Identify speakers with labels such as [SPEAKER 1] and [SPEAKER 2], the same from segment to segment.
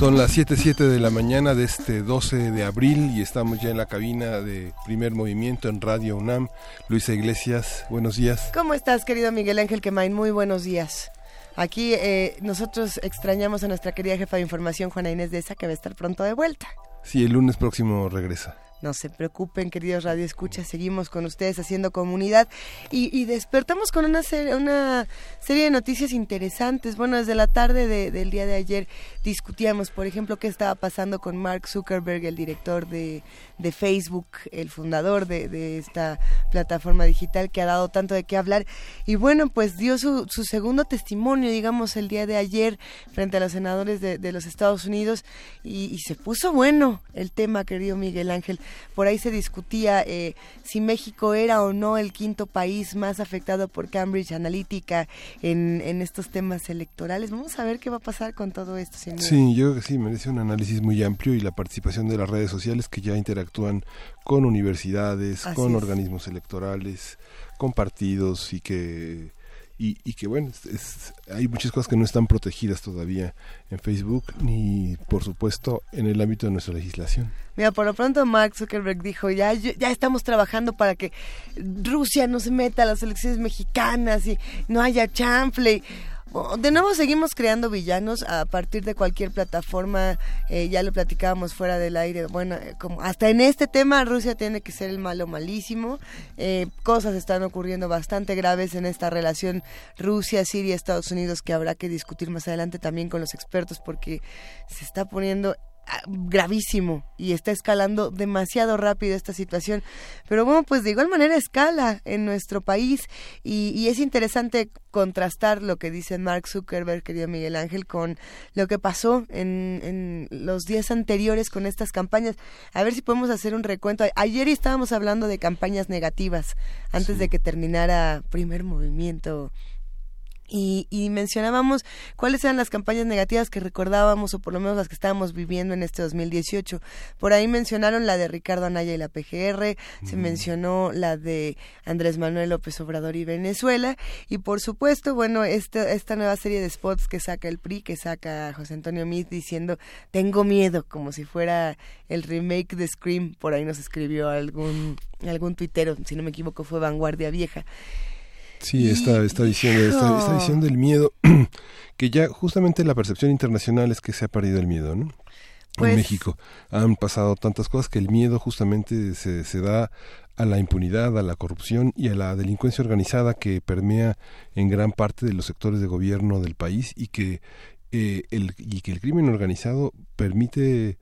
[SPEAKER 1] Son las 7.07 de la mañana de este 12 de abril y estamos ya en la cabina de primer movimiento en Radio UNAM. Luisa Iglesias, buenos días.
[SPEAKER 2] ¿Cómo estás, querido Miguel Ángel Quemain? Muy buenos días. Aquí eh, nosotros extrañamos a nuestra querida jefa de información, Juana Inés de esa, que va a estar pronto de vuelta.
[SPEAKER 1] Sí, el lunes próximo regresa.
[SPEAKER 2] No se preocupen, queridos Radio Escuchas, seguimos con ustedes haciendo comunidad y, despertamos con una, serie, una serie de noticias interesantes. Bueno, desde la tarde del día de ayer discutíamos, por ejemplo, qué estaba pasando con Mark Zuckerberg, el director de, Facebook, el fundador de, esta plataforma digital que ha dado tanto de qué hablar. Y bueno, pues dio su, segundo testimonio, digamos, el día de ayer frente a los senadores de, los Estados Unidos y se puso bueno el tema, querido Miguel Ángel por ahí se discutía eh, si México era o no el quinto país más afectado por Cambridge Analytica en, estos temas electorales. Vamos a ver qué va a pasar con todo esto.
[SPEAKER 1] Sí, yo creo que sí, merece un análisis muy amplio y la participación de las redes sociales que ya interactúan con universidades, con organismos electorales, con partidos y que y, que bueno, hay muchas cosas que no están protegidas todavía en Facebook ni por supuesto en el ámbito de nuestra legislación.
[SPEAKER 2] Mira, por lo pronto Mark Zuckerberg dijo, ya, ya estamos trabajando para que Rusia no se meta a las elecciones mexicanas y no haya chanfle. De nuevo seguimos creando villanos a partir de cualquier plataforma, eh, ya lo platicábamos fuera del aire, bueno, eh, como hasta en este tema Rusia tiene que ser el malo malísimo, eh, cosas están ocurriendo bastante graves en esta relación Rusia, Siria, Estados Unidos que habrá que discutir más adelante también con los expertos porque se está poniendo gravísimo y está escalando demasiado rápido esta situación. Pero bueno, pues de igual manera escala en nuestro país y, es interesante contrastar lo que dice Mark Zuckerberg, querido Miguel Ángel, con lo que pasó en, los días anteriores con estas campañas. A ver si podemos hacer un recuento. Ayer estábamos hablando de campañas negativas antes de que terminara primer movimiento y, mencionábamos cuáles eran las campañas negativas que recordábamos o por lo menos las que estábamos viviendo en este 2018. Por ahí mencionaron la de Ricardo Anaya y la PGR, se mencionó la de Andrés Manuel López Obrador y Venezuela y por supuesto, bueno, esta, esta nueva serie de spots que saca el PRI, que saca José Antonio Meade diciendo tengo miedo, como si fuera el remake de Scream, por ahí nos escribió algún, algún tuitero, si no me equivoco fue Vanguardia Vieja.
[SPEAKER 1] Sí, esta, esta, visión, esta, visión del miedo, que ya justamente la percepción internacional es que se ha perdido el miedo, ¿no? en pues México han pasado tantas cosas que el miedo justamente se, se da a la impunidad, a la corrupción y a la delincuencia organizada que permea en gran parte de los sectores de gobierno del país y que eh, el, y que el crimen organizado permite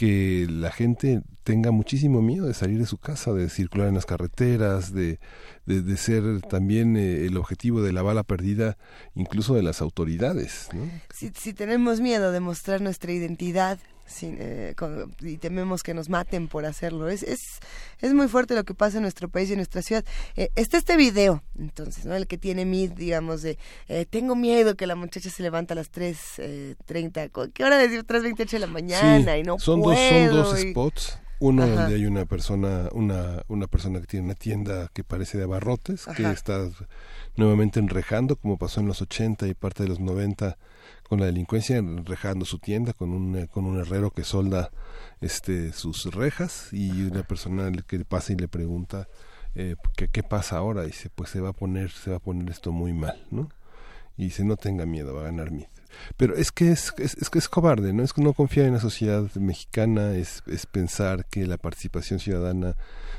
[SPEAKER 1] que la gente tenga muchísimo miedo de salir de su casa, de circular en las carreteras, de, de, ser también eh, el objetivo de la bala perdida incluso de las autoridades.
[SPEAKER 2] Si, si tenemos miedo de mostrar nuestra identidad, eh, y tememos que nos maten por hacerlo. Es, es, es muy fuerte lo que pasa en nuestro país y en nuestra ciudad. Eh, está este video, entonces, ¿no? El que tiene miedo, digamos, de eh, tengo miedo que la muchacha se levanta a las 3.30. ¿Qué hora decir? 3.28 de la mañana y no
[SPEAKER 1] son
[SPEAKER 2] Dos,
[SPEAKER 1] son dos spots. Uno donde hay una persona, una, una persona que tiene una tienda que parece de abarrotes, que está nuevamente enrejando, como pasó en los 80 y parte de los 90 con la delincuencia enrejando su tienda con un eh, con un herrero que solda este sus rejas y una persona que pasa y le pregunta eh, ¿qué, qué pasa ahora dice pues se va a poner se va a poner esto muy mal no y dice no tenga miedo va a ganar miedo pero es que es, es, es, es cobarde, ¿no? Es que no confiar en la sociedad mexicana, es, es pensar que la participación ciudadana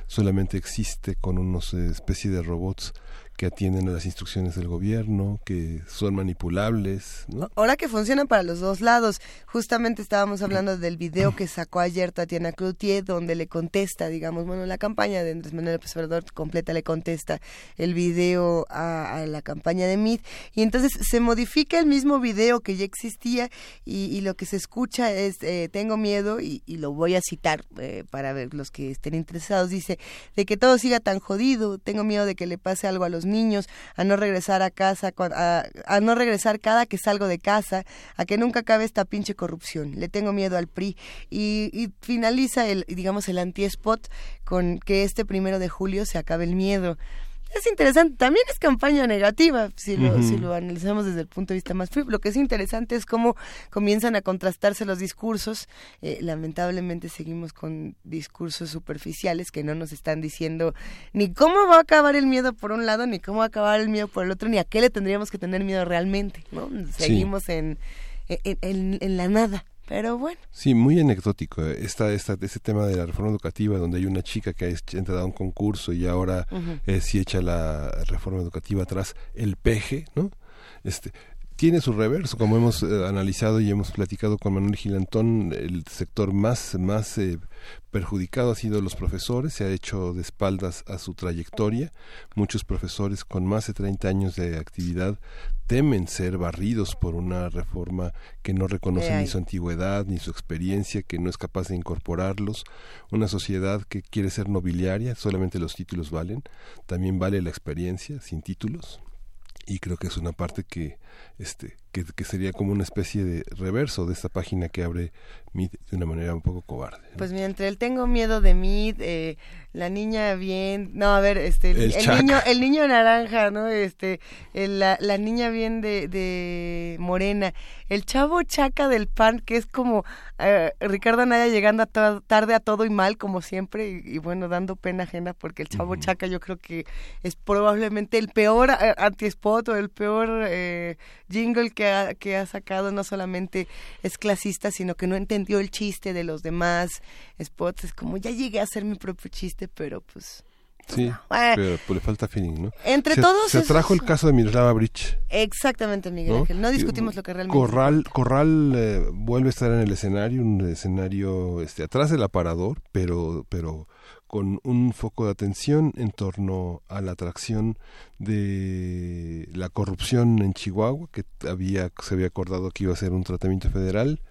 [SPEAKER 1] solamente existe con una especie de robots que atienden las instrucciones del gobierno, que son manipulables.
[SPEAKER 2] Ahora que funcionan para los dos lados. Justamente estábamos hablando del video que sacó ayer Tatiana Cloutier, donde le contesta, digamos, bueno, la campaña de Andrés Manuel López completa le contesta el video a, la campaña de MIT. Y entonces se modifica el mismo video que ya existía y, lo que se escucha es, eh, tengo miedo, y, lo voy a citar eh, para ver los que estén interesados, dice, de que todo siga tan jodido, tengo miedo de que le pase algo a los niños, a no regresar a casa, a, no regresar cada que salgo de casa, a que nunca acabe esta pinche corrupción. Le tengo miedo al PRI. Y, finaliza el, digamos, el anti-spot con que este primero de julio se acabe el miedo es interesante, también es campaña negativa, si lo, si lo analizamos desde el punto de vista más frío. Lo que es interesante es cómo comienzan a contrastarse los discursos. Eh, lamentablemente seguimos con discursos superficiales que no nos están diciendo ni cómo va a acabar el miedo por un lado, ni cómo va a acabar el miedo por el otro, ni a qué le tendríamos que tener miedo realmente. ¿no? Seguimos en, en, en la nada. Pero bueno.
[SPEAKER 1] Sí, muy anecdótico. Eh, está esta, ese tema de la reforma educativa, donde hay una chica que ha entrado a un concurso y ahora eh, si echa la reforma educativa atrás, el peje, ¿no? Este, tiene su reverso, como hemos eh, analizado y hemos platicado con Manuel Gilantón, el sector más, más eh, perjudicado ha sido los profesores, se ha hecho de espaldas a su trayectoria. Muchos profesores con más de 30 años de actividad temen ser barridos por una reforma que no reconoce ni su antigüedad ni su experiencia, que no es capaz de incorporarlos. Una sociedad que quiere ser nobiliaria, solamente los títulos valen, también vale la experiencia sin títulos y creo que es una parte que este que, que, sería como una especie de reverso de esta página que abre Mid de una manera un poco cobarde.
[SPEAKER 2] Pues mientras el tengo miedo de Mid, eh, la niña bien, no, a ver, este, el, niño, el niño naranja, ¿no? Este, la, la, niña bien de, de Morena, el chavo chaca del pan, que es como eh, Ricardo Anaya llegando a tarde a todo y mal, como siempre, y, bueno, dando pena ajena, porque el chavo chaca yo creo que es probablemente el peor eh, anti-spot o el peor jingle que ha, que ha sacado no solamente es clasista, sino que no entendió el chiste de los demás spots. Es como, ya llegué a hacer mi propio chiste, pero pues...
[SPEAKER 1] Sí, pero pues, le falta feeling, ¿no?
[SPEAKER 2] Entre todos...
[SPEAKER 1] Se trajo el caso de Miroslava Bridge.
[SPEAKER 2] Exactamente, Miguel Ángel. No discutimos lo que realmente...
[SPEAKER 1] Corral, Corral eh, vuelve a estar en el escenario, un escenario este, atrás del aparador, pero, pero con un foco de atención en torno a la atracción de la corrupción en Chihuahua, que había, se había acordado que iba a ser un tratamiento federal,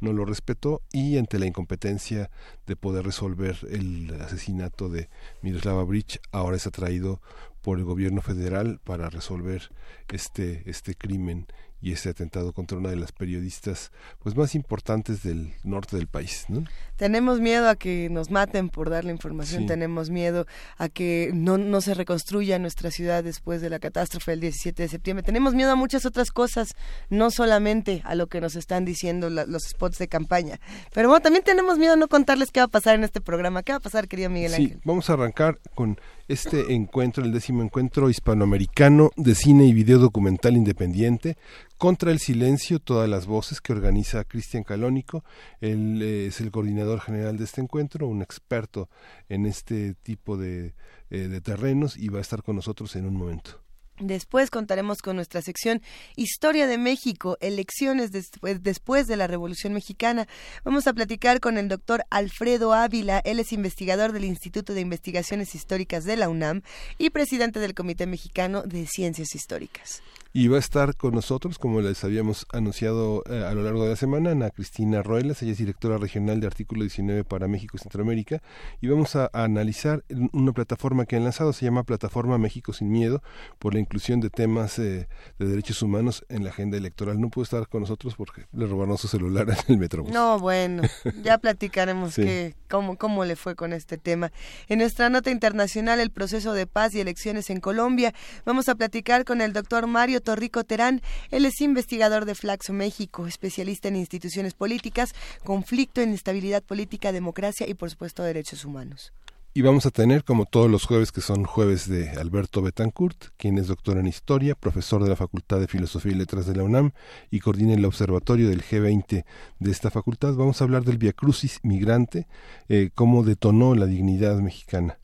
[SPEAKER 1] no lo respetó y ante la incompetencia de poder resolver el asesinato de Miroslava Bridge, ahora es atraído por el gobierno federal para resolver este, este crimen y ese atentado contra una de las periodistas pues más importantes del norte del país ¿no?
[SPEAKER 2] Tenemos miedo a que nos maten por dar la información tenemos miedo a que no, no se reconstruya nuestra ciudad después de la catástrofe del 17 de septiembre. Tenemos miedo a muchas otras cosas no solamente a lo que nos están diciendo los spots de campaña. Pero bueno también tenemos miedo a no contarles qué va a pasar en este programa. Qué va a pasar querido Miguel Ángel
[SPEAKER 1] sí, vamos a arrancar con este encuentro, el décimo encuentro hispanoamericano de cine y video documental independiente, contra el silencio, todas las voces que organiza Cristian Calónico. Él eh, es el coordinador general de este encuentro, un experto en este tipo de, eh, de terrenos y va a estar con nosotros en un momento.
[SPEAKER 2] Después contaremos con nuestra sección Historia de México, elecciones después, de la Revolución Mexicana. Vamos a platicar con el doctor Alfredo Ávila. Él es investigador del Instituto de Investigaciones Históricas de la UNAM y presidente del Comité Mexicano de Ciencias Históricas.
[SPEAKER 1] Y va a estar con nosotros, como les habíamos anunciado eh, a lo largo de la semana, Ana Cristina Roelas, ella es directora regional de Artículo 19 para México y Centroamérica, y vamos a, analizar una plataforma que han lanzado, se llama Plataforma México Sin Miedo, por la inclusión de temas eh, de derechos humanos en la agenda electoral. No pudo estar con nosotros porque le robaron su celular en el metro.
[SPEAKER 2] No, bueno, ya platicaremos que, cómo, cómo le fue con este tema. En nuestra nota internacional, el proceso de paz y elecciones en Colombia, vamos a platicar con el doctor Mario Torrico Terán. Él es investigador de Flaxo México, especialista en instituciones políticas, conflicto, inestabilidad política, democracia y, por supuesto, derechos humanos.
[SPEAKER 1] Y vamos a tener, como todos los jueves, que son jueves de Alberto Betancourt, quien es doctor en Historia, profesor de la Facultad de Filosofía y Letras de la UNAM y coordina el observatorio del G20 de esta facultad. Vamos a hablar del Via Crucis migrante, eh, cómo detonó la dignidad mexicana.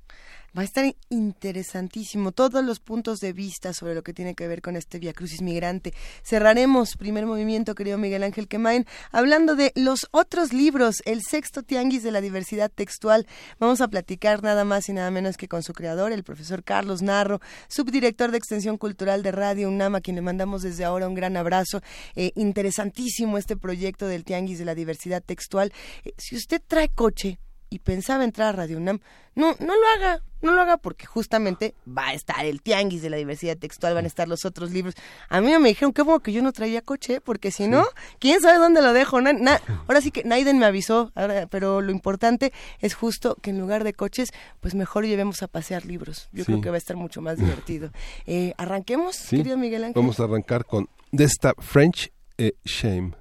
[SPEAKER 2] Va a estar interesantísimo todos los puntos de vista sobre lo que tiene que ver con este Via Crucis migrante. Cerraremos primer movimiento, querido Miguel Ángel Quemain, hablando de los otros libros, el sexto tianguis de la diversidad textual. Vamos a platicar nada más y nada menos que con su creador, el profesor Carlos Narro, subdirector de Extensión Cultural de Radio UNAM, a quien le mandamos desde ahora un gran abrazo. Eh, interesantísimo este proyecto del tianguis de la diversidad textual. Eh, si usted trae coche, y pensaba entrar a Radio UNAM, no, no lo haga, no lo haga porque justamente va a estar el tianguis de la diversidad textual, van a estar los otros libros. A mí me dijeron, qué bueno que yo no traía coche, porque si no, quién sabe dónde lo dejo. ahora sí que Naiden me avisó, pero lo importante es justo que en lugar de coches, pues mejor llevemos a pasear libros. Yo creo que va a estar mucho más divertido. Eh, ¿Arranquemos, querido Miguel Ángel?
[SPEAKER 1] Vamos a arrancar con de esta French eh, Shame.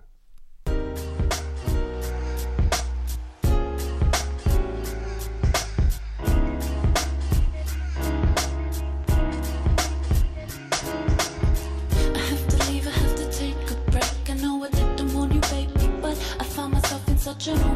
[SPEAKER 3] Just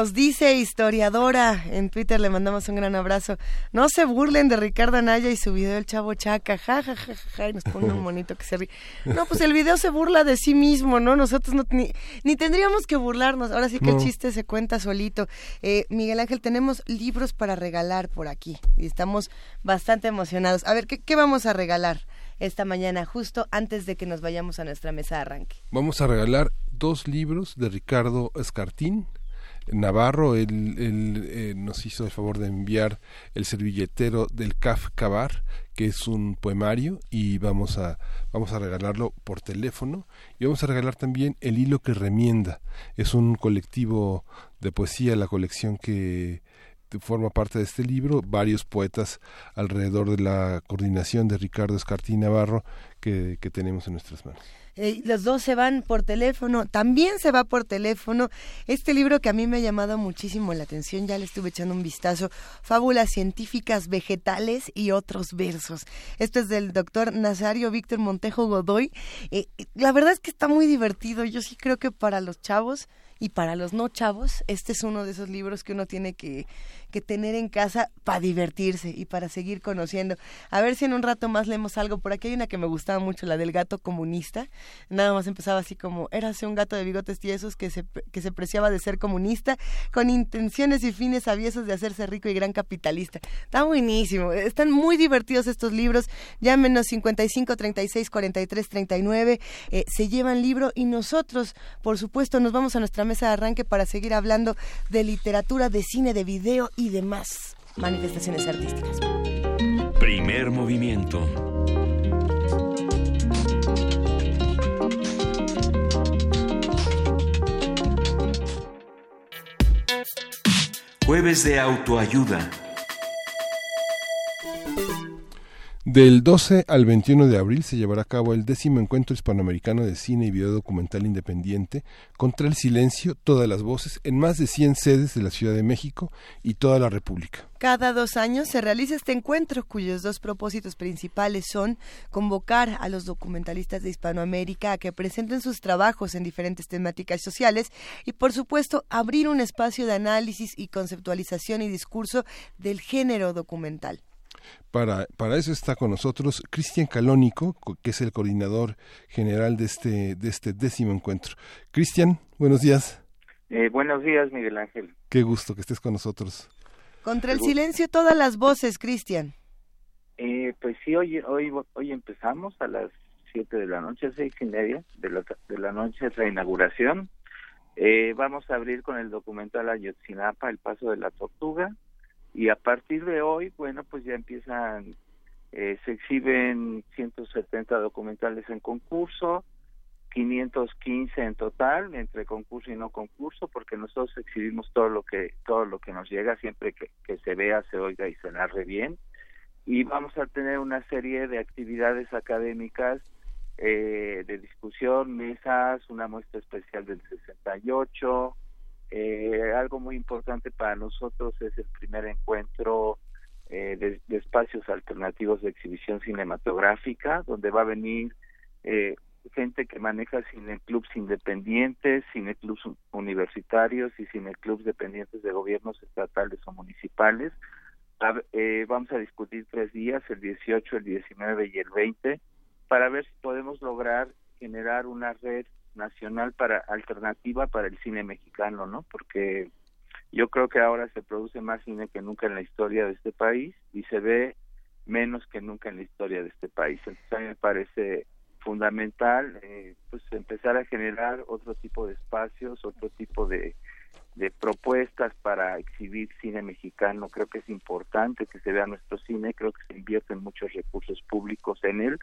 [SPEAKER 2] nos dice historiadora, en Twitter le mandamos un gran abrazo, no se burlen de Ricardo Anaya y su video El Chavo Chaca, ja, ja, ja, ja, y nos pone un monito que se ríe. No, pues el video se burla de sí mismo, ¿no? Nosotros no, ni, ni tendríamos que burlarnos, ahora sí que el chiste se cuenta solito. Eh, Miguel Ángel, tenemos libros para regalar por aquí y estamos bastante emocionados. A ver, ¿qué, qué vamos a regalar? esta mañana, justo antes de que nos vayamos a nuestra mesa de arranque.
[SPEAKER 1] Vamos a regalar dos libros de Ricardo Escartín. Navarro, él, eh, nos hizo el favor de enviar el servilletero del CAF Cabar, que es un poemario, y vamos a, vamos a regalarlo por teléfono. Y vamos a regalar también El Hilo que Remienda. Es un colectivo de poesía, la colección que forma parte de este libro, varios poetas alrededor de la coordinación de Ricardo Escartín Navarro que, que tenemos en nuestras manos.
[SPEAKER 2] Eh, los dos se van por teléfono, también se va por teléfono. Este libro que a mí me ha llamado muchísimo la atención, ya le estuve echando un vistazo, Fábulas científicas vegetales y otros versos. Esto es del doctor Nazario Víctor Montejo Godoy. Eh, la verdad es que está muy divertido, yo sí creo que para los chavos y para los no chavos, este es uno de esos libros que uno tiene que, que tener en casa para divertirse y para seguir conociendo. A ver si en un rato más leemos algo. Por aquí hay una que me gustaba mucho, la del gato comunista. Nada más empezaba así como, érase un gato de bigotes tiesos que se, que se preciaba de ser comunista, con intenciones y fines aviesos de hacerse rico y gran capitalista. Está buenísimo. Están muy divertidos estos libros. Llámenos 55 36 43 39. se llevan libro y nosotros, por supuesto, nos vamos a nuestra mesa de arranque para seguir hablando de literatura, de cine, de video y demás manifestaciones artísticas.
[SPEAKER 4] Primer movimiento. Jueves de autoayuda.
[SPEAKER 1] Del 12 al 21 de abril se llevará a cabo el décimo encuentro hispanoamericano de cine y video documental independiente contra el silencio, todas las voces, en más de 100 sedes de la Ciudad de México y toda la República.
[SPEAKER 2] Cada dos años se realiza este encuentro, cuyos dos propósitos principales son convocar a los documentalistas de Hispanoamérica a que presenten sus trabajos en diferentes temáticas sociales y, por supuesto, abrir un espacio de análisis y conceptualización y discurso del género documental.
[SPEAKER 1] Para, para eso está con nosotros Cristian Calónico, que es el coordinador general de este, de este décimo encuentro. Cristian, buenos días.
[SPEAKER 5] Eh, buenos días, Miguel Ángel.
[SPEAKER 1] Qué gusto que estés con nosotros.
[SPEAKER 2] Contra el silencio, todas las voces, Cristian.
[SPEAKER 5] Eh, pues sí, hoy, hoy, hoy empezamos a las siete de la noche, seis y media de la, de la noche, es la inauguración. Eh, vamos a abrir con el documental Ayotzinapa, El Paso de la Tortuga, y a partir de hoy, bueno, pues ya empiezan, eh, se exhiben 170 documentales en concurso, 515 en total entre concurso y no concurso, porque nosotros exhibimos todo lo que todo lo que nos llega siempre que, se vea, se oiga y se narre bien. Y vamos a tener una serie de actividades académicas eh, de discusión, mesas, una muestra especial del 68, eh, algo muy importante para nosotros es el primer encuentro eh, de, espacios alternativos de exhibición cinematográfica, donde va a venir eh, gente que maneja cineclubs independientes, cineclubs universitarios y cineclubs dependientes de gobiernos estatales o municipales. vamos a discutir tres días, el 18, el 19 y el 20, para ver si podemos lograr generar una red nacional para alternativa para el cine mexicano, ¿no? Porque yo creo que ahora se produce más cine que nunca en la historia de este país y se ve menos que nunca en la historia de este país. Entonces a mí me parece fundamental eh, pues empezar a generar otro tipo de espacios, otro tipo de, de propuestas para exhibir cine mexicano. Creo que es importante que se vea nuestro cine, creo que se invierten muchos recursos públicos en él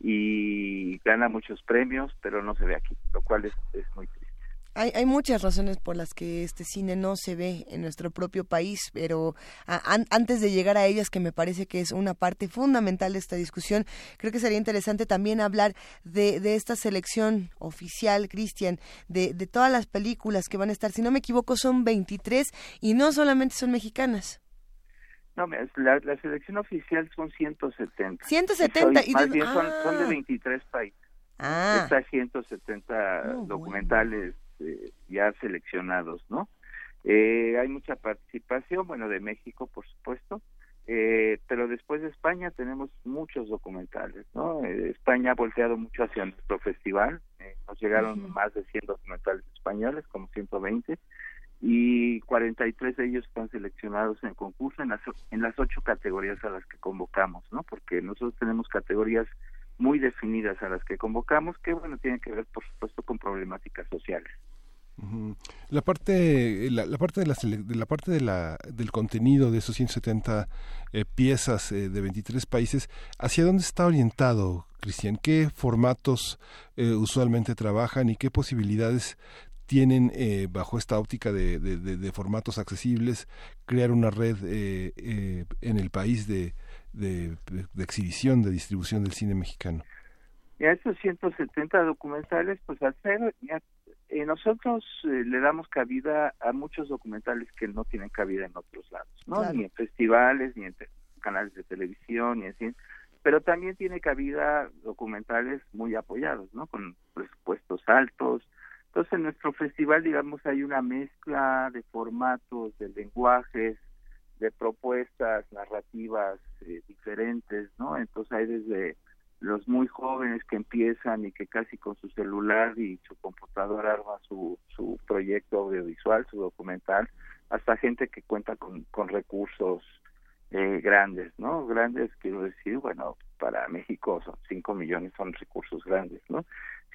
[SPEAKER 5] y gana muchos premios, pero no se ve aquí, lo cual es, muy triste.
[SPEAKER 2] Hay, hay, muchas razones por las que este cine no se ve en nuestro propio país, pero antes de llegar a ellas, que me parece que es una parte fundamental de esta discusión, creo que sería interesante también hablar de, esta selección oficial, Cristian, de, de todas las películas que van a estar. Si no me equivoco, son 23 y no solamente son mexicanas.
[SPEAKER 5] No, la, la selección oficial son 170.
[SPEAKER 2] 170. y
[SPEAKER 5] más bien son, son, de 23 ah. países.
[SPEAKER 2] Ah.
[SPEAKER 5] Estas 170 documentales eh, ya seleccionados, ¿no? Eh, hay mucha participación, bueno, de México, por supuesto, eh, pero después de España tenemos muchos documentales, ¿no? Eh, España ha volteado mucho hacia nuestro festival, nos llegaron más de 100 documentales españoles, como 120, y 43 de ellos están seleccionados en concurso en las, en las ocho categorías a las que convocamos, ¿no? Porque nosotros tenemos categorías muy definidas a las que convocamos, que bueno, tienen que ver, por supuesto, con problemáticas sociales.
[SPEAKER 1] La parte, la, parte de la, la parte de la, del contenido de esos 170 eh, piezas eh, de 23 países, ¿hacia dónde está orientado, Cristian? ¿Qué formatos eh, usualmente trabajan y qué posibilidades tienen bajo esta óptica de, de, formatos accesibles crear una red en el país de, de, exhibición, de distribución del cine mexicano?
[SPEAKER 5] Y a estos 170 documentales, pues al ser, eh, nosotros eh, le damos cabida a muchos documentales que no tienen cabida en otros lados, ¿no? Ni en festivales, ni en canales de televisión, ni así. Pero también tiene cabida documentales muy apoyados, ¿no? Con presupuestos altos. Entonces, en nuestro festival, digamos, hay una mezcla de formatos, de lenguajes, de propuestas narrativas eh, diferentes, ¿no? Entonces hay desde los muy jóvenes que empiezan y que casi con su celular y su computadora arma su, su proyecto audiovisual, su documental, hasta gente que cuenta con, recursos eh, grandes, ¿no? Grandes, quiero decir, bueno, para México son 5 millones, son recursos grandes, ¿no?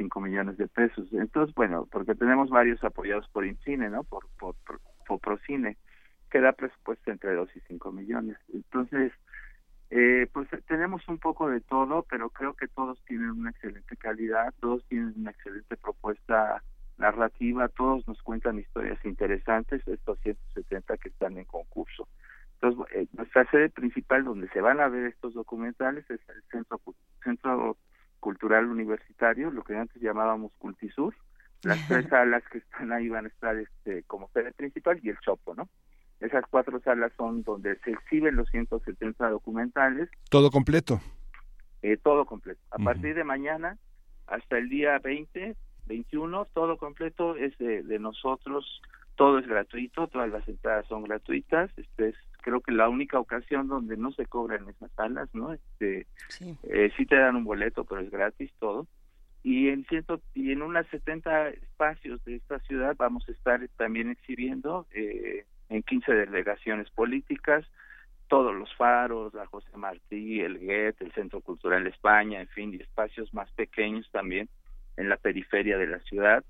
[SPEAKER 5] 5 millones de pesos. Entonces, bueno, porque tenemos varios apoyados por INCINE, ¿no? Por, por, por, Procine que da presupuesto entre 2 y 5 millones. Entonces, eh, pues tenemos un poco de todo, pero creo que todos tienen una excelente calidad, todos tienen una excelente propuesta narrativa, todos nos cuentan historias interesantes, estos 170 que están en concurso. Entonces, eh, nuestra sede principal donde se van a ver estos documentales es el Centro, Centro Cultural Universitario, lo que antes llamábamos Cultisur. Las tres salas que están ahí van a estar este, como sede principal y el Chopo, ¿no? Esas cuatro salas son donde se exhiben los 170 documentales.
[SPEAKER 1] Todo completo.
[SPEAKER 5] Eh, todo completo. A partir de mañana hasta el día 20, 21, todo completo es de, nosotros, todo es gratuito, todas las entradas son gratuitas. Este es creo que la única ocasión donde no se cobran esas salas, ¿no? Este, sí. Eh, sí te dan un boleto, pero es gratis todo. Y en ciento, y en unas 70 espacios de esta ciudad vamos a estar también exhibiendo eh, en 15 delegaciones políticas, todos los faros, la José Martí, el GET, el Centro Cultural España, en fin, y espacios más pequeños también en la periferia de la ciudad.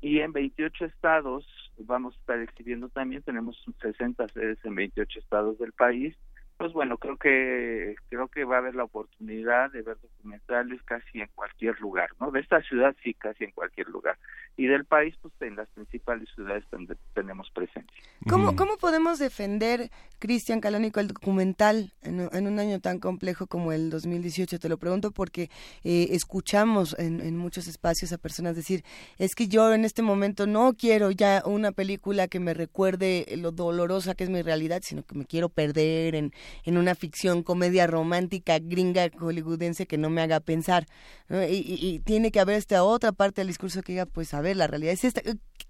[SPEAKER 5] Y en 28 estados vamos a estar exhibiendo también, tenemos 60 sedes en 28 estados del país pues bueno, creo que creo que va a haber la oportunidad de ver documentales casi en cualquier lugar, ¿no? De esta ciudad sí, casi en cualquier lugar. Y del país, pues en las principales ciudades donde tenemos presencia.
[SPEAKER 2] ¿Cómo, ¿cómo podemos defender, Cristian Calónico, el documental en, un año tan complejo como el 2018? Te lo pregunto porque eh, escuchamos en, en muchos espacios a personas decir, es que yo en este momento no quiero ya una película que me recuerde lo dolorosa que es mi realidad, sino que me quiero perder en en una ficción, comedia romántica gringa hollywoodense que no me haga pensar. Y, tiene que haber esta otra parte del discurso que diga, pues a ver, la realidad es esta.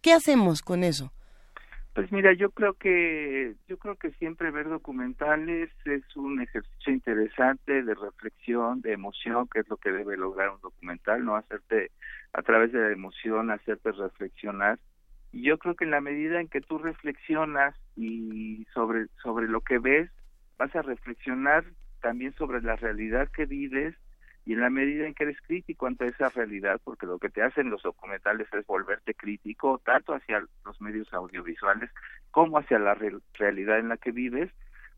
[SPEAKER 2] ¿Qué hacemos con eso?
[SPEAKER 5] Pues mira, yo creo que yo creo que siempre ver documentales es un ejercicio interesante de reflexión, de emoción, que es lo que debe lograr un documental, no hacerte a través de la emoción hacerte reflexionar. Y yo creo que en la medida en que tú reflexionas y sobre sobre lo que ves, vas a reflexionar también sobre la realidad que vives y en la medida en que eres crítico ante esa realidad, porque lo que te hacen los documentales es volverte crítico tanto hacia los medios audiovisuales como hacia la realidad en la que vives,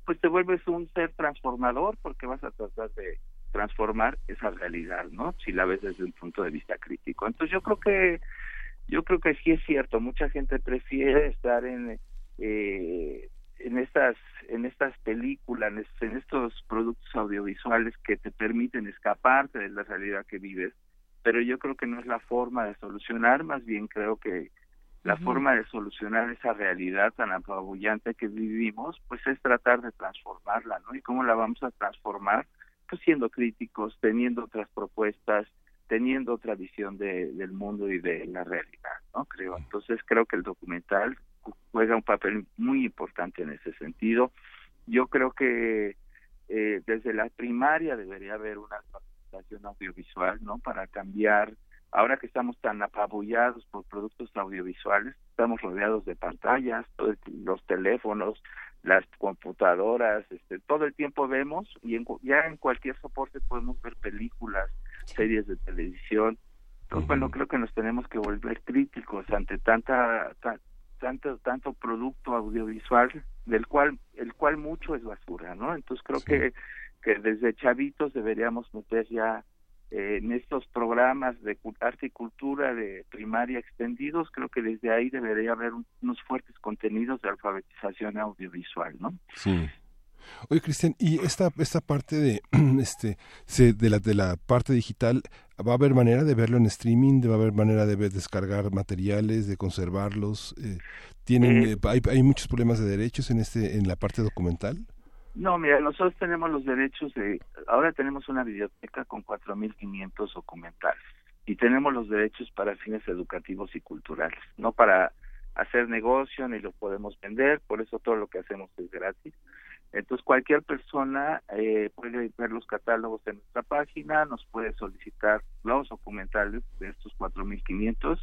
[SPEAKER 5] pues te vuelves un ser transformador porque vas a tratar de transformar esa realidad, ¿no? Si la ves desde un punto de vista crítico. Entonces yo creo que yo creo que sí es cierto, mucha gente prefiere estar en eh, en estas en estas películas, en estos productos audiovisuales que te permiten escaparte de la realidad que vives, pero yo creo que no es la forma de solucionar, más bien creo que la forma de solucionar esa realidad tan apabullante que vivimos, pues es tratar de transformarla, ¿no? ¿Y cómo la vamos a transformar? Pues siendo críticos, teniendo otras propuestas, teniendo otra visión de, del mundo y de la realidad, ¿no? Creo. Entonces creo que el documental juega un papel muy importante en ese sentido. Yo creo que eh, desde la primaria debería haber una capacitación audiovisual, ¿no? Para cambiar, ahora que estamos tan apabullados por productos audiovisuales, estamos rodeados de pantallas, los teléfonos, las computadoras, este, todo el tiempo vemos y ya en cualquier soporte podemos ver películas, series de televisión. Entonces, bueno, creo que nos tenemos que volver críticos ante tanta, tanto, tanto producto audiovisual del cual, el cual mucho es basura, ¿no? Entonces creo que, que desde chavitos deberíamos meter ya eh, en estos programas de arte y cultura de primaria extendidos, creo que desde ahí debería haber unos fuertes contenidos de alfabetización audiovisual, ¿no?
[SPEAKER 1] Sí. Oye, Cristian, y esta esta parte de este de la de la parte digital va a haber manera de verlo en streaming, va a haber manera de descargar materiales, de conservarlos. Eh, tienen eh, hay, hay muchos problemas de derechos en este en la parte documental.
[SPEAKER 5] No, mira, nosotros tenemos los derechos de, ahora tenemos una biblioteca con 4.500 documentales y tenemos los derechos para fines educativos y culturales, no para hacer negocio ni lo podemos vender, por eso todo lo que hacemos es gratis. Entonces cualquier persona eh, puede ver los catálogos en nuestra página, nos puede solicitar los documentales de estos 4.500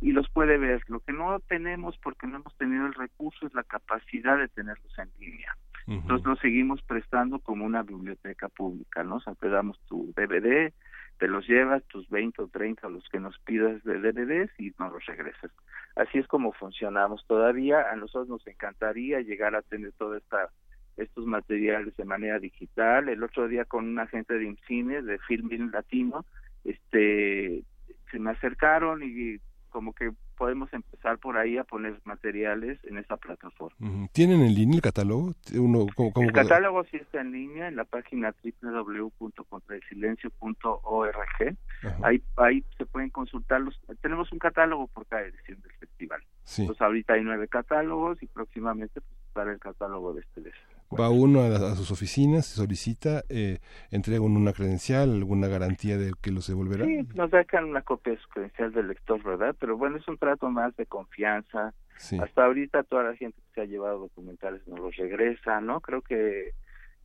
[SPEAKER 5] y los puede ver. Lo que no tenemos porque no hemos tenido el recurso es la capacidad de tenerlos en línea. Entonces lo seguimos prestando como una biblioteca pública, ¿no? O sea, te damos tu DVD, te los llevas, tus 20 o 30 los que nos pidas de DVDs y nos los regresas. Así es como funcionamos todavía. A nosotros nos encantaría llegar a tener toda esta estos materiales de manera digital. El otro día con un agente de IMCINE, de Filming Latino, este se me acercaron y como que podemos empezar por ahí a poner materiales en esa plataforma.
[SPEAKER 1] ¿Tienen en línea el catálogo? Uno,
[SPEAKER 5] el catálogo sí está en línea en la página www.contraelsilencio.org. Ahí, ahí se pueden consultar. Los, tenemos un catálogo por cada edición del festival. Sí. Entonces ahorita hay nueve catálogos y próximamente pues, estará el catálogo de este.
[SPEAKER 1] Va uno a, sus oficinas, se solicita, eh, entrega una credencial, alguna garantía de que los devolverá.
[SPEAKER 5] Sí, nos dejan una copia de su credencial del lector, ¿verdad? Pero bueno, es un trato más de confianza. Hasta ahorita toda la gente que se ha llevado documentales nos los regresa, ¿no? Creo que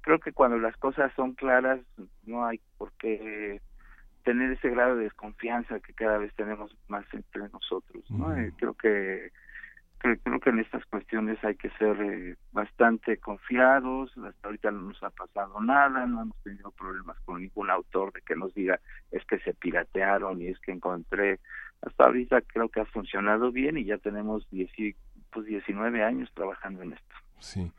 [SPEAKER 5] creo que cuando las cosas son claras no hay por qué tener ese grado de desconfianza que cada vez tenemos más entre nosotros, ¿no? Eh, creo que creo que en estas cuestiones hay que ser eh, bastante confiados. Hasta ahorita no nos ha pasado nada, no hemos tenido problemas con ningún autor de que nos diga es que se piratearon y es que encontré. Hasta ahorita creo que ha funcionado bien y ya tenemos pues 19 años trabajando en esto.
[SPEAKER 1] Sí.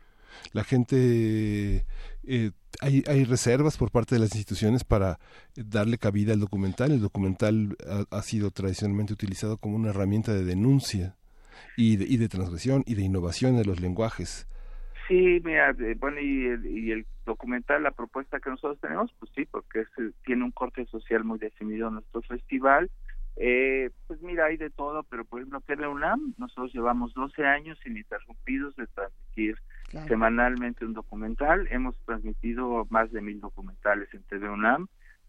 [SPEAKER 1] La gente, eh, hay, hay reservas por parte de las instituciones para darle cabida al documental. El documental ha sido tradicionalmente utilizado como una herramienta de denuncia y de, y de transgresión y de innovación de los lenguajes.
[SPEAKER 5] Sí, mira, bueno, y el, y el documental, la propuesta que nosotros tenemos, pues sí, porque es, tiene un corte social muy definido en nuestro festival. Eh, pues mira, hay de todo, pero por ejemplo, TV UNAM, nosotros llevamos 12 años ininterrumpidos de transmitir semanalmente un documental. Hemos transmitido más de mil documentales en TV UNAM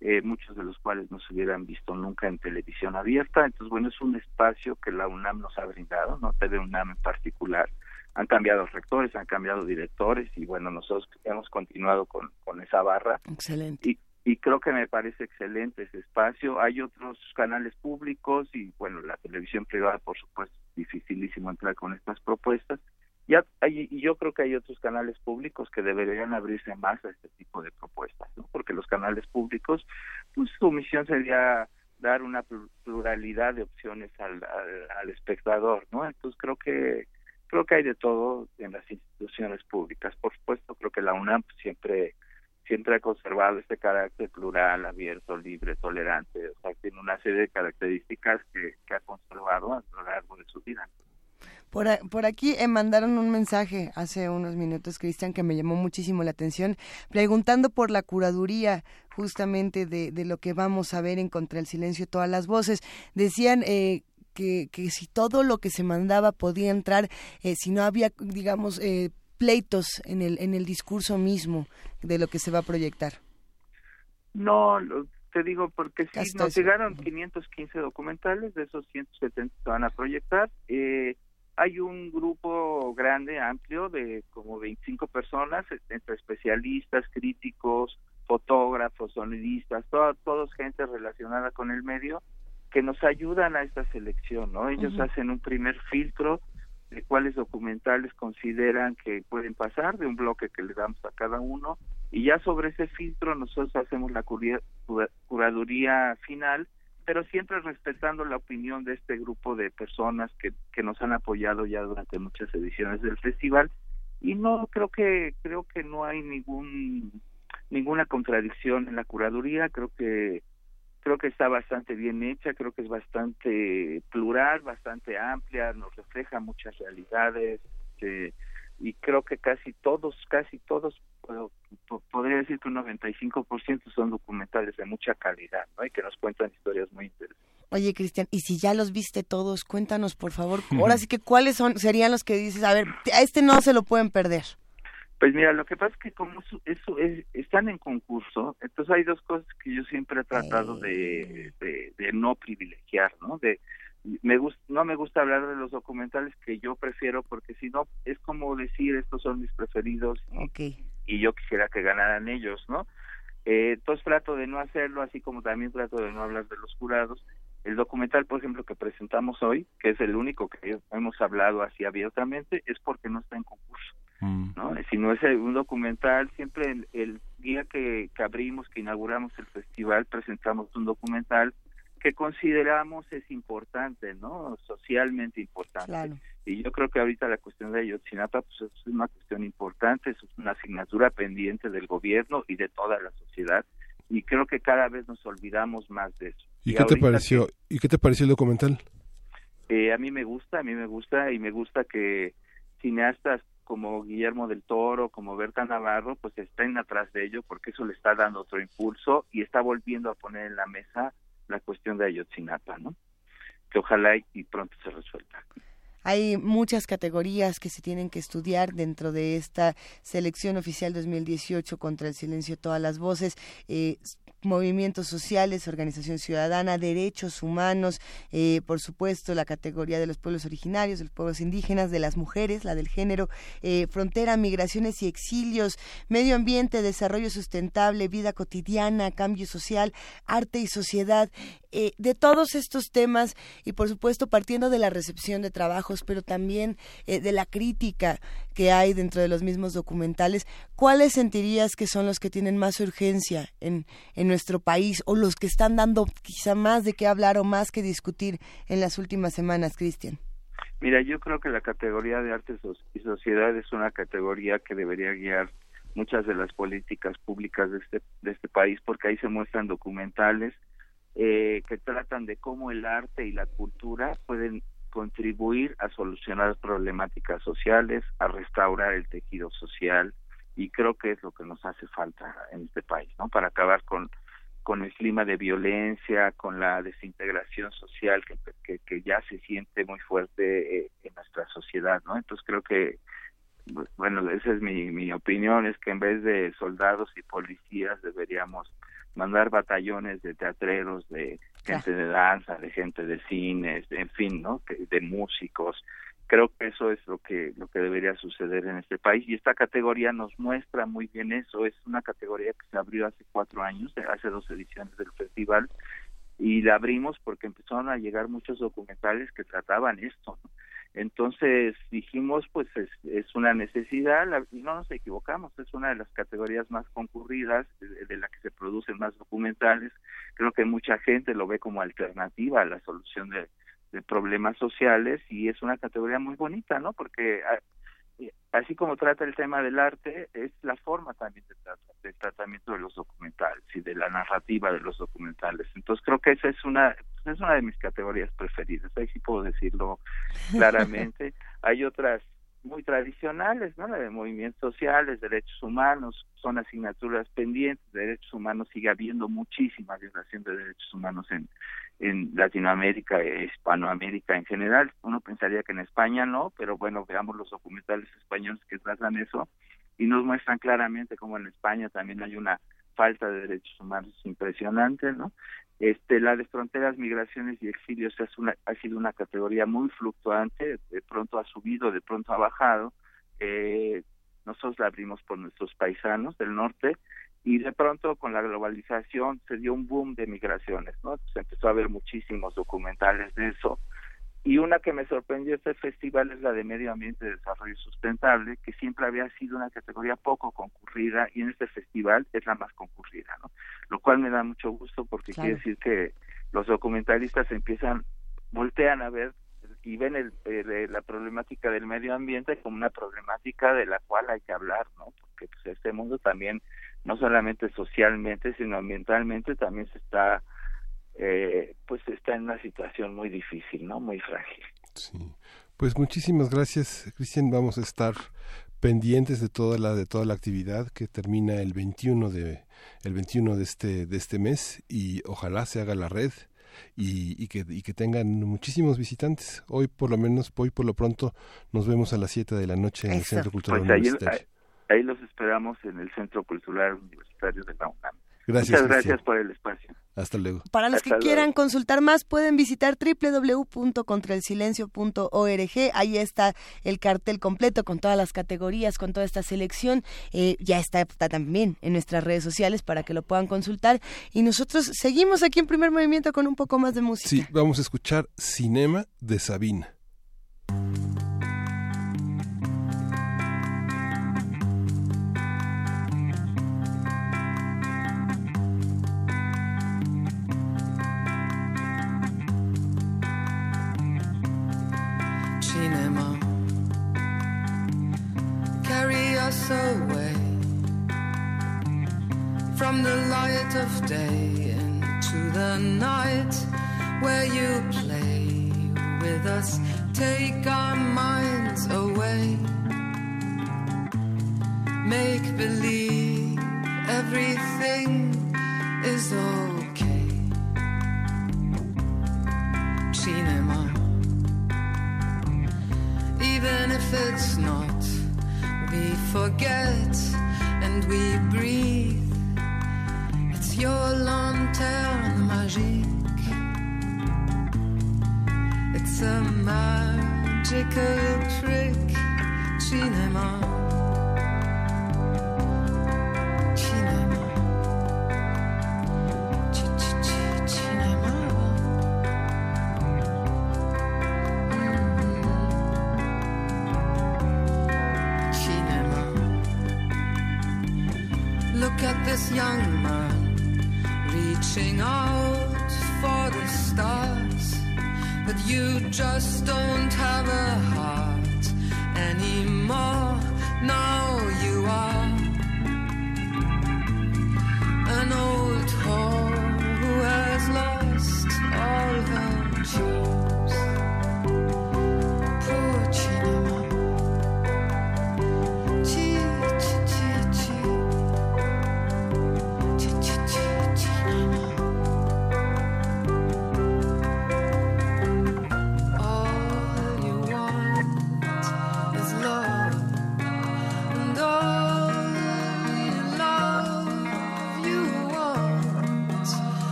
[SPEAKER 5] eh, muchos de los cuales no se hubieran visto nunca en televisión abierta. Entonces, bueno, es un espacio que la UNAM nos ha brindado, ¿no? TV UNAM en particular. Han cambiado rectores, han cambiado directores y bueno, nosotros hemos continuado con, con esa barra.
[SPEAKER 2] Excelente.
[SPEAKER 5] Y, y creo que me parece excelente ese espacio. Hay otros canales públicos y bueno, la televisión privada, por supuesto, es dificilísimo entrar con estas propuestas ya y yo creo que hay otros canales públicos que deberían abrirse más a este tipo de propuestas. Porque los canales públicos, pues su misión sería dar una pluralidad de opciones al, al, espectador, ¿no? Entonces creo que creo que hay de todo en las instituciones públicas. Por supuesto, creo que la UNAM siempre siempre ha conservado este carácter plural, abierto, libre, tolerante, o sea, tiene una serie de características que ha conservado a lo largo de su vida.
[SPEAKER 2] Por, por aquí eh, mandaron un mensaje hace unos minutos, Cristian, que me llamó muchísimo la atención, preguntando por la curaduría justamente de, de lo que vamos a ver en Contra el Silencio Todas las Voces. Decían eh, que, que, si todo lo que se mandaba podía entrar, eh, si no había, digamos, eh, pleitos en el, en el discurso mismo de lo que se va a proyectar.
[SPEAKER 5] No, te digo porque si nos llegaron 515 documentales, de esos 170 se van a proyectar. Eh, hay un grupo grande, amplio, de como 25 personas, entre especialistas, críticos, fotógrafos, sonidistas, todos gente relacionada con el medio, que nos ayudan a esta selección, ¿no? Ellos hacen un primer filtro de cuáles documentales consideran que pueden pasar de un bloque que le damos a cada uno y ya sobre ese filtro nosotros hacemos la curaduría final pero siempre respetando la opinión de este grupo de personas que, que nos han apoyado ya durante muchas ediciones del festival. Y no creo que creo que no hay ningún ninguna contradicción en la curaduría. Creo que creo que está bastante bien hecha creo que es bastante plural bastante amplia nos refleja muchas realidades este, y creo que casi todos casi todos podría decir que un 95% son documentales de mucha calidad, ¿no? Y que nos cuentan historias muy interesantes.
[SPEAKER 2] Oye, Cristian, y si ya los viste todos, cuéntanos, por favor. Ahora sí que, ¿cuáles son serían los que dices, a ver, a este no se lo pueden perder?
[SPEAKER 5] Pues mira, lo que pasa es que como eso, es, están en concurso, entonces hay dos cosas que yo siempre he tratado de, de, de no privilegiar, ¿no? De, me gusta, no me gusta hablar de los documentales que yo prefiero porque si no es como decir estos son mis preferidos y yo quisiera que ganaran ellos, ¿no? Eh, entonces trato de no hacerlo, así como también trato de no hablar de los jurados. El documental, por ejemplo, que presentamos hoy, que es el único que hemos hablado así abiertamente, es porque no está en concurso. Mm. ¿no? Si no es un documental, siempre el, el día que, que abrimos, que inauguramos el festival, presentamos un documental que consideramos es importante, ¿no? Socialmente importante. Y yo creo que ahorita la cuestión de Ayotzinapa pues, es una cuestión importante, es una asignatura pendiente del gobierno y de toda la sociedad. Y creo que cada vez nos olvidamos más de eso.
[SPEAKER 1] ¿Y, qué te pareció? ¿Y qué te pareció el documental?
[SPEAKER 5] Eh, a mí me gusta, a mí me gusta y me gusta que cineastas como Guillermo del Toro, como Berta Navarro, pues estén atrás de ello porque eso le está dando otro impulso y está volviendo a poner en la mesa la cuestión de Ayotzinapa, ¿no? Que ojalá y pronto se resuelva.
[SPEAKER 2] Hay muchas categorías que se tienen que estudiar dentro de esta selección oficial 2018 contra el silencio todas las voces. Eh, movimientos sociales, organización ciudadana, derechos humanos, eh, por supuesto la categoría de los pueblos originarios, de los pueblos indígenas, de las mujeres, la del género, eh, frontera, migraciones y exilios, medio ambiente, desarrollo sustentable, vida cotidiana, cambio social, arte y sociedad. Eh, de todos estos temas y por supuesto partiendo de la recepción de trabajos, pero también de la crítica que hay dentro de los mismos documentales, ¿cuáles sentirías que son los que tienen más urgencia en, en nuestro país o los que están dando quizá más de qué hablar o más que discutir en las últimas semanas, Cristian?
[SPEAKER 5] Mira, yo creo que la categoría de artes y sociedad es una categoría que debería guiar muchas de las políticas públicas de este, de este país porque ahí se muestran documentales eh, que tratan de cómo el arte y la cultura pueden contribuir a solucionar problemáticas sociales, a restaurar el tejido social y creo que es lo que nos hace falta en este país, ¿no? Para acabar con con el clima de violencia, con la desintegración social que, que, ya se siente muy fuerte eh, en nuestra sociedad, ¿no? Entonces creo que, bueno, esa es mi, mi opinión, es que en vez de soldados y policías deberíamos mandar batallones de teatreros, de gente de danza, de gente de cines, en fin, ¿no? De músicos. Creo que eso es lo que lo que debería suceder en este país y esta categoría nos muestra muy bien eso. Es una categoría que se abrió hace cuatro años, hace dos ediciones del festival y la abrimos porque empezaron a llegar muchos documentales que trataban esto. ¿no? Entonces dijimos, pues es, una necesidad, y no nos equivocamos, es una de las categorías más concurridas, de, la que se producen más documentales. Creo que mucha gente lo ve como alternativa a la solución de, de problemas sociales y es una categoría muy bonita, ¿no? Porque ah, así como trata el tema del arte, es la forma también de, tratamiento de los documentales y de la narrativa de los documentales. Entonces creo que esa es una es una de mis categorías preferidas, ahí sí puedo decirlo claramente. Hay otras muy tradicionales, ¿no? La de movimientos sociales, derechos humanos, son asignaturas pendientes, derechos humanos sigue habiendo muchísima violación de derechos humanos en, en Latinoamérica e Hispanoamérica en general. Uno pensaría que en España no, pero bueno, veamos los documentales españoles que tratan eso y nos muestran claramente cómo en España también hay una falta de derechos humanos impresionante, ¿no? Este, la de fronteras, migraciones y exilios es una, ha sido una categoría muy fluctuante, de pronto ha subido, de pronto ha bajado. Eh, nosotros la abrimos por nuestros paisanos del norte y de pronto con la globalización se dio un boom de migraciones, ¿no? Se empezó a ver muchísimos documentales de eso. Y una que me sorprendió este festival es la de Medio Ambiente y Desarrollo Sustentable, que siempre había sido una categoría poco concurrida y en este festival es la más concurrida, ¿no? Lo cual me da mucho gusto porque quiere decir que los documentalistas empiezan, voltean a ver y ven el, la problemática del medio ambiente como una problemática de la cual hay que hablar, ¿no? Porque pues, este mundo también, no solamente socialmente, sino ambientalmente, también se está, eh, pues está en una situación muy difícil, ¿no? Muy frágil.
[SPEAKER 1] Sí. Pues muchísimas gracias, Cristian. Vamos a estar pendientes de toda la de toda la actividad que termina el 21 de el 21 de este de este mes y ojalá se haga la red y, y, que, y que tengan muchísimos visitantes. Hoy por lo menos, hoy por lo pronto, nos vemos a las 7 de la noche en el Centro Cultural
[SPEAKER 5] pues Universitario. Ahí, ahí, los esperamos en el Centro Cultural Universitario de la UNAM.
[SPEAKER 1] Gracias,
[SPEAKER 5] Muchas gracias por el espacio.
[SPEAKER 1] Hasta luego.
[SPEAKER 2] Para los que quieran consultar más, pueden visitar www.contraelsilencio.org. Ahí está el cartel completo con todas las categorías, con toda esta selección. Eh, ya está, está, también en nuestras redes sociales para que lo puedan consultar. Y nosotros seguimos aquí en primer movimiento con un poco más de música.
[SPEAKER 1] Sí, vamos a escuchar Cinema de Sabina.
[SPEAKER 6] Away from the light of day into the night where you play with us, take our minds away. Make believe everything is okay. Cinema, even if it's not we forget and we breathe. It's your lanterne magique. It's a magical trick, cinema. this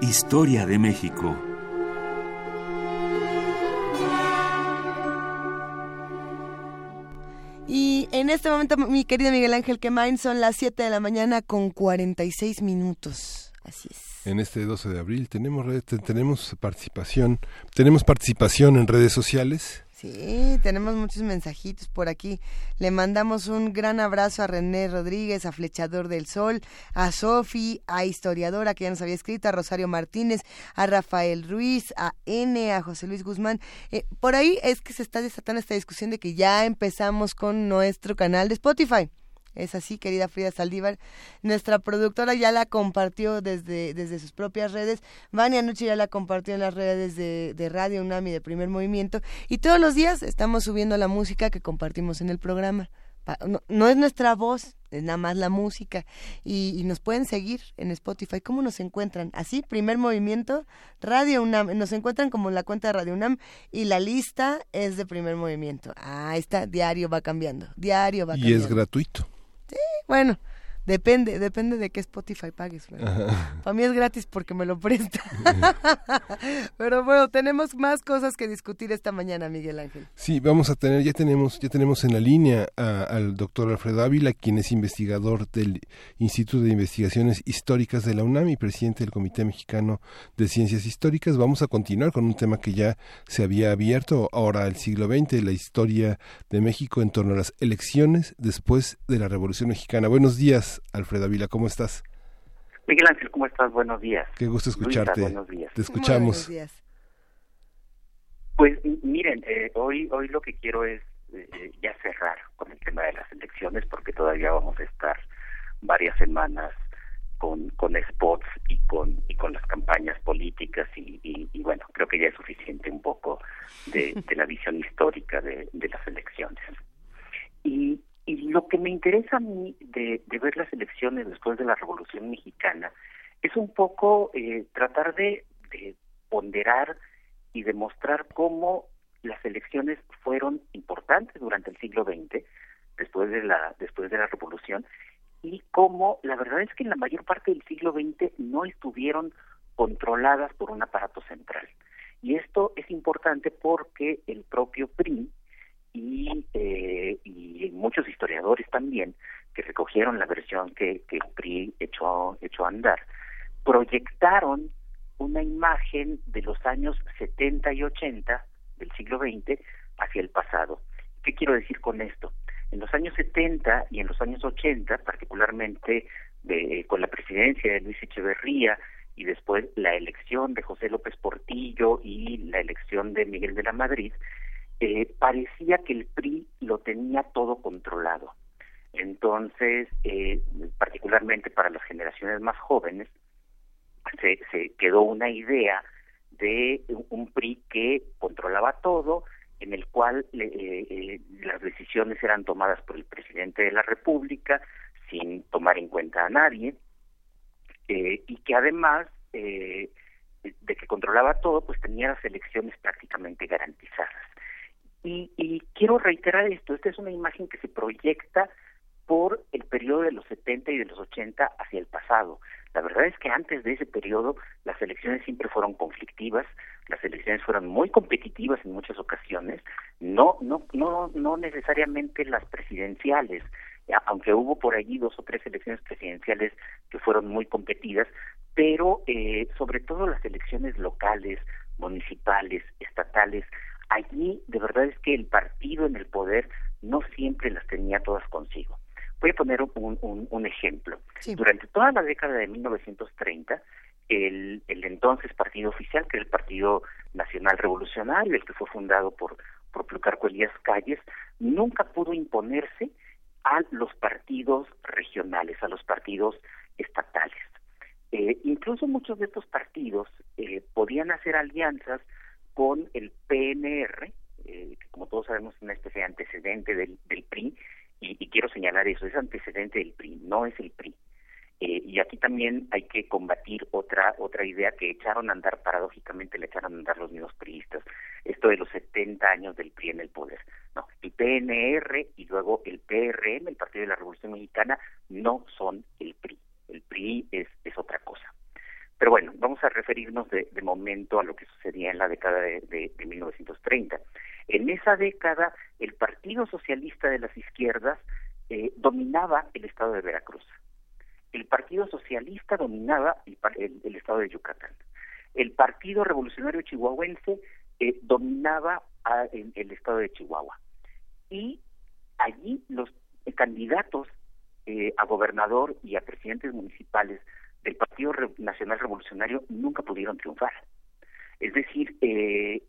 [SPEAKER 4] Historia de México.
[SPEAKER 2] Y en este momento, mi querido Miguel Ángel Quemain, son las 7 de la mañana con 46 minutos.
[SPEAKER 1] En este 12 de abril tenemos tenemos participación, tenemos participación en redes sociales.
[SPEAKER 2] Sí, tenemos muchos mensajitos por aquí. Le mandamos un gran abrazo a René Rodríguez, a Flechador del Sol, a Sofi, a Historiadora, que ya nos había escrito, a Rosario Martínez, a Rafael Ruiz, a N, a José Luis Guzmán. Eh, por ahí es que se está desatando esta discusión de que ya empezamos con nuestro canal de Spotify. Es así, querida Frida Saldívar. Nuestra productora ya la compartió desde, desde sus propias redes. Vania Noche ya la compartió en las redes de, de Radio UNAMI de Primer Movimiento. Y todos los días estamos subiendo la música que compartimos en el programa. No, es nuestra voz, es nada más la música. Y, nos pueden seguir en Spotify. ¿Cómo nos encuentran? Así, primer movimiento, Radio UNAM. Nos encuentran como la cuenta de Radio UNAM y la lista es de primer movimiento. Ah, está, diario va cambiando. Diario va cambiando.
[SPEAKER 1] Y es gratuito.
[SPEAKER 2] Sí, bueno, Depende, depende de qué Spotify pagues. Para mí es gratis porque me lo presta. Pero bueno, tenemos más cosas que discutir esta mañana, Miguel Ángel.
[SPEAKER 1] Sí, vamos a tener, ya tenemos, ya tenemos en la línea al doctor Alfredo Ávila, quien es investigador del Instituto de Investigaciones Históricas de la UNAM y presidente del Comité Mexicano de Ciencias Históricas. Vamos a continuar con un tema que ya se había abierto ahora el siglo XX, la historia de México en torno a las elecciones después de la Revolución Mexicana. Buenos días. Alfredo Vila, ¿cómo estás?
[SPEAKER 7] Miguel Ángel, ¿cómo estás? Buenos días.
[SPEAKER 1] Qué gusto escucharte.
[SPEAKER 7] buenos días.
[SPEAKER 1] Te escuchamos.
[SPEAKER 7] Pues miren, eh, hoy hoy lo que quiero es eh, ya cerrar con el tema de las elecciones porque todavía vamos a estar varias semanas con, con spots y con y con las campañas políticas y, y, bueno, creo que ya es suficiente un poco de, de la visión histórica de, de las elecciones. Y y lo que me interesa a mí de, ver las elecciones después de la Revolución Mexicana es un poco eh, tratar de, ponderar y demostrar cómo las elecciones fueron importantes durante el siglo XX, después de la, después de la Revolución, y cómo la verdad es que en la mayor parte del siglo XX no estuvieron controladas por un aparato central. Y esto es importante porque el propio PRI, y, eh, y muchos historiadores también que recogieron la versión que, que PRI echó, echó a andar, proyectaron una imagen de los años 70 y 80 del siglo XX hacia el pasado. ¿Qué quiero decir con esto? En los años 70 y en los años 80, particularmente de, con la presidencia de Luis Echeverría y después la elección de José López Portillo y la elección de Miguel de la Madrid, eh, parecía que el PRI lo tenía todo controlado. Entonces, eh, particularmente para las generaciones más jóvenes, se, se quedó una idea de un PRI que controlaba todo, en el cual eh, las decisiones eran tomadas por el presidente de la República sin tomar en cuenta a nadie, y que además de que controlaba todo, pues tenía las elecciones prácticamente garantizadas. Y, quiero reiterar esto, esta es una imagen que se proyecta por el periodo de los 70 y de los 80 hacia el pasado. La verdad es que antes de ese periodo las elecciones siempre fueron conflictivas, las elecciones fueron muy competitivas en muchas ocasiones, no no no no necesariamente las presidenciales, aunque hubo por allí dos o tres elecciones presidenciales que fueron muy competidas, pero eh, sobre todo las elecciones locales, municipales, estatales, allí de verdad es que el partido en el poder no siempre las tenía todas consigo. Voy a poner un, un, ejemplo. Durante toda la década de 1930, el, el entonces partido oficial, que era el Partido Nacional Revolucionario, el que fue fundado por, por Plutarco Elías Calles, nunca pudo imponerse a los partidos regionales, a los partidos estatales. Eh, incluso muchos de estos partidos eh, podían hacer alianzas con el PNR, eh, que como todos sabemos es una especie de antecedente del, PRI, y, quiero señalar eso, es antecedente del PRI, no es el PRI. Eh, y aquí también hay que combatir otra otra idea que echaron a andar, paradójicamente le echaron a andar los mismos priistas, esto de los 70 años del PRI en el poder. No, el PNR y luego el PRM, el Partido de la Revolución Mexicana, no son el PRI. El PRI es otra cosa. Pero bueno, vamos a referirnos de, momento a lo que sucedía en la década de, de, 1930. En esa década, el Partido Socialista de las Izquierdas eh, dominaba el estado de Veracruz. El Partido Socialista dominaba el, estado de Yucatán. El Partido Revolucionario Chihuahuense eh, dominaba el, estado de Chihuahua. Y allí los candidatos eh, a gobernador y a presidentes municipales del Partido Nacional Revolucionario nunca pudieron triunfar. Es decir, eh,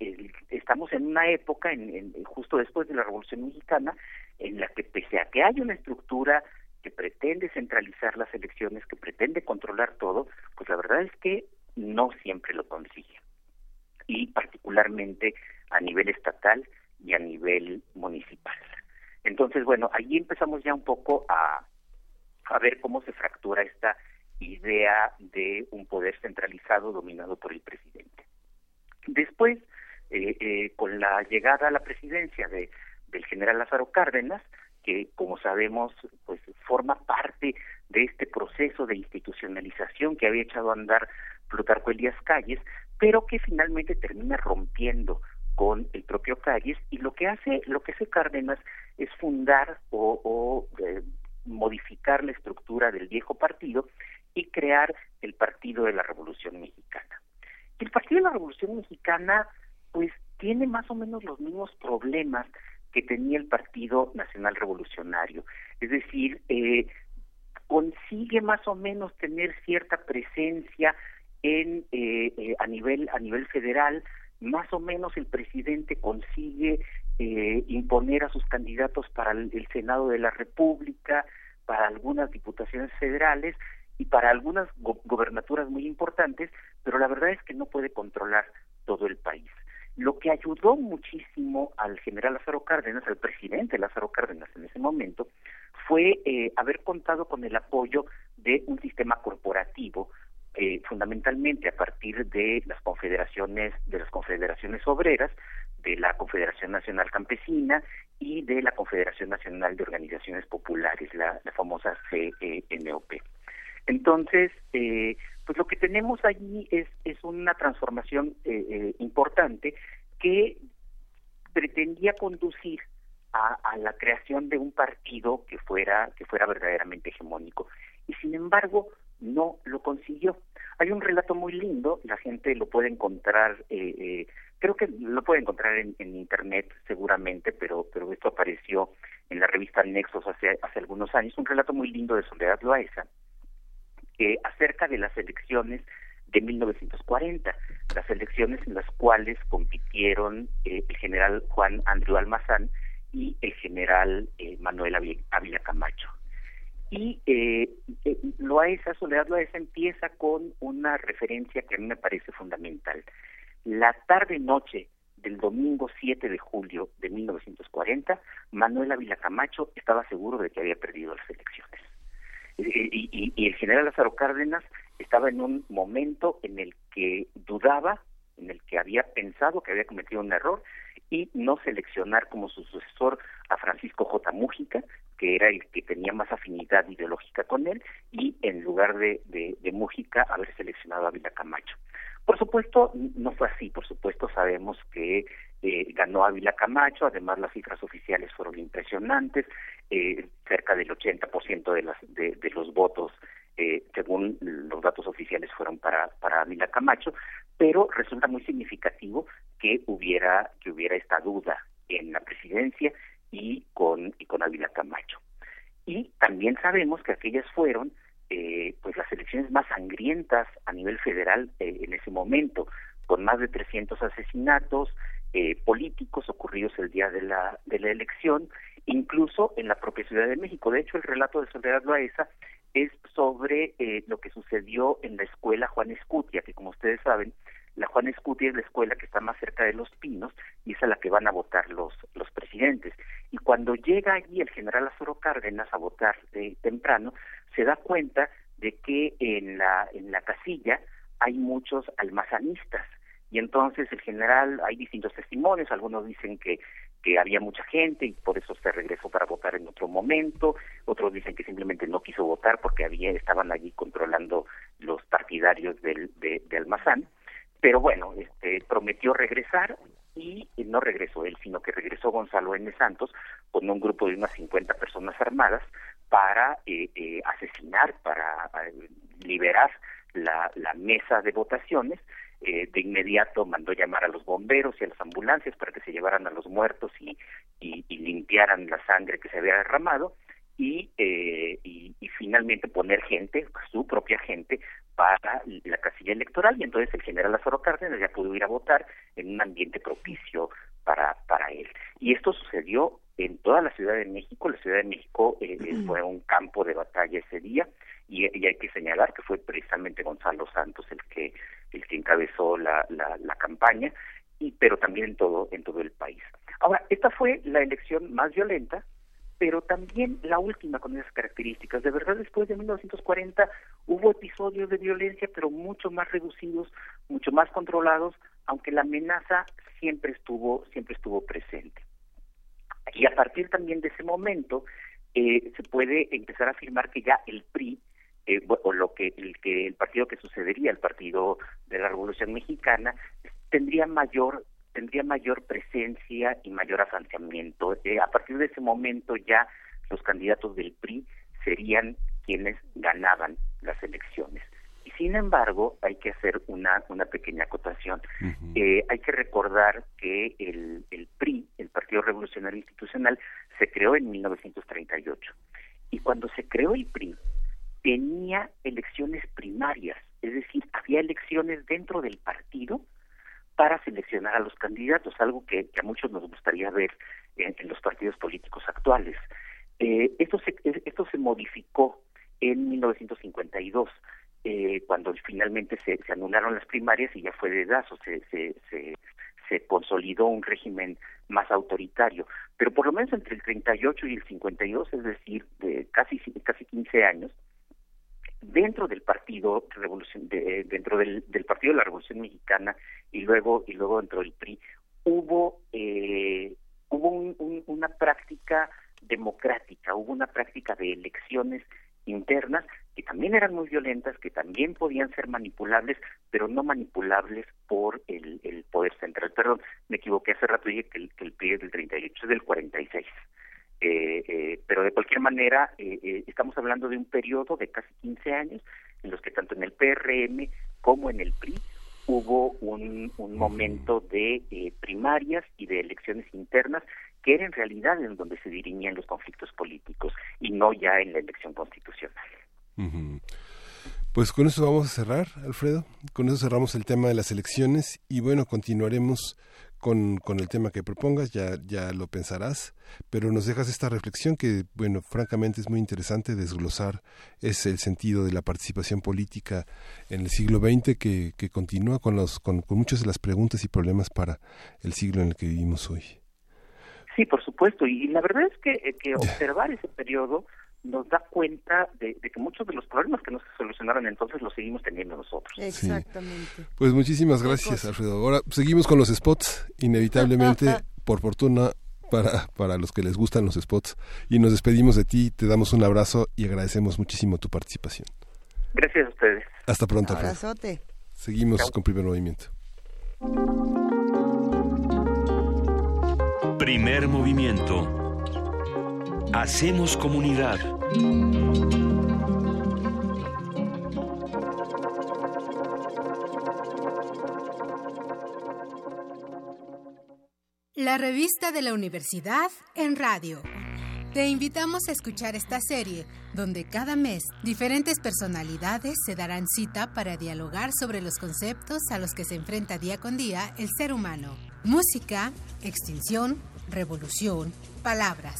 [SPEAKER 7] estamos en una época, en, justo después de la Revolución Mexicana, en la que pese a que hay una estructura que pretende centralizar las elecciones, que pretende controlar todo, pues la verdad es que no siempre lo consigue. Y particularmente a nivel estatal y a nivel municipal. Entonces, bueno, ahí empezamos ya un poco a, a ver cómo se fractura esta idea de un poder centralizado dominado por el presidente. Después, eh, eh, con la llegada a la presidencia de, del general Lázaro Cárdenas, que como sabemos, pues forma parte de este proceso de institucionalización que había echado a andar Plutarco Elías Calles, pero que finalmente termina rompiendo con el propio Calles y lo que hace lo que hace Cárdenas es fundar o, eh, modificar la estructura del viejo partido y crear el Partido de la Revolución Mexicana. El Partido de la Revolución Mexicana, pues, tiene más o menos los mismos problemas que tenía el Partido Nacional Revolucionario. Es decir, eh, consigue más o menos tener cierta presencia en eh, eh, a nivel a nivel federal más o menos el presidente consigue imponer a sus candidatos para el, Senado de la República para algunas diputaciones federales y para algunas gobernaturas muy importantes, pero la verdad es que no puede controlar todo el país. Lo que ayudó muchísimo al general Lázaro Cárdenas, al presidente Lázaro Cárdenas en ese momento, fue eh, haber contado con el apoyo de un sistema corporativo, eh, fundamentalmente a partir de las confederaciones, de las confederaciones obreras, de la Confederación Nacional Campesina y de la Confederación Nacional de Organizaciones Populares, la, la famosa CNOP. Entonces, eh, pues lo que tenemos allí es, es una transformación eh, eh, importante que pretendía conducir a, a, la creación de un partido que fuera que fuera verdaderamente hegemónico y sin embargo no lo consiguió. Hay un relato muy lindo, la gente lo puede encontrar, eh, creo que lo puede encontrar en, en, internet seguramente, pero pero esto apareció en la revista Nexos hace hace algunos años, un relato muy lindo de Soledad Loaesa acerca de las elecciones de 1940, las elecciones en las cuales compitieron eh, el general Juan Andrew Almazán y el general eh, Manuel Ávila Camacho. Y eh, eh, Loaesa, Soledad Loaesa empieza con una referencia que a mí me parece fundamental. La tarde-noche del domingo 7 de julio de 1940, Manuel Ávila Camacho estaba seguro de que había perdido las elecciones. Y, el general Lázaro Cárdenas estaba en un momento en el que dudaba, en el que había pensado que había cometido un error y no seleccionar como su sucesor a Francisco J. Mújica, que era el que tenía más afinidad ideológica con él, y en lugar de, de, de Mújica haber seleccionado a Vila Camacho. Por supuesto, no fue así, por supuesto sabemos que eh, ganó Ávila Camacho, además las cifras oficiales fueron impresionantes, eh, cerca del 80% de, las, de, de los votos, eh, según los datos oficiales, fueron para, para Ávila Camacho, pero resulta muy significativo que hubiera, que hubiera esta duda en la presidencia y con, y con Ávila Camacho. Y también sabemos que aquellas fueron eh, pues las elecciones más sangrientas a nivel federal eh, en ese momento, con más de 300 asesinatos eh, políticos ocurridos el día de la, de la elección, incluso en la propia Ciudad de México. De hecho, el relato de Soledad Loaesa es sobre eh, lo que sucedió en la escuela Juan Escutia, que como ustedes saben, la Juan Escutia es la escuela que está más cerca de Los Pinos y es a la que van a votar los, los presidentes. Y cuando llega allí el general Azoro Cárdenas a votar temprano, se da cuenta de que en la, en la casilla hay muchos almazanistas y entonces el general, hay distintos testimonios, algunos dicen que, que había mucha gente y por eso se regresó para votar en otro momento, otros dicen que simplemente no quiso votar porque había, estaban allí controlando los partidarios del, de, de Almazán, pero bueno, este, prometió regresar y no regresó él, sino que regresó Gonzalo N. Santos con un grupo de unas 50 personas armadas para eh, eh, asesinar, para eh, liberar la, la mesa de votaciones eh, de inmediato mandó llamar a los bomberos y a las ambulancias para que se llevaran a los muertos y, y, limpiaran la sangre que se había derramado y, eh, y, y, finalmente poner gente, su propia gente, para la casilla electoral y entonces el general Lázaro Cárdenas ya pudo ir a votar en un ambiente propicio para, para él. Y esto sucedió en toda la Ciudad de México. La Ciudad de México eh, fue un campo de batalla ese día y, y, hay que señalar que fue precisamente Gonzalo Santos el que el que encabezó la, campaña pero también en todo en todo el país. Ahora esta fue la elección más violenta pero también la última con esas características. De verdad, después de 1940 hubo episodios de violencia, pero mucho más reducidos, mucho más controlados, aunque la amenaza siempre estuvo, siempre estuvo presente. Y a partir también de ese momento, eh, se puede empezar a afirmar que ya el PRI eh, o lo que el que el partido que sucedería el partido de la Revolución Mexicana tendría mayor tendría mayor presencia y mayor afianzamiento. Eh, a partir de ese momento ya los candidatos del PRI serían quienes ganaban las elecciones. Y sin embargo, hay que hacer una, una pequeña acotación. eh, hay que recordar que el, el PRI, el Partido Revolucionario Institucional, se creó en 1938. Y cuando se creó el PRI, tenía elecciones primarias, es decir, había elecciones dentro del partido para seleccionar a los candidatos, algo que, a muchos nos gustaría ver en, los partidos políticos actuales. Eh, esto, se, esto se modificó en 1952, eh, cuando finalmente se, anularon las primarias y ya fue de dazo, se, se, se, se consolidó un régimen más autoritario. Pero por lo menos entre el 38 y el 52, es decir, de casi, casi 15 años, dentro del partido revolución de, dentro del, del, partido de la revolución mexicana y luego y luego dentro del PRI hubo eh, hubo un, una práctica democrática hubo una práctica de elecciones internas que también eran muy violentas que también podían ser manipulables pero no manipulables por el, el poder central. Perdón me equivoqué hace rato dije que el, que el PRI es del 38 es del 46 eh, eh, pero de cualquier manera, eh, eh, estamos hablando de un periodo de casi 15 años en los que tanto en el PRM como en el PRI hubo un, un momento de eh, primarias y de elecciones internas que era en realidad en donde se dirimían los conflictos políticos y no ya en la elección constitucional.
[SPEAKER 8] Uh -huh. Pues con eso vamos a cerrar, Alfredo. Con eso cerramos el tema de las elecciones y bueno, continuaremos con, con, el tema que propongas, ya, ya lo pensarás, pero nos dejas esta reflexión que, bueno, francamente es muy interesante desglosar es el sentido de la participación política en el siglo XX que, que continúa con, los, con, con muchas de las preguntas y problemas para el siglo en el que vivimos hoy.
[SPEAKER 7] Sí, por supuesto, y la verdad es que, que observar ese periodo nos da cuenta de, de, que muchos de los problemas que no se solucionaron entonces los seguimos teniendo nosotros.
[SPEAKER 9] Exactamente.
[SPEAKER 8] Sí. Pues muchísimas gracias, Alfredo. Ahora seguimos con los spots, inevitablemente, por fortuna, para, para los que les gustan los spots. Y nos despedimos de ti, te damos un abrazo y agradecemos muchísimo tu participación.
[SPEAKER 7] Gracias a ustedes.
[SPEAKER 8] Hasta pronto,
[SPEAKER 9] Alfredo. Abrazote.
[SPEAKER 8] Seguimos Chao. con primer movimiento.
[SPEAKER 3] Primer movimiento. Hacemos comunidad.
[SPEAKER 10] La revista de la universidad en radio. Te invitamos a escuchar esta serie, donde cada mes diferentes personalidades se darán cita para dialogar sobre los conceptos a los que se enfrenta día con día el ser humano. Música, extinción, revolución, palabras.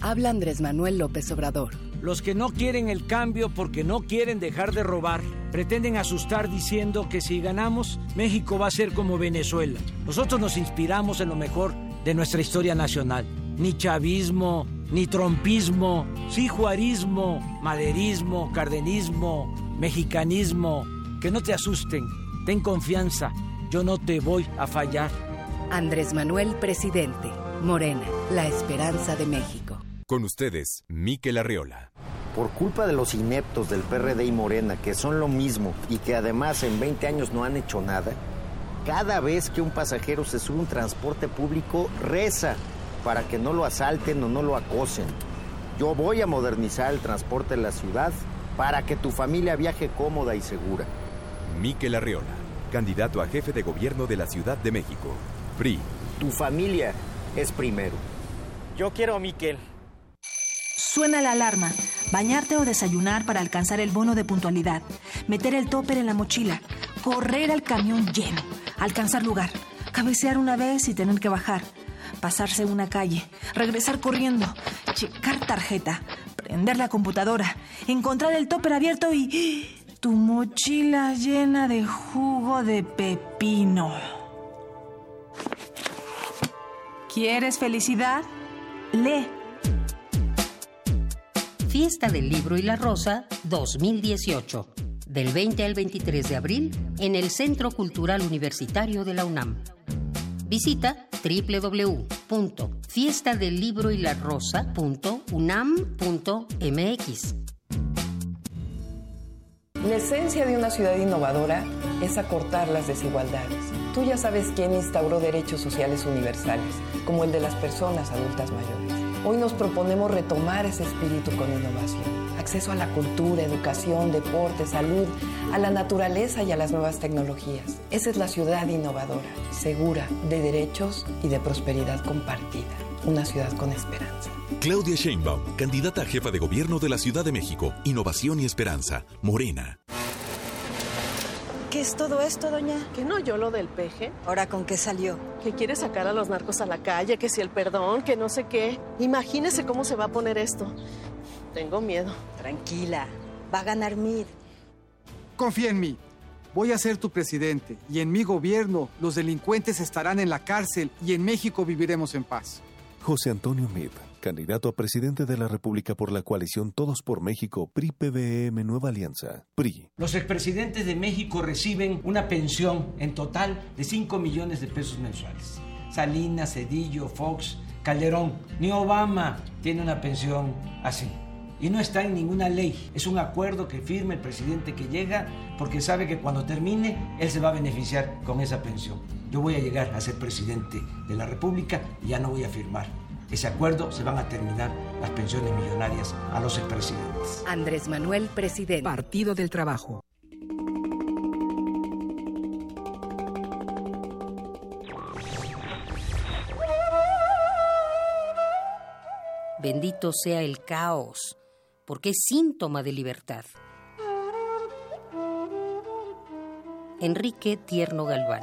[SPEAKER 11] Habla Andrés Manuel López Obrador.
[SPEAKER 12] Los que no quieren el cambio porque no quieren dejar de robar, pretenden asustar diciendo que si ganamos, México va a ser como Venezuela. Nosotros nos inspiramos en lo mejor de nuestra historia nacional. Ni chavismo, ni trompismo, sí juarismo, maderismo, cardenismo, mexicanismo. Que no te asusten, ten confianza, yo no te voy a fallar.
[SPEAKER 11] Andrés Manuel, presidente. Morena, la esperanza de México.
[SPEAKER 13] Con ustedes, Miquel Arriola.
[SPEAKER 14] Por culpa de los ineptos del PRD y Morena, que son lo mismo y que además en 20 años no han hecho nada, cada vez que un pasajero se sube a un transporte público, reza para que no lo asalten o no lo acosen. Yo voy a modernizar el transporte en la ciudad para que tu familia viaje cómoda y segura.
[SPEAKER 13] Miquel Arriola, candidato a jefe de gobierno de la Ciudad de México. PRI.
[SPEAKER 14] Tu familia es primero.
[SPEAKER 15] Yo quiero a Miquel.
[SPEAKER 16] Suena la alarma. Bañarte o desayunar para alcanzar el bono de puntualidad. Meter el topper en la mochila. Correr al camión lleno. Alcanzar lugar. Cabecear una vez y tener que bajar. Pasarse una calle. Regresar corriendo. Checar tarjeta. Prender la computadora. Encontrar el topper abierto y... Tu mochila llena de jugo de pepino. ¿Quieres felicidad? Lee.
[SPEAKER 17] Fiesta del Libro y la Rosa 2018. Del 20 al 23 de abril en el Centro Cultural Universitario de la UNAM. Visita www.fiestadelibroylarosa.unam.mx.
[SPEAKER 18] La esencia de una ciudad innovadora es acortar las desigualdades. Tú ya sabes quién instauró derechos sociales universales, como el de las personas adultas mayores. Hoy nos proponemos retomar ese espíritu con innovación. Acceso a la cultura, educación, deporte, salud, a la naturaleza y a las nuevas tecnologías. Esa es la ciudad innovadora, segura, de derechos y de prosperidad compartida. Una ciudad con esperanza.
[SPEAKER 13] Claudia Sheinbaum, candidata a jefa de gobierno de la Ciudad de México. Innovación y esperanza. Morena.
[SPEAKER 19] ¿Qué es todo esto, doña?
[SPEAKER 20] ¿Que no yo lo del peje?
[SPEAKER 19] ¿Ahora con qué salió?
[SPEAKER 20] Que quiere sacar a los narcos a la calle, que si el perdón, que no sé qué. Imagínese cómo se va a poner esto. Tengo miedo.
[SPEAKER 19] Tranquila, va a ganar Mid.
[SPEAKER 21] Confía en mí. Voy a ser tu presidente y en mi gobierno los delincuentes estarán en la cárcel y en México viviremos en paz.
[SPEAKER 22] José Antonio Mid, candidato a presidente de la República por la coalición Todos por México, PRI-PBM Nueva Alianza, PRI.
[SPEAKER 12] Los expresidentes de México reciben una pensión en total de 5 millones de pesos mensuales. Salinas, Cedillo, Fox, Calderón, ni Obama tiene una pensión así. Y no está en ninguna ley. Es un acuerdo que firma el presidente que llega porque sabe que cuando termine él se va a beneficiar con esa pensión. Yo voy a llegar a ser presidente de la República y ya no voy a firmar ese acuerdo se van a terminar las pensiones millonarias a los expresidentes.
[SPEAKER 11] Andrés Manuel, presidente.
[SPEAKER 23] Partido del Trabajo.
[SPEAKER 17] Bendito sea el caos, porque es síntoma de libertad. Enrique Tierno Galván.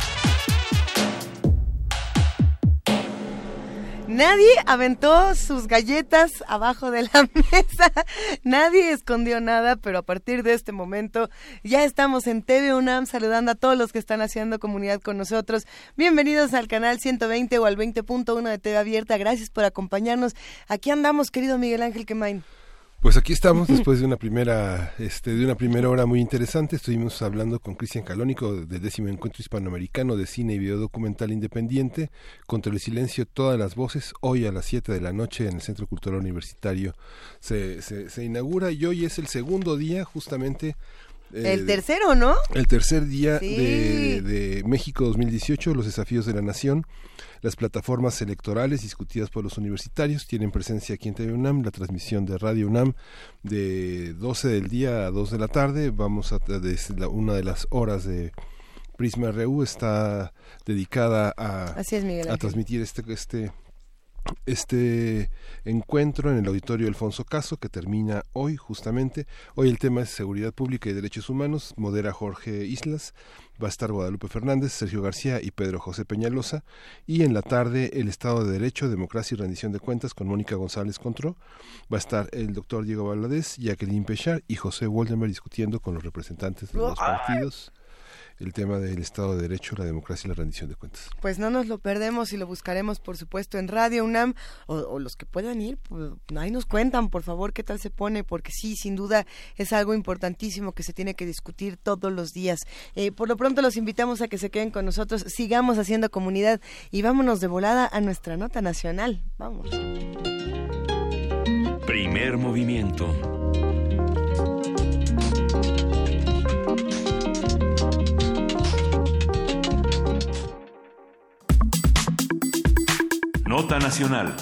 [SPEAKER 2] Nadie aventó sus galletas abajo de la mesa, nadie escondió nada, pero a partir de este momento ya estamos en TV UNAM saludando a todos los que están haciendo comunidad con nosotros. Bienvenidos al canal 120 o al 20.1 de TV Abierta. Gracias por acompañarnos. Aquí andamos, querido Miguel Ángel Quemain.
[SPEAKER 1] Pues aquí estamos después de una primera, este, de una primera hora muy interesante. Estuvimos hablando con Cristian Calónico del décimo encuentro hispanoamericano de cine y video documental independiente contra el silencio todas las voces. Hoy a las 7 de la noche en el Centro Cultural Universitario se, se, inaugura y hoy es el segundo día justamente
[SPEAKER 2] eh, el tercero, ¿no?
[SPEAKER 1] El tercer día de, de, México 2018, los desafíos de la nación. Las plataformas electorales discutidas por los universitarios tienen presencia aquí en TV UNAM, la transmisión de Radio UNAM de 12 del día a 2 de la tarde. Vamos a desde una de las horas de Prisma RU está dedicada a, a transmitir este, este este encuentro en el auditorio Alfonso Caso que termina hoy justamente. Hoy el tema es seguridad pública y derechos humanos. Modera Jorge Islas, va a estar Guadalupe Fernández, Sergio García y Pedro José Peñalosa. Y en la tarde el Estado de Derecho, Democracia y Rendición de Cuentas con Mónica González Contró. Va a estar el doctor Diego Valadez, Jacqueline Pechar y José Woldenberg discutiendo con los representantes de los partidos el tema del Estado de Derecho, la democracia y la rendición de cuentas.
[SPEAKER 2] Pues no nos lo perdemos y lo buscaremos, por supuesto, en Radio UNAM o, los que puedan ir, pues ahí nos cuentan, por favor, qué tal se pone, porque sí, sin duda es algo importantísimo que se tiene que discutir todos los días. Eh, por lo pronto los invitamos a que se queden con nosotros, sigamos haciendo comunidad y vámonos de volada a nuestra nota nacional. Vamos.
[SPEAKER 3] Primer movimiento Nota Nacional.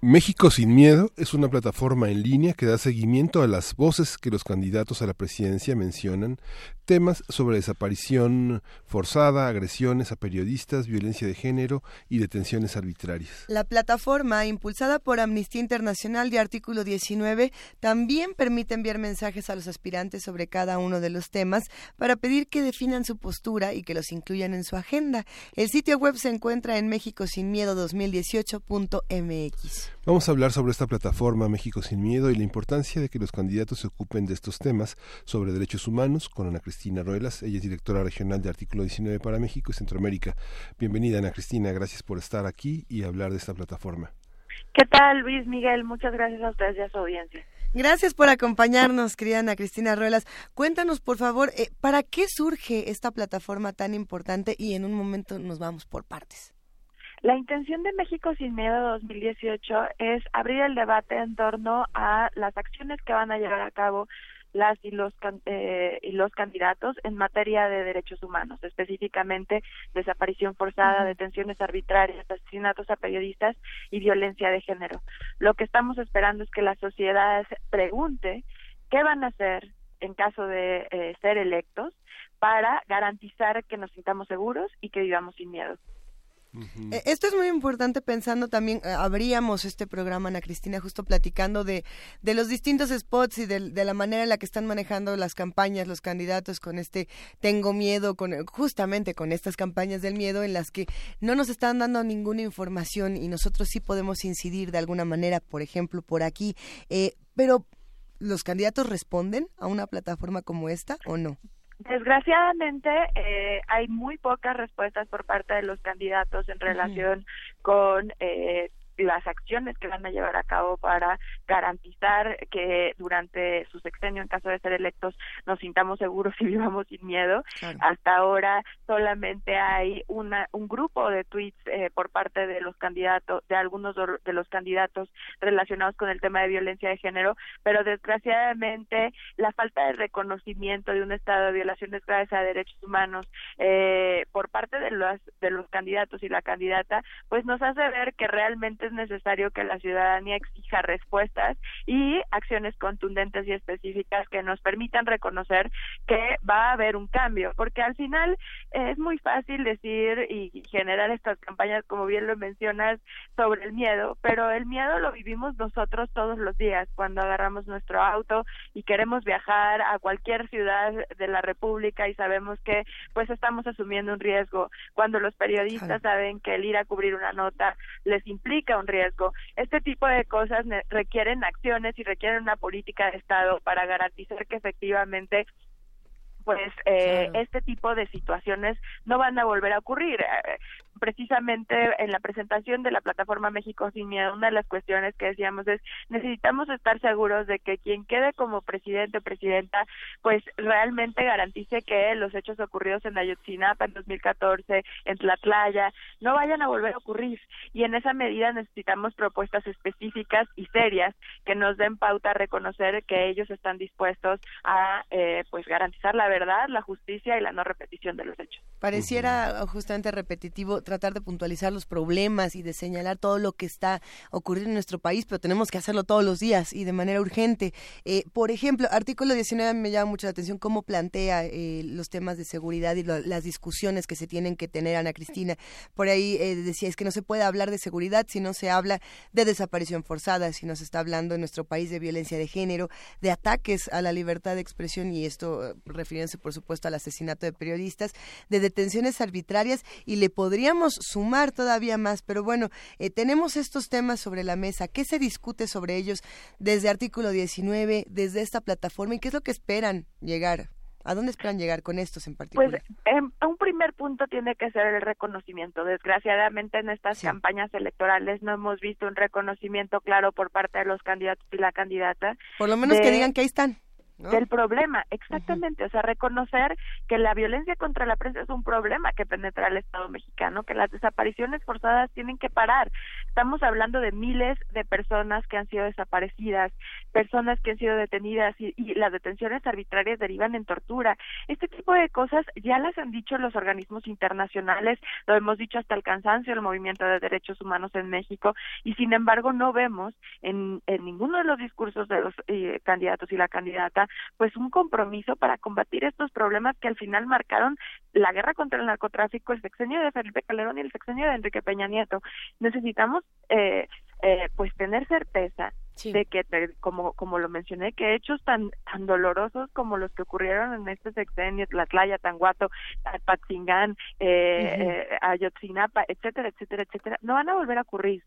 [SPEAKER 1] México sin Miedo es una plataforma en línea que da seguimiento a las voces que los candidatos a la presidencia mencionan, temas sobre desaparición forzada, agresiones a periodistas, violencia de género y detenciones arbitrarias.
[SPEAKER 2] La plataforma, impulsada por Amnistía Internacional de Artículo 19, también permite enviar mensajes a los aspirantes sobre cada uno de los temas para pedir que definan su postura y que los incluyan en su agenda. El sitio web se encuentra en mexicosinmiedo2018.mx.
[SPEAKER 1] Vamos a hablar sobre esta plataforma México sin Miedo y la importancia de que los candidatos se ocupen de estos temas sobre derechos humanos con Ana Cristina Ruelas. Ella es directora regional de Artículo 19 para México y Centroamérica. Bienvenida, Ana Cristina. Gracias por estar aquí y hablar de esta plataforma.
[SPEAKER 24] ¿Qué tal, Luis Miguel? Muchas gracias a ustedes y a su audiencia.
[SPEAKER 2] Gracias por acompañarnos, querida Ana Cristina Ruelas. Cuéntanos, por favor, eh, ¿para qué surge esta plataforma tan importante? Y en un momento nos vamos por partes.
[SPEAKER 24] La intención de México sin Miedo 2018 es abrir el debate en torno a las acciones que van a llevar a cabo las y los eh, y los candidatos en materia de derechos humanos, específicamente desaparición forzada, detenciones arbitrarias, asesinatos a periodistas y violencia de género. Lo que estamos esperando es que la sociedad pregunte qué van a hacer en caso de eh, ser electos para garantizar que nos sintamos seguros y que vivamos sin miedo.
[SPEAKER 2] Eh, esto es muy importante pensando también, eh, abríamos este programa, Ana Cristina, justo platicando de, de los distintos spots y de, la manera en la que están manejando las campañas, los candidatos con este tengo miedo, con justamente con estas campañas del miedo en las que no nos están dando ninguna información y nosotros sí podemos incidir de alguna manera, por ejemplo, por aquí. Eh, pero, ¿los candidatos responden a una plataforma como esta o no?
[SPEAKER 24] Desgraciadamente, eh, hay muy pocas respuestas por parte de los candidatos en relación con eh, las acciones que van a llevar a cabo para garantizar que durante su sexenio, en caso de ser electos, nos sintamos seguros y vivamos sin miedo. Hasta ahora solamente hay una, un grupo de tweets eh, por parte de los candidatos, de algunos de los candidatos relacionados con el tema de violencia de género, pero desgraciadamente la falta de reconocimiento de un estado de violaciones graves a derechos humanos eh, por parte de los de los candidatos y la candidata, pues nos hace ver que realmente realmente es necesario que la ciudadanía exija respuestas y acciones contundentes y específicas que nos permitan reconocer que va a haber un cambio, porque al final es muy fácil decir y generar estas campañas, como bien lo mencionas, sobre el miedo, pero el miedo lo vivimos nosotros todos los días cuando agarramos nuestro auto y queremos viajar a cualquier ciudad de la República y sabemos que pues estamos asumiendo un riesgo, cuando los periodistas saben que el ir a cubrir una nota les implica un riesgo. Este tipo de cosas requieren acciones y requieren una política de Estado para garantizar que efectivamente pues eh, este tipo de situaciones no van a volver a ocurrir. Precisamente en la presentación de la plataforma México sin miedo, una de las cuestiones que decíamos es necesitamos estar seguros de que quien quede como presidente o presidenta, pues realmente garantice que los hechos ocurridos en Ayotzinapa en 2014, en Tlatlaya, no vayan a volver a ocurrir. Y en esa medida necesitamos propuestas específicas y serias que nos den pauta a reconocer que ellos están dispuestos a, eh, pues, garantizar la verdad, la justicia y la no repetición de los hechos.
[SPEAKER 2] Pareciera justamente repetitivo tratar de puntualizar los problemas y de señalar todo lo que está ocurriendo en nuestro país, pero tenemos que hacerlo todos los días y de manera urgente. Eh, por ejemplo, artículo 19 me llama mucho la atención cómo plantea eh, los temas de seguridad y las discusiones que se tienen que tener, Ana Cristina. Por ahí eh, decía, es que no se puede hablar de seguridad si no se habla de desaparición forzada, si no se está hablando en nuestro país de violencia de género, de ataques a la libertad de expresión, y esto refiriéndose, por supuesto, al asesinato de periodistas, de detenciones arbitrarias, y le podríamos sumar todavía más, pero bueno, eh, tenemos estos temas sobre la mesa. ¿Qué se discute sobre ellos desde artículo 19, desde esta plataforma y qué es lo que esperan llegar? ¿A dónde esperan llegar con estos en particular?
[SPEAKER 24] Pues un primer punto tiene que ser el reconocimiento. Desgraciadamente en estas campañas electorales no hemos visto un reconocimiento claro por parte de los candidatos y la candidata.
[SPEAKER 2] Por lo menos que digan que ahí están
[SPEAKER 24] del problema, exactamente, o sea, reconocer que la violencia contra la prensa es un problema que penetra el Estado mexicano, que las desapariciones forzadas tienen que parar. Estamos hablando de miles de personas que han sido desaparecidas, personas que han sido detenidas y, y las detenciones arbitrarias derivan en tortura. Este tipo de cosas ya las han dicho los organismos internacionales, lo hemos dicho hasta el cansancio el movimiento de derechos humanos en México y sin embargo no vemos en, en ninguno de los discursos de los eh, candidatos y la candidata pues un compromiso para combatir estos problemas que al final marcaron la guerra contra el narcotráfico, el sexenio de Felipe Calderón y el sexenio de Enrique Peña Nieto. Necesitamos eh, eh, pues tener certeza de que como como lo mencioné que hechos tan tan dolorosos como los que ocurrieron en este sexenio Tlatlaya Tanguato Patzingán eh, eh, Ayotzinapa etcétera etcétera etcétera no van a volver a ocurrir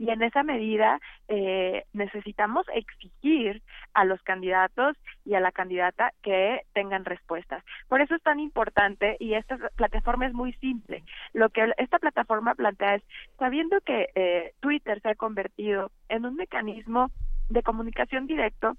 [SPEAKER 24] y en esa medida eh, necesitamos exigir a los candidatos y a la candidata que tengan respuestas. Por eso es tan importante y esta plataforma es muy simple. Lo que esta plataforma plantea es, sabiendo que eh, Twitter se ha convertido en un mecanismo de comunicación directo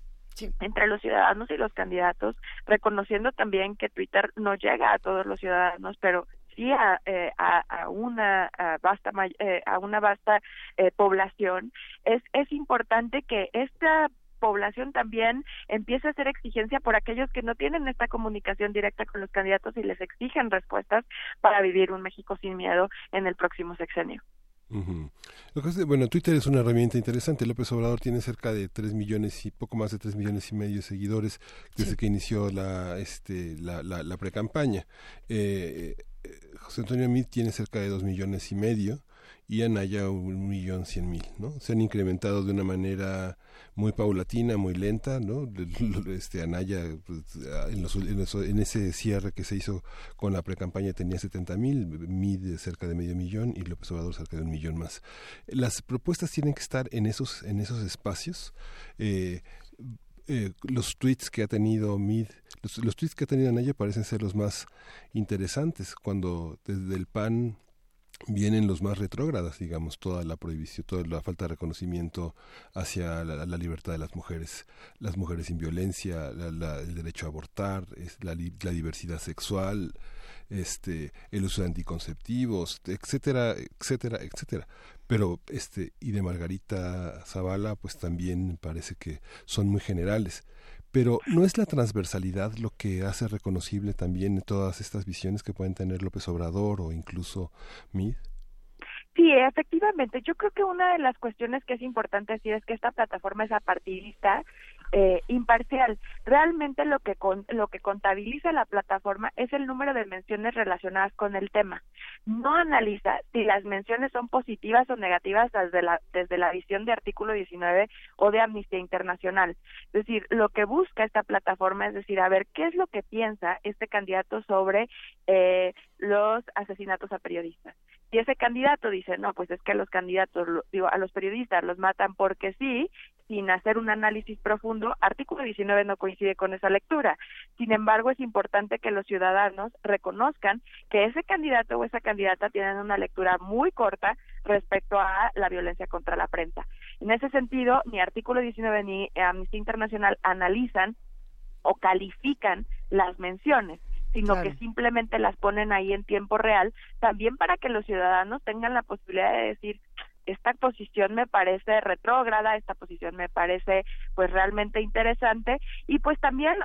[SPEAKER 24] entre los ciudadanos y los candidatos, reconociendo también que Twitter no llega a todos los ciudadanos, pero sí a, eh, a, una vasta eh, a una vasta eh, población es es importante que esta población también empiece a hacer exigencia por aquellos que no tienen esta comunicación directa con los candidatos y les exigen respuestas para vivir un México sin miedo en el próximo sexenio.
[SPEAKER 1] bueno, Twitter es una herramienta interesante. López Obrador tiene cerca de tres millones y poco más de tres millones y medio de seguidores desde que inició la, este, la, la, la pre-campaña. Eh, José Antonio Meade tiene cerca de dos millones y medio y Anaya un millón cien mil, ¿no? Se han incrementado de una manera muy paulatina, muy lenta, ¿no? Este Anaya pues, en, en, ese cierre que se hizo con la precampaña tenía 70 mil, Mid cerca de medio millón y López Obrador cerca de un millón más. Las propuestas tienen que estar en esos en esos espacios. Eh, eh, los tweets que ha tenido Mid, los, tweets que ha tenido Anaya parecen ser los más interesantes, cuando desde el PAN vienen los más retrógradas, digamos, toda la prohibición, toda la falta de reconocimiento hacia la, libertad de las mujeres, las mujeres sin violencia, el derecho a abortar, la, la diversidad sexual, este, el uso de anticonceptivos, etcétera, etcétera, etcétera. Pero este, y de Margarita Zavala, pues también parece que son muy generales. Pero ¿no es la transversalidad lo que hace reconocible también todas estas visiones que pueden tener López Obrador o incluso Mid?
[SPEAKER 24] Sí, efectivamente. Yo creo que una de las cuestiones que es importante decir es que esta plataforma es apartidista eh, imparcial. Realmente lo que lo que contabiliza la plataforma es el número de menciones relacionadas con el tema. No analiza si las menciones son positivas o negativas desde la desde la visión de artículo 19 o de Amnistía Internacional. Es decir, lo que busca esta plataforma es decir, a ver qué es lo que piensa este candidato sobre eh, los asesinatos a periodistas si ese candidato dice, no, pues es que los candidatos, digo, a los periodistas los matan porque sí, sin hacer un análisis profundo, artículo 19 no coincide con esa lectura. Sin embargo, es importante que los ciudadanos reconozcan que ese candidato o esa candidata tienen una lectura muy corta respecto a la violencia contra la prensa. En ese sentido, ni artículo 19 ni Amnistía Internacional analizan o califican las menciones sino que simplemente las ponen ahí en tiempo real, también para que los ciudadanos tengan la posibilidad de decir, esta posición me parece retrógrada, esta posición me parece pues realmente interesante y pues también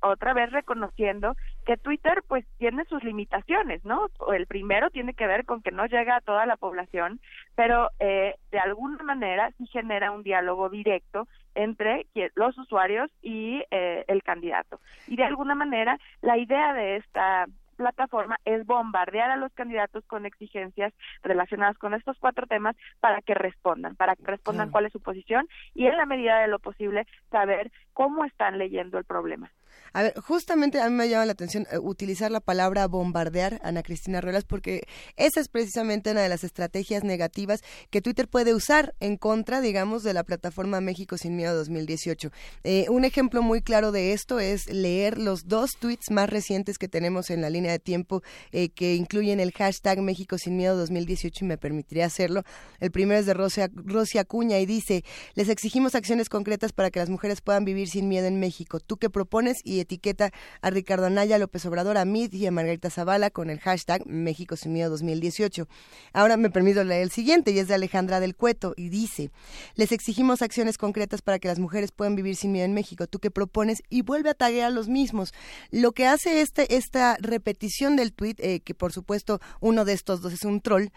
[SPEAKER 24] otra vez reconociendo que Twitter pues tiene sus limitaciones, ¿no? El primero tiene que ver con que no llega a toda la población, pero eh, de alguna manera sí genera un diálogo directo entre los usuarios y eh, el candidato. Y de alguna manera la idea de esta plataforma es bombardear a los candidatos con exigencias relacionadas con estos cuatro temas para que respondan, para que respondan cuál es su posición y en la medida de lo posible saber cómo están leyendo el problema.
[SPEAKER 2] A ver, justamente a mí me llama la atención eh, utilizar la palabra bombardear, Ana Cristina Ruelas, porque esa es precisamente una de las estrategias negativas que Twitter puede usar en contra, digamos, de la plataforma México Sin Miedo 2018. Eh, un ejemplo muy claro de esto es leer los dos tweets más recientes que tenemos en la línea de tiempo eh, que incluyen el hashtag México Sin Miedo 2018 y me permitiría hacerlo. El primero es de Rosia, Rosia Cuña y dice, les exigimos acciones concretas para que las mujeres puedan vivir sin miedo en México. ¿Tú qué propones? Y etiqueta a Ricardo Anaya, López Obrador, a Mid y a Margarita Zavala con el hashtag México sin miedo 2018. Ahora me permito leer el siguiente y es de Alejandra del Cueto y dice, les exigimos acciones concretas para que las mujeres puedan vivir sin miedo en México. ¿Tú qué propones? Y vuelve a taguear a los mismos. Lo que hace este, esta repetición del tweet, eh, que por supuesto uno de estos dos es un troll,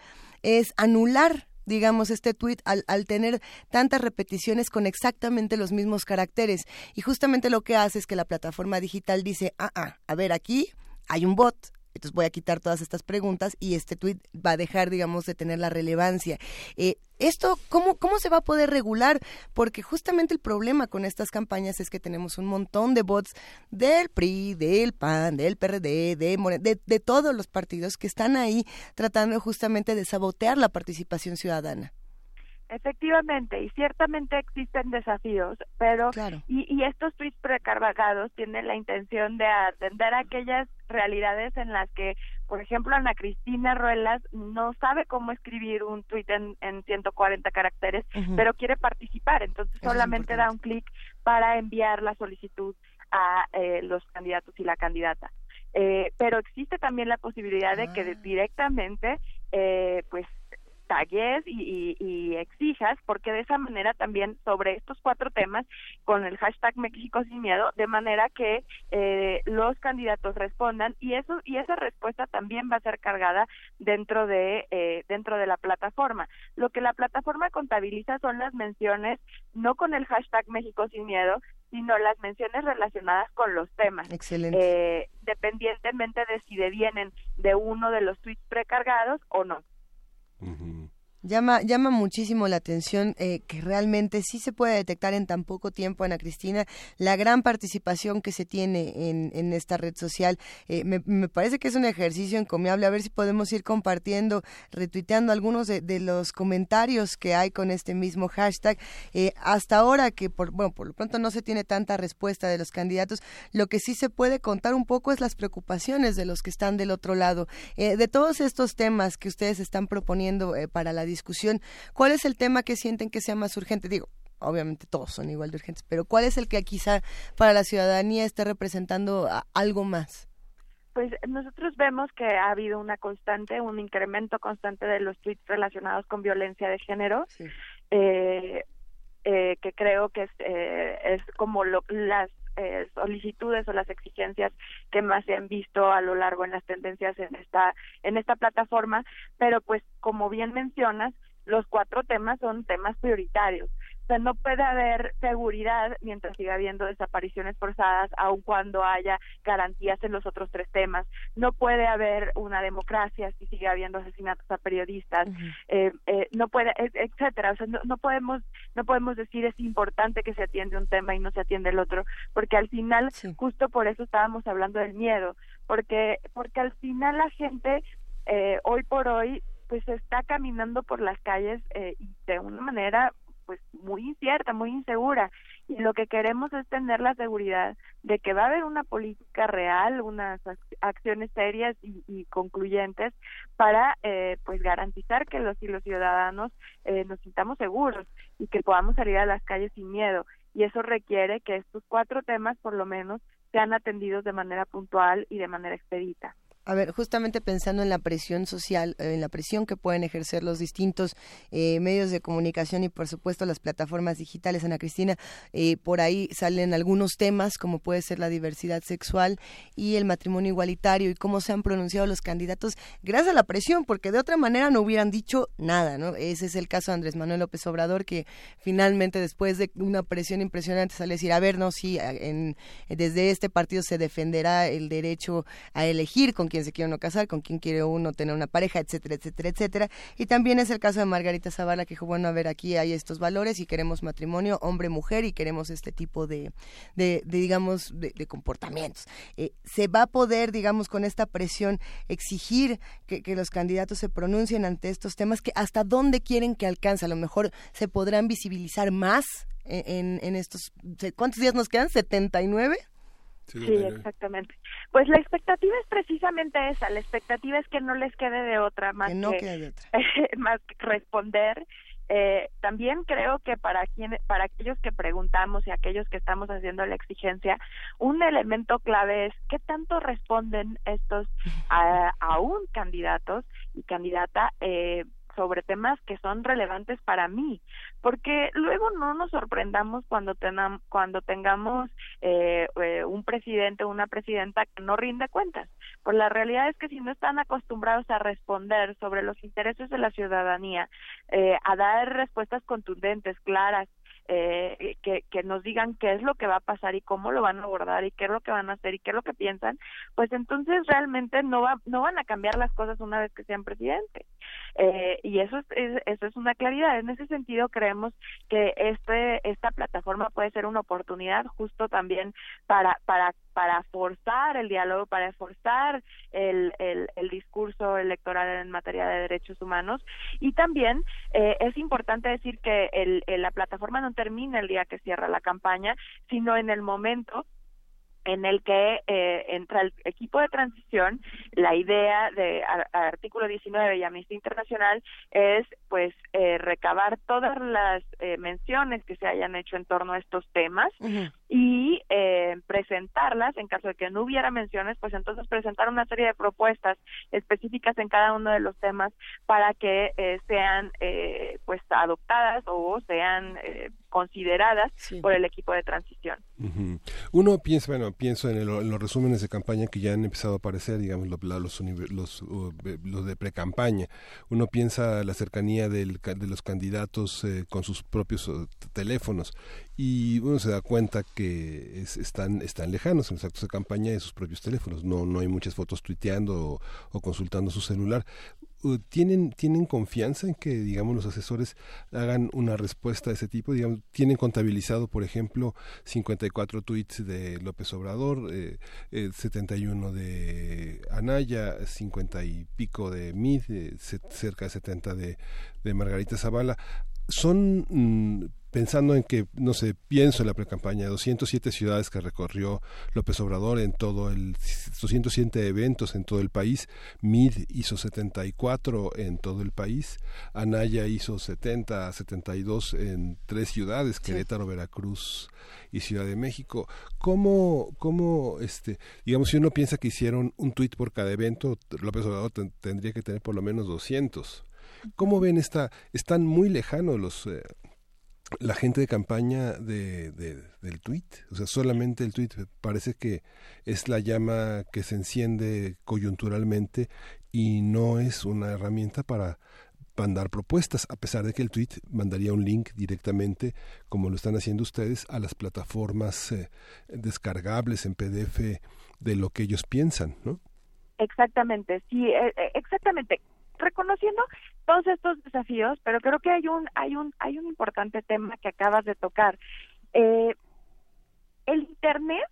[SPEAKER 2] es anular digamos, este tuit al, al tener tantas repeticiones con exactamente los mismos caracteres. Y justamente lo que hace es que la plataforma digital dice, ah, ah, a ver, aquí hay un bot, entonces voy a quitar todas estas preguntas y este tweet va a dejar, digamos, de tener la relevancia. Eh, esto, ¿cómo, ¿cómo se va a poder regular? Porque justamente el problema con estas campañas es que tenemos un montón de bots del PRI, del PAN, del PRD, de, de todos los partidos que están ahí tratando justamente de sabotear la participación ciudadana.
[SPEAKER 24] Efectivamente, y ciertamente existen desafíos, pero y, y, estos tweets precargados tienen la intención de atender aquellas realidades en las que, por ejemplo, Ana Cristina Ruelas no sabe cómo escribir un tweet en, en 140 caracteres, pero quiere participar, entonces solamente da un clic para enviar la solicitud a eh, los candidatos y la candidata. Eh, pero existe también la posibilidad de que ah. directamente eh, pues tagues y, exijas, porque de esa manera también sobre estos cuatro temas, con el hashtag México sin miedo, de manera que eh, los candidatos respondan y eso y esa respuesta también va a ser cargada dentro de eh, dentro de la plataforma. Lo que la plataforma contabiliza son las menciones no con el hashtag México sin miedo, sino las menciones relacionadas con los temas.
[SPEAKER 2] Excelente.
[SPEAKER 24] Eh, dependientemente de si devienen de uno de los tweets precargados o no. Mm-hmm.
[SPEAKER 2] Llama, llama muchísimo la atención eh, que realmente sí se puede detectar en tan poco tiempo, Ana Cristina, la gran participación que se tiene en, en esta red social. Eh, me, me, parece que es un ejercicio encomiable. A ver si podemos ir compartiendo, retuiteando algunos de, los comentarios que hay con este mismo hashtag. Eh, hasta ahora que, por, bueno, por lo pronto no se tiene tanta respuesta de los candidatos, lo que sí se puede contar un poco es las preocupaciones de los que están del otro lado. de todos estos temas que ustedes están proponiendo para la discusión. ¿Cuál es el tema que sienten que sea más urgente? Digo, obviamente todos son igual de urgentes, pero ¿cuál es el que quizá para la ciudadanía esté representando algo más?
[SPEAKER 24] Pues nosotros vemos que ha habido una constante, un incremento constante de los tweets relacionados con violencia de género, eh, eh, que creo que es, eh, es como lo, las eh, solicitudes o las exigencias que más se han visto a lo largo en las tendencias en esta en esta plataforma, pero pues como bien mencionas, los cuatro temas son temas prioritarios. O sea, no puede haber seguridad mientras siga habiendo desapariciones forzadas, aun cuando haya garantías en los otros tres temas. No puede haber una democracia si sigue habiendo asesinatos a periodistas. eh, eh, no puede, etcétera. O sea, no, no, podemos, no podemos decir es importante que se atiende un tema y no se atiende el otro, porque al final, justo por eso estábamos hablando del miedo, porque, porque al final la gente eh, hoy por hoy pues está caminando por las calles eh, de una manera pues muy incierta, muy insegura y lo que queremos es tener la seguridad de que va a haber una política real, unas acciones serias y, concluyentes para eh, pues garantizar que los y los ciudadanos eh, nos sintamos seguros y que podamos salir a las calles sin miedo y eso requiere que estos cuatro temas por lo menos sean atendidos de manera puntual y de manera expedita.
[SPEAKER 2] A ver, justamente pensando en la presión social, en la presión que pueden ejercer los distintos eh, medios de comunicación y por supuesto las plataformas digitales, Ana Cristina, eh, por ahí salen algunos temas como puede ser la diversidad sexual y el matrimonio igualitario y cómo se han pronunciado los candidatos gracias a la presión, porque de otra manera no hubieran dicho nada, ¿no? Ese es el caso de Andrés Manuel López Obrador, que finalmente después de una presión impresionante sale a decir, a ver, no, sí, en, desde este partido se defenderá el derecho a elegir con quién quién se quiere uno casar, con quién quiere uno tener una pareja, etcétera, etcétera, etcétera. Y también es el caso de Margarita Zavala, que dijo, bueno, a ver, aquí hay estos valores y queremos matrimonio hombre-mujer y queremos este tipo de, de, digamos, de, comportamientos. Eh, ¿Se va a poder, digamos, con esta presión exigir que, los candidatos se pronuncien ante estos temas? que ¿Hasta dónde quieren que alcance? A lo mejor se podrán visibilizar más en, en, estos... ¿Cuántos días nos quedan? ¿79?
[SPEAKER 24] Sí, exactamente. Pues la expectativa es precisamente esa, la expectativa es que no les quede de otra más que, más que responder. Eh, también creo que para quien, para aquellos que preguntamos y aquellos que estamos haciendo la exigencia, un elemento clave es qué tanto responden estos a, aún candidatos y candidata eh, sobre temas que son relevantes para mí, porque luego no nos sorprendamos cuando, tenam, cuando tengamos eh, eh, un presidente o una presidenta que no rinde cuentas. Pues la realidad es que si no están acostumbrados a responder sobre los intereses de la ciudadanía, eh, a dar respuestas contundentes, claras, eh, que, que nos digan qué es lo que va a pasar y cómo lo van a abordar y qué es lo que van a hacer y qué es lo que piensan, pues entonces realmente no va, no van a cambiar las cosas una vez que sean presidentes. Eh, y eso es, eso es una claridad. En ese sentido creemos que este esta plataforma puede ser una oportunidad justo también para para para forzar el diálogo, para forzar el, el, el discurso electoral en materia de derechos humanos. Y también eh, es importante decir que el, la plataforma no termina el día que cierra la campaña, sino en el momento en el que eh, entra el equipo de transición, la idea de artículo 19 y Amnistía Internacional es pues eh, recabar todas las eh, menciones que se hayan hecho en torno a estos temas y eh, presentarlas. En caso de que no hubiera menciones, pues entonces presentar una serie de propuestas específicas en cada uno de los temas para que eh, sean eh, pues adoptadas o sean consideradas por el equipo de transición.
[SPEAKER 1] Uno piensa, bueno, pienso en, los resúmenes de campaña que ya han empezado a aparecer, digamos, los, los, los de pre-campaña. Uno piensa la cercanía del, de los candidatos eh, con sus propios teléfonos y uno se da cuenta que están, están lejanos en los actos de campaña de sus propios teléfonos. No, no hay muchas fotos tuiteando o consultando su celular. Tienen tienen confianza en que digamos los asesores hagan una respuesta de ese tipo digamos tienen contabilizado por ejemplo 54 tweets de López Obrador eh, 71 de Anaya 50 y pico de Mid eh, cerca de 70 de, de Margarita Zavala son mm, pensando en que, no sé, pienso en la precampaña, 207 ciudades que recorrió López Obrador en todo el, 207 eventos en todo el país, MID hizo 74 en todo el país, Anaya hizo 70, 72 en tres ciudades, Querétaro, Veracruz y Ciudad de México. ¿Cómo, cómo este, digamos, si uno piensa que hicieron un tuit por cada evento, López Obrador tendría que tener por lo menos 200. ¿Cómo ven esta? Están muy lejanos los, eh, la gente de campaña de, del tweet, o sea, solamente el tweet parece que es la llama que se enciende coyunturalmente y no es una herramienta para mandar propuestas, a pesar de que el tweet mandaría un link directamente, como lo están haciendo ustedes, a las plataformas eh, descargables en PDF de lo que ellos piensan, ¿no?
[SPEAKER 24] Exactamente, sí, eh, eh, exactamente. Reconociendo todos estos desafíos, pero creo que hay un hay un hay un importante tema que acabas de tocar. el Internet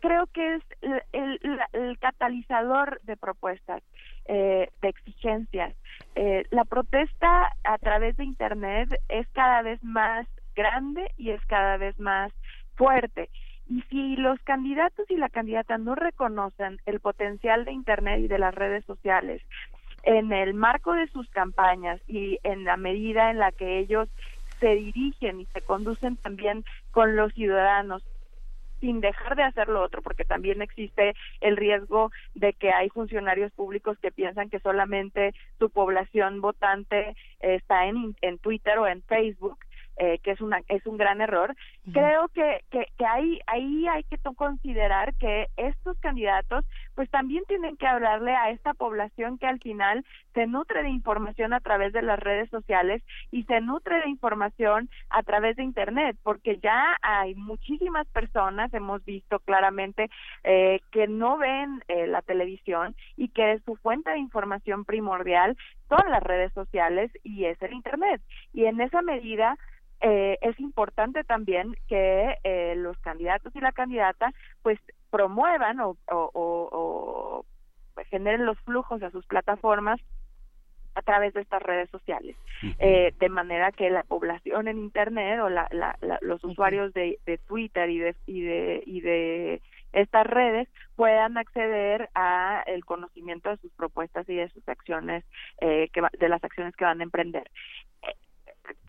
[SPEAKER 24] creo que es el, catalizador de propuestas, de exigencias. Eh, la protesta a través de Internet es cada vez más grande y es cada vez más fuerte. Y si los candidatos y la candidata no reconocen el potencial de Internet y de las redes sociales en el marco de sus campañas y en la medida en la que ellos se dirigen y se conducen también con los ciudadanos sin dejar de hacer lo otro, porque también existe el riesgo de que hay funcionarios públicos que piensan que solamente su población votante está en, en Twitter o en Facebook eh, que es una es un gran error. Creo que, que, que ahí ahí hay que considerar que estos candidatos pues también tienen que hablarle a esta población que al final se nutre de información a través de las redes sociales y se nutre de información a través de internet porque ya hay muchísimas personas hemos visto claramente eh, que no ven eh, la televisión y que su fuente de información primordial son las redes sociales y es el internet. Y en esa medida eh, es importante también que eh, los candidatos y la candidata pues promuevan o, o, generen los flujos a sus plataformas a través de estas redes sociales, eh, de manera que la población en Internet o la, los usuarios de, de Twitter y de, y de, y de estas redes puedan acceder a el conocimiento de sus propuestas y de sus acciones eh, que de las acciones que van a emprender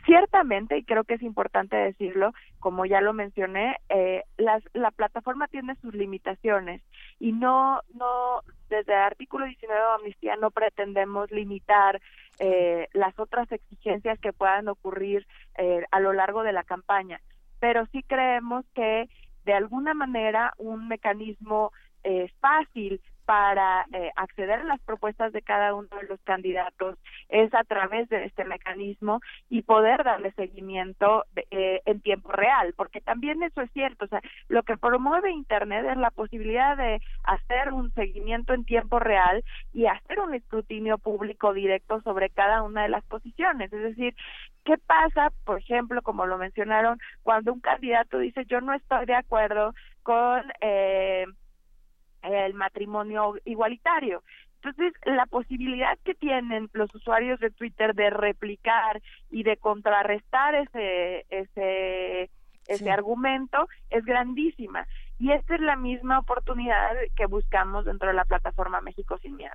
[SPEAKER 24] ciertamente, y creo que es importante decirlo, como ya lo mencioné, eh, las, la plataforma tiene sus limitaciones y no, no, desde el artículo 19 de Amnistía no pretendemos limitar eh, las otras exigencias que puedan ocurrir eh, a lo largo de la campaña, pero sí creemos que de alguna manera un mecanismo eh, fácil para eh, acceder a las propuestas de cada uno de los candidatos es a través de este mecanismo y poder darle seguimiento eh, en tiempo real, porque también eso es cierto, o sea, lo que promueve Internet es la posibilidad de hacer un seguimiento en tiempo real y hacer un escrutinio público directo sobre cada una de las posiciones, es decir, ¿Qué pasa, por ejemplo, como lo mencionaron, cuando un candidato dice yo no estoy de acuerdo con eh, el matrimonio igualitario. Entonces, la posibilidad que tienen los usuarios de Twitter de replicar y de contrarrestar ese ese ese argumento es grandísima. Y esta es la misma oportunidad que buscamos dentro de la plataforma México Sin Miedo.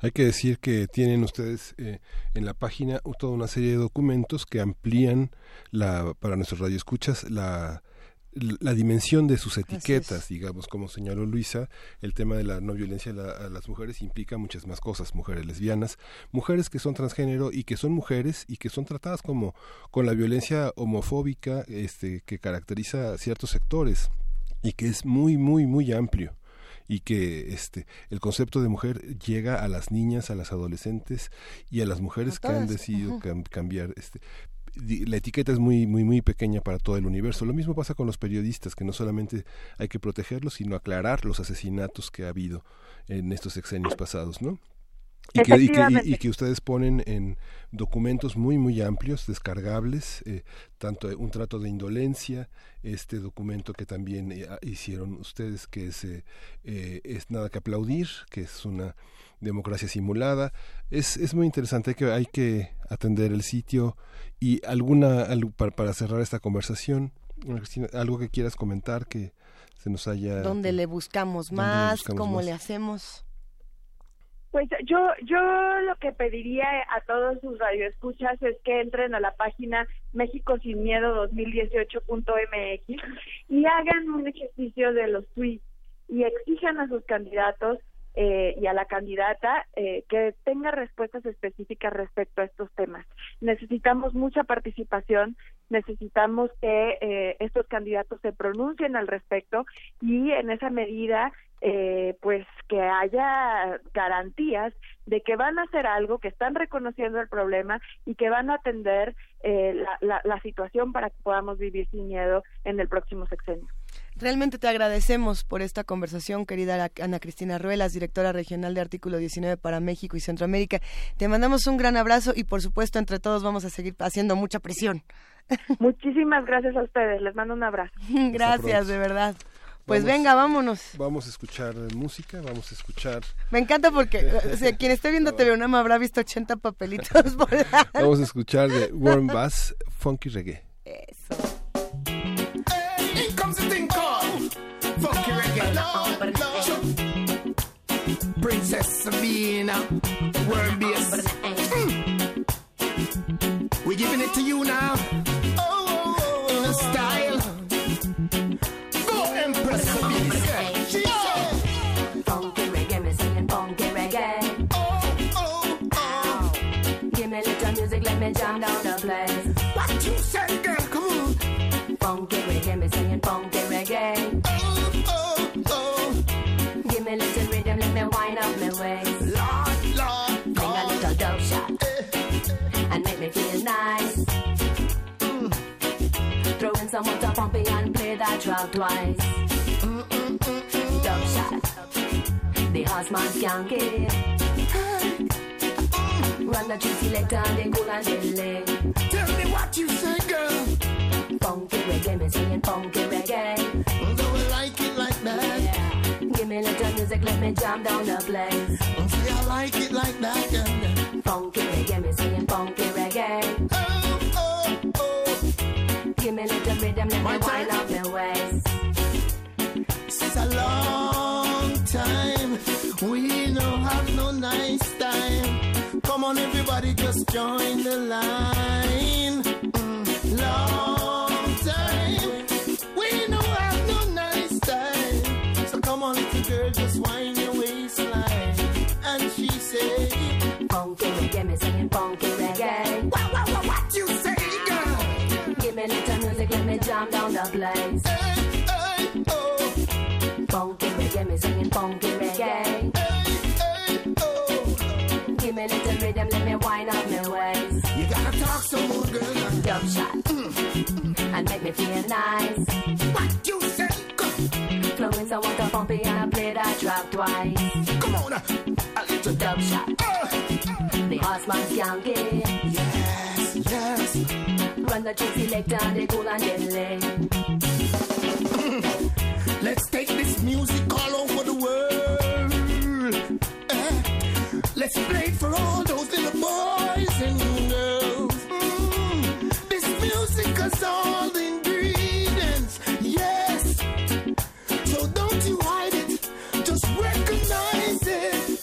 [SPEAKER 1] Hay que decir que tienen ustedes eh, en la página toda una serie de documentos que amplían la, para nuestros radioescuchas la la dimensión de sus etiquetas, digamos, como señaló Luisa, el tema de la no violencia a, las mujeres implica muchas más cosas, mujeres lesbianas, mujeres que son transgénero y que son mujeres y que son tratadas como con la violencia homofóbica este, que caracteriza a ciertos sectores y que es muy, muy, muy amplio y que este el concepto de mujer llega a las niñas, a las adolescentes y a las mujeres que han decidido cambiar este la etiqueta es muy, muy, muy pequeña para todo el universo. Lo mismo pasa con los periodistas, que no solamente hay que protegerlos, sino aclarar los asesinatos que ha habido en estos sexenios pasados, ¿no? Y que, y, que, ustedes ponen en documentos muy muy amplios descargables eh, tanto un trato de indolencia este documento que también eh, hicieron ustedes que es, eh, es nada que aplaudir que es una democracia simulada. Es, es muy interesante, hay que, hay que atender el sitio y alguna, para, cerrar esta conversación, algo que quieras comentar que se nos haya...
[SPEAKER 2] ¿Dónde le buscamos más? ¿Cómo le hacemos?
[SPEAKER 24] Pues yo, yo lo que pediría a todos sus radioescuchas es que entren a la página México sin miedo 2018.mx y hagan un ejercicio de los tweets y exijan a sus candidatos eh, y a la candidata eh, que tenga respuestas específicas respecto a estos temas. Necesitamos mucha participación, necesitamos que eh, estos candidatos se pronuncien al respecto y en esa medida eh, pues que haya garantías de que van a hacer algo, que están reconociendo el problema y que van a atender eh, la, la, situación para que podamos vivir sin miedo en el próximo sexenio.
[SPEAKER 2] Realmente te agradecemos por esta conversación, querida Ana Cristina Ruelas, directora regional de Artículo 19 para México y Centroamérica. Te mandamos un gran abrazo y, por supuesto, entre todos vamos a seguir haciendo mucha presión.
[SPEAKER 24] Muchísimas gracias a ustedes. Les mando un abrazo.
[SPEAKER 2] gracias, de verdad. Pues venga, vámonos.
[SPEAKER 1] Vamos a escuchar música, vamos a escuchar.
[SPEAKER 2] Me encanta porque quien esté viendo TV me habrá visto 80 papelitos
[SPEAKER 1] Vamos a escuchar de Warren Bass, Funky Reggae.
[SPEAKER 2] Eso.
[SPEAKER 25] Sabina, Warren Bass. Mm. We're giving it to you now.
[SPEAKER 26] Throw in some water pumping and play that track twice.
[SPEAKER 25] Mm, mm, mm, mm.
[SPEAKER 26] Dope shot. The horseman skanky.
[SPEAKER 25] Hey.
[SPEAKER 26] Run the juicy leg down, they cool and delay.
[SPEAKER 25] Tell me what you say, girl.
[SPEAKER 26] Funky reggae, me singing funky reggae.
[SPEAKER 25] Do we like it like that?
[SPEAKER 26] Yeah. Give me a little music, let me jam down the place.
[SPEAKER 25] See, I like it like that, girl.
[SPEAKER 26] Funky reggae, me singing funky reggae.
[SPEAKER 25] Oh, oh,
[SPEAKER 26] rhythm, let
[SPEAKER 25] My
[SPEAKER 26] me wind up my waist.
[SPEAKER 25] It's a long time. We don't have no nice time. Come on, everybody, just join the line.
[SPEAKER 26] Jam down the place.
[SPEAKER 25] Hey, hey, oh.
[SPEAKER 26] Funky reggae, me singing funky reggae.
[SPEAKER 25] Hey, hey, oh.
[SPEAKER 26] Give me a little rhythm, let me wind up my waist.
[SPEAKER 25] You gotta talk some more, girl.
[SPEAKER 26] Dub shot. And make me feel nice.
[SPEAKER 25] What you say?
[SPEAKER 26] Flowing some water pumpy and I play that track twice.
[SPEAKER 25] Come on, a little
[SPEAKER 26] Dub shot.
[SPEAKER 25] Uh,
[SPEAKER 26] The horseman skanky.
[SPEAKER 25] yes, yes.
[SPEAKER 26] They cool and deadly.
[SPEAKER 25] Let's take this music all over the world. Eh, Let's play it for all those little boys and girls. Mm, this music has all the ingredients, yes. So don't you hide it, just recognize it.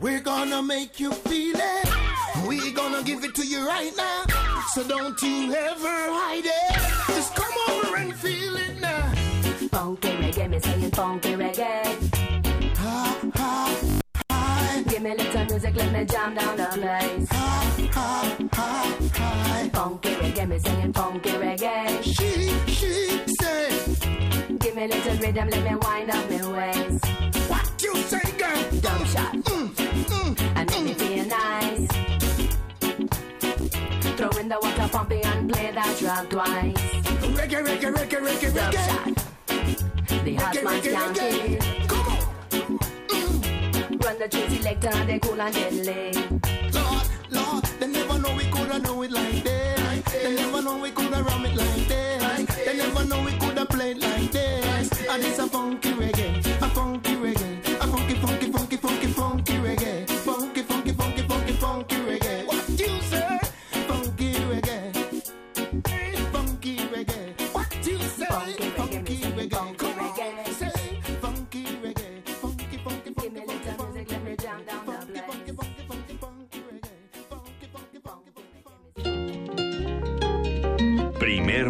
[SPEAKER 25] We're gonna make you feel it. We're gonna give it to you right now. So don't you ever hide it. Just come over and feel it now.
[SPEAKER 26] Funky reggae, me singing funky reggae.
[SPEAKER 25] Ha, ha, hi.
[SPEAKER 26] Give me a little music, let me jam down the place.
[SPEAKER 25] Ha, ha, ha, hi.
[SPEAKER 26] Funky reggae, me singing funky reggae.
[SPEAKER 25] She, she said,
[SPEAKER 26] Give me a little rhythm, let me wind up my waist.
[SPEAKER 25] What you say, girl?
[SPEAKER 26] Dub shot.
[SPEAKER 25] Mm, mm.
[SPEAKER 26] And make me feel nice. Water pumping and play that track twice.
[SPEAKER 25] Reggae, reggae, reggae, reggae,
[SPEAKER 26] Dub
[SPEAKER 25] reggae.
[SPEAKER 26] shot. The hot man can't kill.
[SPEAKER 25] Come on. Mm.
[SPEAKER 26] Run the juicy leg down, they cool and deadly.
[SPEAKER 25] Lord, Lord, they never know we coulda know it like this. They never know we coulda ram it like this. They never know we coulda play it like this. And it's a funky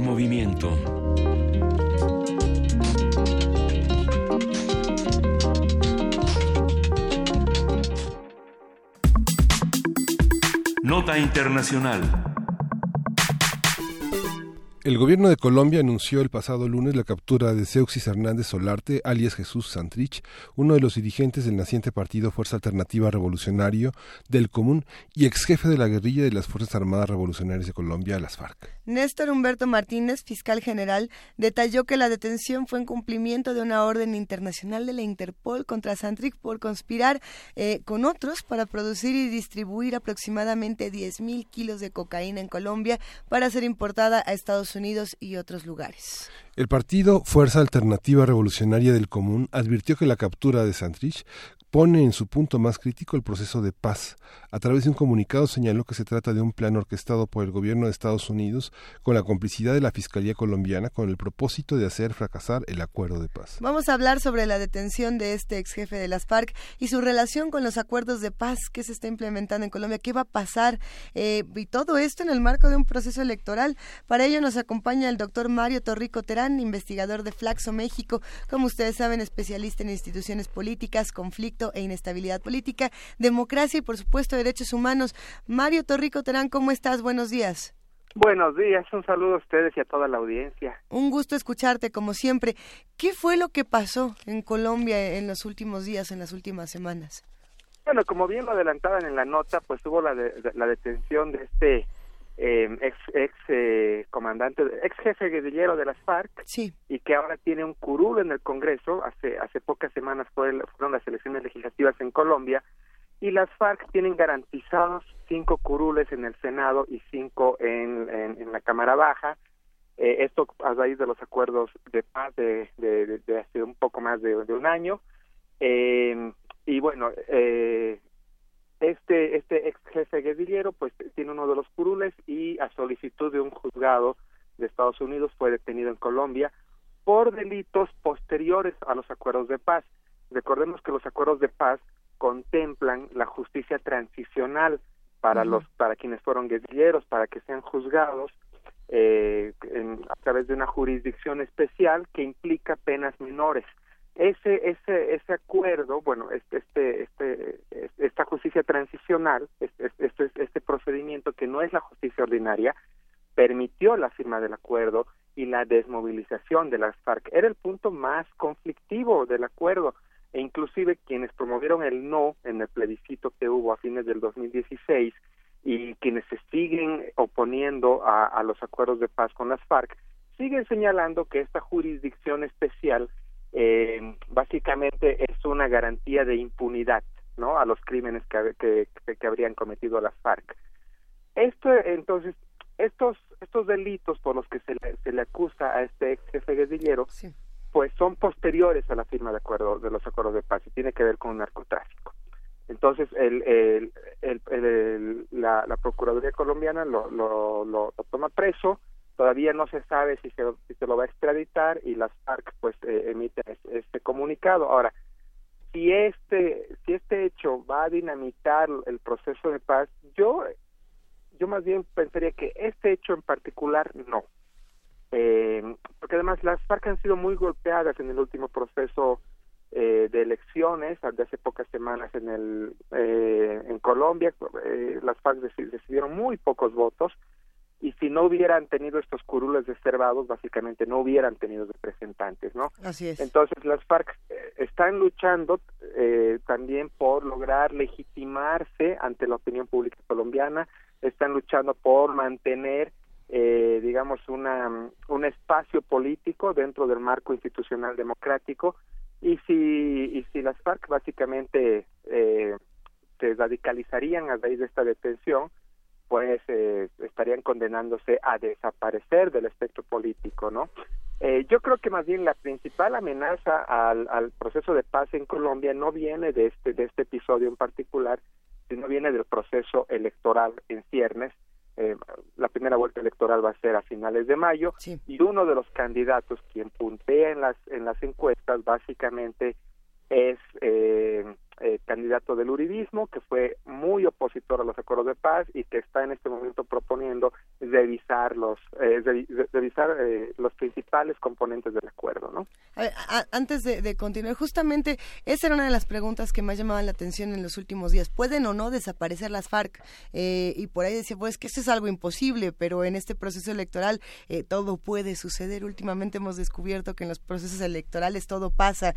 [SPEAKER 3] movimiento. Nota Internacional.
[SPEAKER 1] El gobierno de Colombia anunció el pasado lunes la captura de Seuxis Hernández Solarte, alias Jesús Santrich, uno de los dirigentes del naciente partido Fuerza Alternativa Revolucionario del Común y ex jefe de la guerrilla de las Fuerzas Armadas Revolucionarias de Colombia, las FARC.
[SPEAKER 2] Néstor Humberto Martínez, fiscal general, detalló que la detención fue en cumplimiento de una orden internacional de la Interpol contra Santrich por conspirar eh, con otros para producir y distribuir aproximadamente 10.000 kilos de cocaína en Colombia para ser importada a Estados Unidos y otros lugares.
[SPEAKER 1] El partido Fuerza Alternativa Revolucionaria del Común advirtió que la captura de Santrich pone en su punto más crítico el proceso de paz. A través de un comunicado señaló que se trata de un plan orquestado por el gobierno de Estados Unidos con la complicidad de la Fiscalía colombiana con el propósito de hacer fracasar el acuerdo de paz.
[SPEAKER 2] Vamos a hablar sobre la detención de este ex jefe de las FARC y su relación con los acuerdos de paz que se está implementando en Colombia, qué va a pasar eh, y todo esto en el marco de un proceso electoral. Para ello nos acompaña el doctor Mario Torrico Terán, investigador de Flaxo México, como ustedes saben, especialista en instituciones políticas, conflicto e inestabilidad política, democracia y por supuesto derechos humanos. Mario Torrico Terán, ¿cómo estás? Buenos días.
[SPEAKER 27] Buenos días, un saludo a ustedes y a toda la audiencia.
[SPEAKER 2] Un gusto escucharte como siempre. ¿Qué fue lo que pasó en Colombia en los últimos días, en las últimas semanas?
[SPEAKER 27] Bueno, como bien lo adelantaban en la nota, pues hubo la, la detención de este eh, ex ex eh, comandante ex jefe guerrillero de las FARC y que ahora tiene un curul en el Congreso. Hace hace pocas semanas fueron las elecciones legislativas en Colombia y las FARC tienen garantizados cinco curules en el Senado y cinco en, en, la Cámara Baja. Eh, esto a raíz de los acuerdos de paz de, de, de, hace un poco más de, un año. Eh, y bueno eh, este, este ex jefe guerrillero pues tiene uno de los curules y a solicitud de un juzgado de Estados Unidos fue detenido en Colombia por delitos posteriores a los acuerdos de paz. Recordemos que los acuerdos de paz contemplan la justicia transicional para los para quienes fueron guerrilleros para que sean juzgados eh, a través de una jurisdicción especial que implica penas menores ese ese ese acuerdo bueno este este, este esta justicia transicional este, este este procedimiento que no es la justicia ordinaria permitió la firma del acuerdo y la desmovilización de las FARC. Era el punto más conflictivo del acuerdo. E inclusive quienes promovieron el no en el plebiscito que hubo a fines del 2016 y quienes se siguen oponiendo a, a los acuerdos de paz con las FARC siguen señalando que esta jurisdicción especial eh, básicamente es una garantía de impunidad no a los crímenes que, que, que habrían cometido las FARC. Esto entonces estos estos delitos por los que se le, se le acusa a este ex jefe guerrillero pues son posteriores a la firma de acuerdo de los acuerdos de paz y tiene que ver con narcotráfico. Entonces el, el, el, la, la procuraduría colombiana lo, lo, lo toma preso todavía no se sabe si se, si se lo va a extraditar y las FARC pues eh, emiten este comunicado. Ahora, si este si este hecho va a dinamitar el proceso de paz, yo yo más bien pensaría que este hecho en particular no. Eh, porque además las FARC han sido muy golpeadas en el último proceso eh, de elecciones de hace pocas semanas en el eh, en Colombia eh, las FARC decidieron muy pocos votos y si no hubieran tenido estos curules reservados, básicamente no hubieran tenido representantes, ¿no?
[SPEAKER 2] Así es.
[SPEAKER 27] Entonces las FARC eh, están luchando eh, también por lograr legitimarse ante la opinión pública colombiana, están luchando por mantener, eh, digamos, una, un espacio político dentro del marco institucional democrático y si, y si las FARC básicamente eh, se radicalizarían a raíz de esta detención, pues eh, estarían condenándose a desaparecer del espectro político, ¿no? Eh, yo creo que más bien la principal amenaza al, al proceso de paz en Colombia no viene de este de este episodio en particular, sino viene del proceso electoral en ciernes. Eh, la primera vuelta electoral va a ser a finales de mayo y uno de los candidatos quien puntea en las en las encuestas básicamente es eh, eh, candidato del uribismo, que fue muy opositor a los acuerdos de paz y que está en este momento proponiendo revisar los, eh, revisar eh, los principales componentes del acuerdo. ¿no?
[SPEAKER 2] antes de, continuar, justamente esa era una de las preguntas que más llamaban la atención en los últimos días. ¿Pueden o no desaparecer las FARC? y por ahí decía, pues que eso es algo imposible, pero en este proceso electoral todo puede suceder. Últimamente hemos descubierto que en los procesos electorales todo pasa,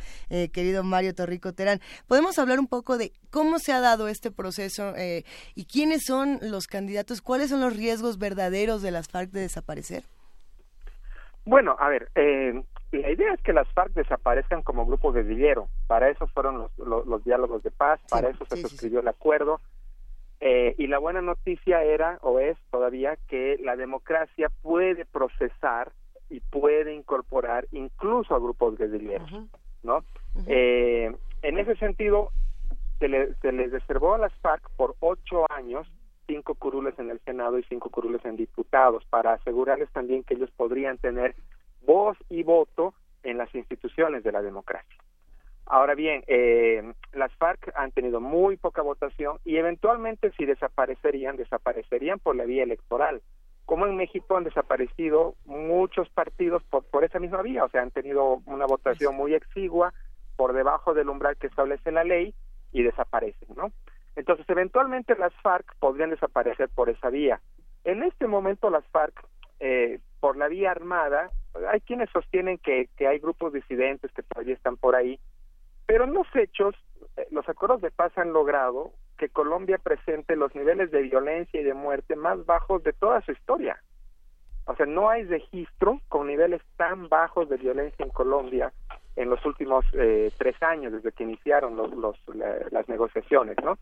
[SPEAKER 2] querido Mario Torrico Terán. ¿Podemos hablar un poco de cómo se ha dado este proceso eh, y quiénes son los candidatos, cuáles son los riesgos verdaderos de las FARC de desaparecer?
[SPEAKER 27] Bueno, a ver, eh, la idea es que las FARC desaparezcan como grupo guerrillero. Para eso fueron los, diálogos de paz, para eso se suscribió el acuerdo. Eh, y la buena noticia era, o es todavía, que la democracia puede procesar y puede incorporar incluso a grupos guerrilleros, ¿no? En ese sentido, se, les reservó a las FARC por ocho años cinco curules en el Senado y cinco curules en diputados para asegurarles también que ellos podrían tener voz y voto en las instituciones de la democracia. Ahora bien, eh, las FARC han tenido muy poca votación y eventualmente si desaparecerían, desaparecerían por la vía electoral. Como en México han desaparecido muchos partidos por, por esa misma vía, o sea, han tenido una votación muy exigua por debajo del umbral que establece la ley y desaparecen, ¿no? Entonces, eventualmente las FARC podrían desaparecer por esa vía. En este momento las FARC, eh, por la vía armada, hay quienes sostienen que, que hay grupos disidentes que todavía están por ahí, pero en los hechos, eh, los acuerdos de paz han logrado que Colombia presente los niveles de violencia y de muerte más bajos de toda su historia. O sea, no hay registro con niveles tan bajos de violencia en Colombia en los últimos eh, tres años, desde que iniciaron los, las negociaciones, ¿no?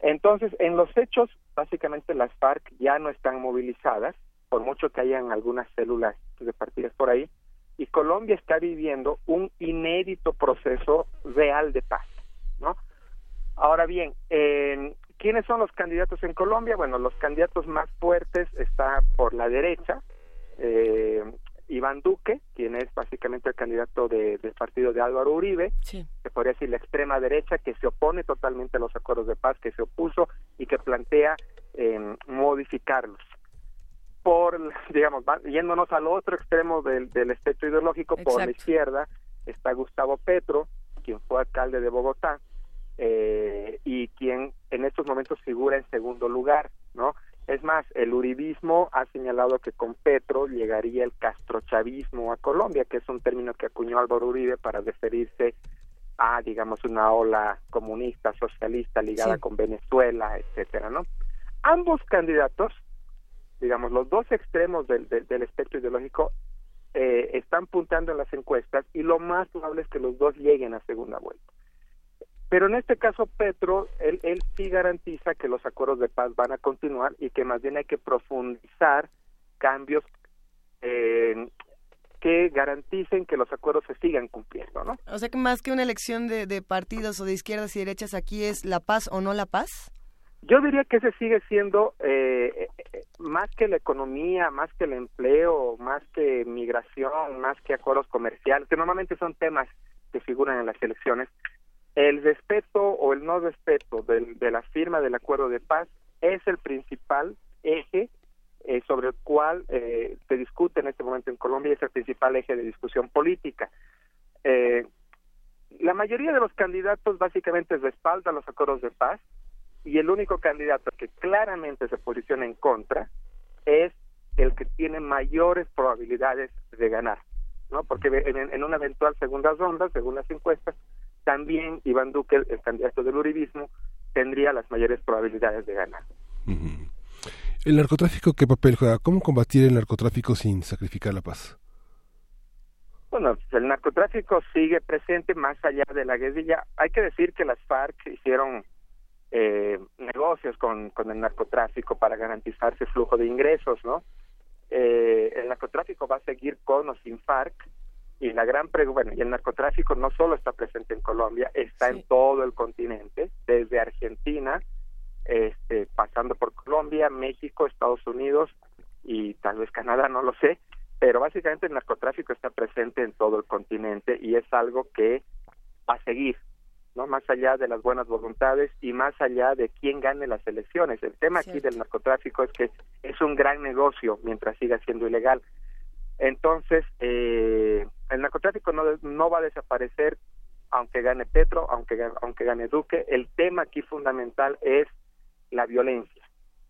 [SPEAKER 27] Entonces, en los hechos, básicamente las FARC ya no están movilizadas, por mucho que hayan algunas células de partidas por ahí, y Colombia está viviendo un inédito proceso real de paz, ¿no? Ahora bien, ¿quiénes son los candidatos en Colombia? Bueno, los candidatos más fuertes están por la derecha, eh, Iván Duque, quien es básicamente el candidato del partido de Álvaro Uribe, se podría decir la extrema derecha, que se opone totalmente a los acuerdos de paz, que se opuso y que plantea eh, modificarlos. Por, digamos, yéndonos al otro extremo del, espectro ideológico, por la izquierda está Gustavo Petro, quien fue alcalde de Bogotá, eh, y quien en estos momentos figura en segundo lugar, ¿no? Es más, el uribismo ha señalado que con Petro llegaría el castrochavismo a Colombia, que es un término que acuñó Álvaro Uribe para referirse a, digamos, una ola comunista, socialista ligada con Venezuela, etcétera, ¿no? Ambos candidatos, digamos, los dos extremos del, del, espectro ideológico eh, están puntando en las encuestas y lo más probable es que los dos lleguen a segunda vuelta. Pero en este caso Petro, él, él sí garantiza que los acuerdos de paz van a continuar y que más bien hay que profundizar cambios eh, que garanticen que los acuerdos se sigan cumpliendo, ¿no?
[SPEAKER 2] O sea que más que una elección de, de partidos o de izquierdas y derechas aquí es la paz o no la paz.
[SPEAKER 27] Yo diría que ese sigue siendo eh, eh, más que la economía, más que el empleo, más que migración, más que acuerdos comerciales, que normalmente son temas que figuran en las elecciones el respeto o el no respeto de la firma del acuerdo de paz es el principal eje eh, sobre el cual eh, se discute en este momento en Colombia y es el principal eje de discusión política. Eh, la mayoría de los candidatos básicamente respaldan los acuerdos de paz y el único candidato que claramente se posiciona en contra es el que tiene mayores probabilidades de ganar, ¿no? Porque en una eventual segunda ronda, según las encuestas, también Iván Duque, el candidato del uribismo, tendría las mayores probabilidades de ganar.
[SPEAKER 1] ¿El narcotráfico qué papel juega? ¿Cómo combatir el narcotráfico sin sacrificar la paz?
[SPEAKER 27] Bueno, el narcotráfico sigue presente más allá de la guerrilla. Hay que decir que las FARC hicieron eh, negocios con, con el narcotráfico para garantizarse flujo de ingresos, ¿no? Eh, el narcotráfico va a seguir con o sin FARC, y la gran pregunta, y el narcotráfico no solo está presente en Colombia, está en todo el continente, desde Argentina, este, pasando por Colombia, México, Estados Unidos y tal vez Canadá, no lo sé, pero básicamente el narcotráfico está presente en todo el continente y es algo que va a seguir. ¿no? Más allá de las buenas voluntades y más allá de quién gane las elecciones. El tema aquí del narcotráfico es que es un gran negocio mientras siga siendo ilegal. Entonces, eh, el narcotráfico no, no va a desaparecer aunque gane Petro, aunque, gane Duque. El tema aquí fundamental es la violencia,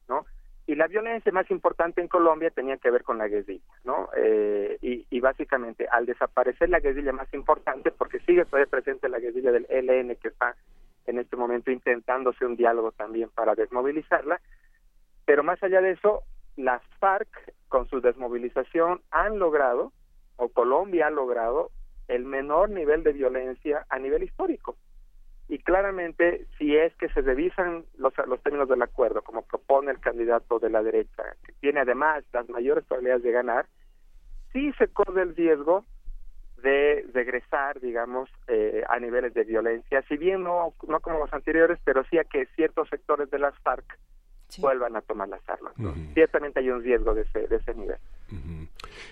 [SPEAKER 27] ¿no? Y la violencia más importante en Colombia tenía que ver con la guerrilla, ¿no? Eh, y, y, básicamente, al desaparecer la guerrilla más importante, porque sigue todavía presente la guerrilla del ELN que está en este momento intentándose un diálogo también para desmovilizarla, pero más allá de eso, las FARC con su desmovilización han logrado, o Colombia ha logrado, el menor nivel de violencia a nivel histórico. Y claramente, si es que se revisan los, los términos del acuerdo, como propone el candidato de la derecha, que tiene además las mayores probabilidades de ganar, sí se corre el riesgo de regresar, digamos, eh, a niveles de violencia, si bien no, no como los anteriores, pero sí a que ciertos sectores de las FARC vuelvan a tomar las armas. Ciertamente hay un riesgo de ese, de ese nivel.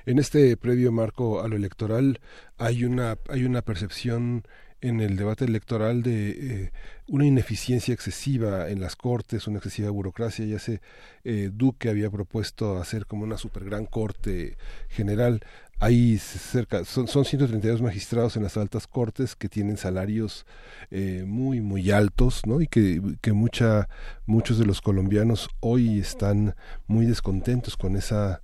[SPEAKER 1] En este previo marco a lo electoral hay una, hay una percepción en el debate electoral de eh, una ineficiencia excesiva en las cortes, una excesiva burocracia. Ya sé, eh, Duque había propuesto hacer como una super gran corte general. Hay cerca, son, son 132 magistrados en las altas cortes que tienen salarios eh, muy, muy altos, ¿no? Y que, que mucha, muchos de los colombianos hoy están muy descontentos con esa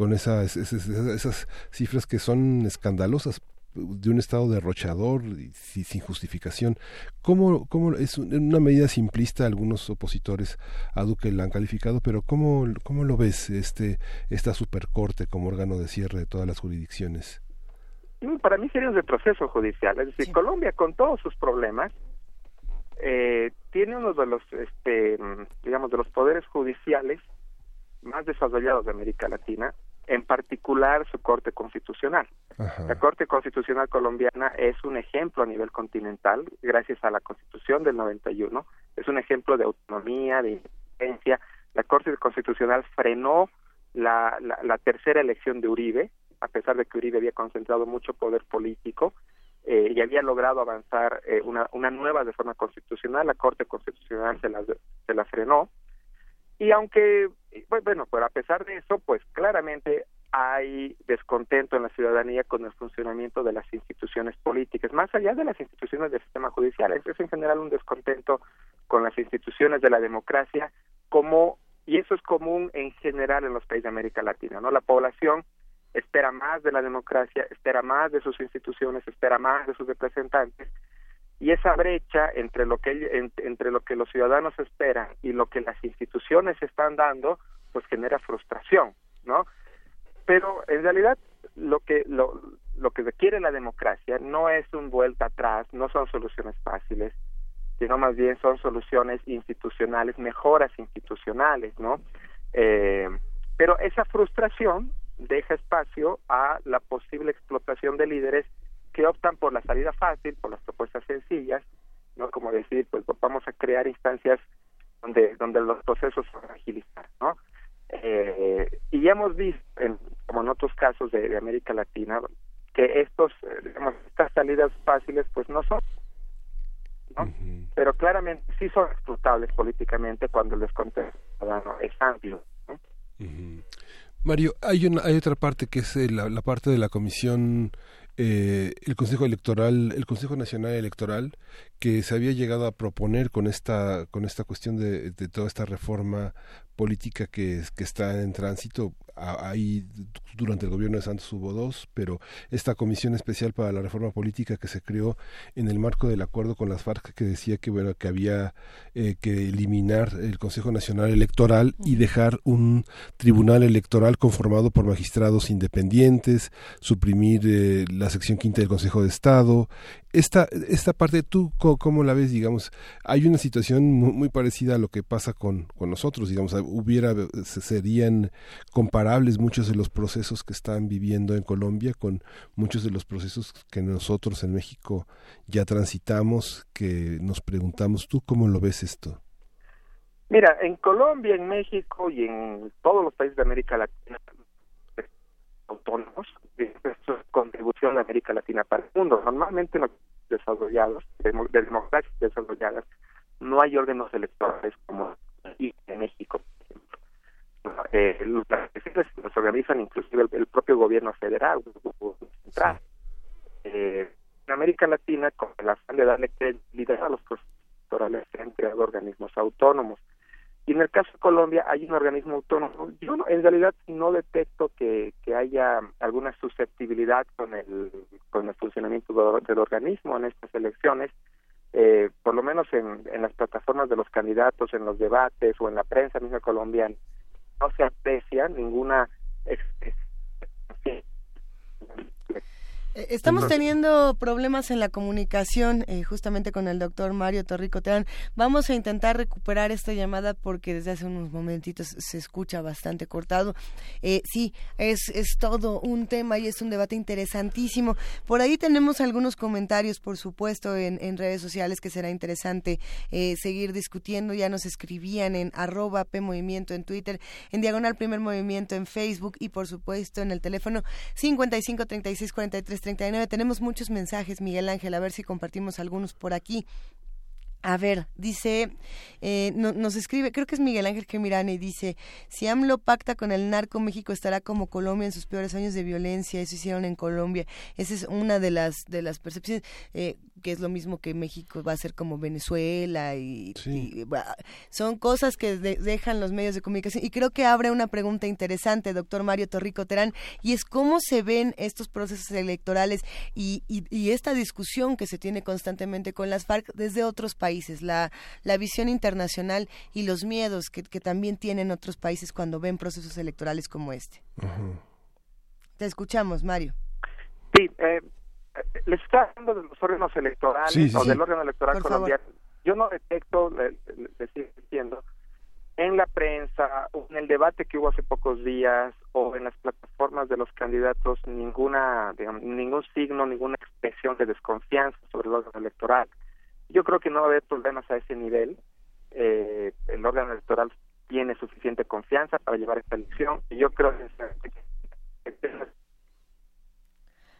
[SPEAKER 1] con esas, esas, cifras que son escandalosas de un estado derrochador y sin justificación. ¿Cómo, cómo es una medida simplista? Algunos opositores a Duque la han calificado, pero ¿cómo, cómo lo ves este esta supercorte como órgano de cierre de todas las jurisdicciones?
[SPEAKER 27] Mm, para mí sería un retroceso judicial. Es decir, Colombia, con todos sus problemas, eh, tiene uno de los, este, mm, digamos, de los poderes judiciales más desarrollados de América Latina en particular su Corte Constitucional. La Corte Constitucional colombiana es un ejemplo a nivel continental, gracias a la Constitución del 91, es un ejemplo de autonomía, de independencia. La Corte Constitucional frenó la, la, tercera elección de Uribe, a pesar de que Uribe había concentrado mucho poder político eh, y había logrado avanzar eh, una, una nueva reforma constitucional, la Corte Constitucional se la, se la frenó. Y aunque bueno, pero a pesar de eso, pues claramente hay descontento en la ciudadanía con el funcionamiento de las instituciones políticas, más allá de las instituciones del sistema judicial, es en general un descontento con las instituciones de la democracia, como y eso es común en general en los países de América Latina, ¿no? La población espera más de la democracia, espera más de sus instituciones, espera más de sus representantes y esa brecha entre lo que entre lo que los ciudadanos esperan y lo que las instituciones están dando pues genera frustración no pero en realidad lo que lo, lo que requiere la democracia no es un vuelta atrás no son soluciones fáciles sino más bien son soluciones institucionales mejoras institucionales no eh, pero esa frustración deja espacio a la posible explotación de líderes que optan por la salida fácil, por las propuestas sencillas, no como decir, pues vamos a crear instancias donde donde los procesos se van a agilizar, ¿no? Eh, y ya hemos visto, en, como en otros casos de, América Latina, que estos, eh, digamos, estas salidas fáciles, pues no son, ¿no? Pero claramente sí son explotables políticamente cuando el descontento es amplio, ¿no?
[SPEAKER 1] Mario, hay una, hay otra parte que es la, la parte de la comisión eh, el Consejo Electoral, el Consejo Nacional Electoral, que se había llegado a proponer con esta, con esta cuestión de, de toda esta reforma política que, que está en tránsito. Ahí durante el gobierno de Santos hubo dos, pero esta comisión especial para la reforma política que se creó en el marco del acuerdo con las FARC que decía que bueno que había eh, que eliminar el Consejo Nacional Electoral y dejar un tribunal electoral conformado por magistrados independientes, suprimir eh, la sección quinta del Consejo de Estado. Esta, esta parte, ¿tú cómo, la ves? Digamos, hay una situación muy, parecida a lo que pasa con, con nosotros, digamos, hubiera, serían comparables muchos de los procesos que están viviendo en Colombia con muchos de los procesos que nosotros en México ya transitamos, que nos preguntamos, ¿tú cómo lo ves esto?
[SPEAKER 27] Mira, en Colombia, en México y en todos los países de América Latina autónomos, es contribución de América Latina para el mundo. Normalmente lo desarrollados, de, democracias desarrolladas, no hay órganos electorales como aquí en México. Eh, los organizan inclusive el, propio gobierno federal, central. Eh, en América Latina, con el afán de darle credibilidad a los procesos electorales, se han creado organismos autónomos. Y en el caso de Colombia hay un organismo autónomo. Yo en realidad no detecto que, que haya alguna susceptibilidad con el, con el funcionamiento del organismo en estas elecciones. Eh, por lo menos en, en las plataformas de los candidatos, en los debates o en la prensa misma colombiana, no se aprecia ninguna
[SPEAKER 2] Estamos teniendo problemas en la comunicación eh, justamente con el doctor Mario Torrico Terán. Vamos a intentar recuperar esta llamada porque desde hace unos momentitos se escucha bastante cortado. Eh, sí, es, es todo un tema y es un debate interesantísimo. Por ahí tenemos algunos comentarios, por supuesto, en, en redes sociales que será interesante seguir discutiendo. Ya nos escribían en arroba P Movimiento en Twitter, en Diagonal Primer Movimiento en Facebook y por supuesto en el teléfono 55 36 43 39. Tenemos muchos mensajes, Miguel Ángel, a ver si compartimos algunos por aquí. A ver, dice, eh, nos escribe, creo que es Miguel Ángel Gemirani, dice, si AMLO pacta con el narco, México estará como Colombia en sus peores años de violencia, eso hicieron en Colombia. Esa es una de las, de las percepciones. Eh, que es lo mismo que México va a ser como Venezuela y, son cosas que dejan los medios de comunicación y creo que abre una pregunta interesante, doctor Mario Torrico Terán, y es cómo se ven estos procesos electorales y, y, esta discusión que se tiene constantemente con las FARC desde otros países, la, la visión internacional y los miedos que, que también tienen otros países cuando ven procesos electorales como este. Te escuchamos, Mario.
[SPEAKER 27] Sí, eh, les está hablando de los órganos electorales o del órgano electoral colombiano. Yo no detecto, le, estoy diciendo, en la prensa o en el debate que hubo hace pocos días o en las plataformas de los candidatos ninguna ningún signo ninguna expresión de desconfianza sobre el órgano electoral yo creo que no va a haber problemas a ese nivel eh, el órgano electoral tiene suficiente confianza para llevar esta elección y yo creo que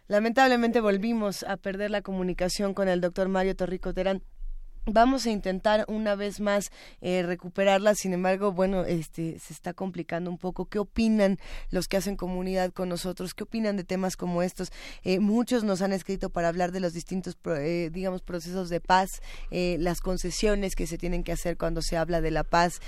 [SPEAKER 2] Lamentablemente volvimos a perder la comunicación con el doctor Mario Torrico Terán. Vamos a intentar una vez más eh, recuperarla, sin embargo, bueno, este se está complicando un poco. ¿Qué opinan los que hacen comunidad con nosotros? ¿Qué opinan de temas como estos? Eh, muchos nos han escrito para hablar de los distintos, eh, digamos, procesos de paz, las concesiones que se tienen que hacer cuando se habla de la paz,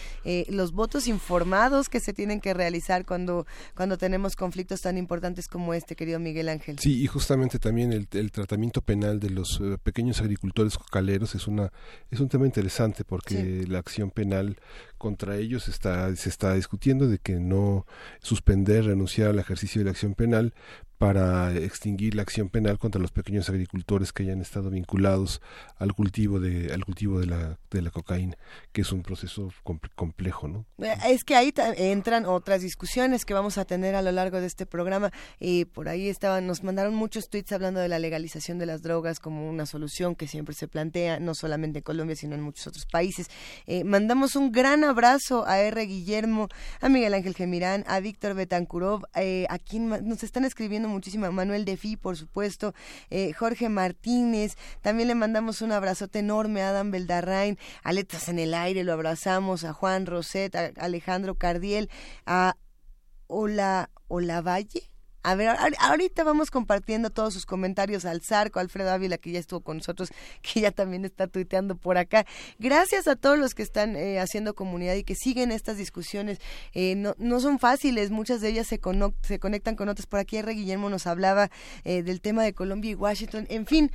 [SPEAKER 2] los votos informados que se tienen que realizar cuando cuando tenemos conflictos tan importantes como este, querido Miguel Ángel.
[SPEAKER 1] Sí, y justamente también el, el tratamiento penal de los pequeños agricultores cocaleros es una es un tema interesante porque la acción penal contra ellos está, se está discutiendo de que no suspender, renunciar al ejercicio de la acción penal para extinguir la acción penal contra los pequeños agricultores que hayan estado vinculados al cultivo de al cultivo de la de la cocaína que es un proceso complejo no
[SPEAKER 2] eh, es que ahí entran otras discusiones que vamos a tener a lo largo de este programa. Y por ahí estaban nos mandaron muchos tweets hablando de la legalización de las drogas como una solución que siempre se plantea no solamente en Colombia sino en muchos otros países. Eh, mandamos un gran abrazo a R Guillermo a Miguel Ángel Gemirán a Víctor Betankurov eh, a quien nos están escribiendo muchísimo. Manuel Defi, por supuesto, eh, Jorge Martínez, también le mandamos un abrazote enorme a Adam Beldarrain, Aletas en el Aire, lo abrazamos, a Juan Roset, a Alejandro Cardiel, a Ola, Valle a ver, ahorita vamos compartiendo todos sus comentarios al Zarco, Alfredo Ávila, que ya estuvo con nosotros, que ya también está tuiteando por acá. Gracias a todos los que están eh, haciendo comunidad y que siguen estas discusiones. Eh, no, no son fáciles, muchas de ellas se, se conectan con otras. Por aquí R. Guillermo nos hablaba eh, del tema de Colombia y Washington. En fin,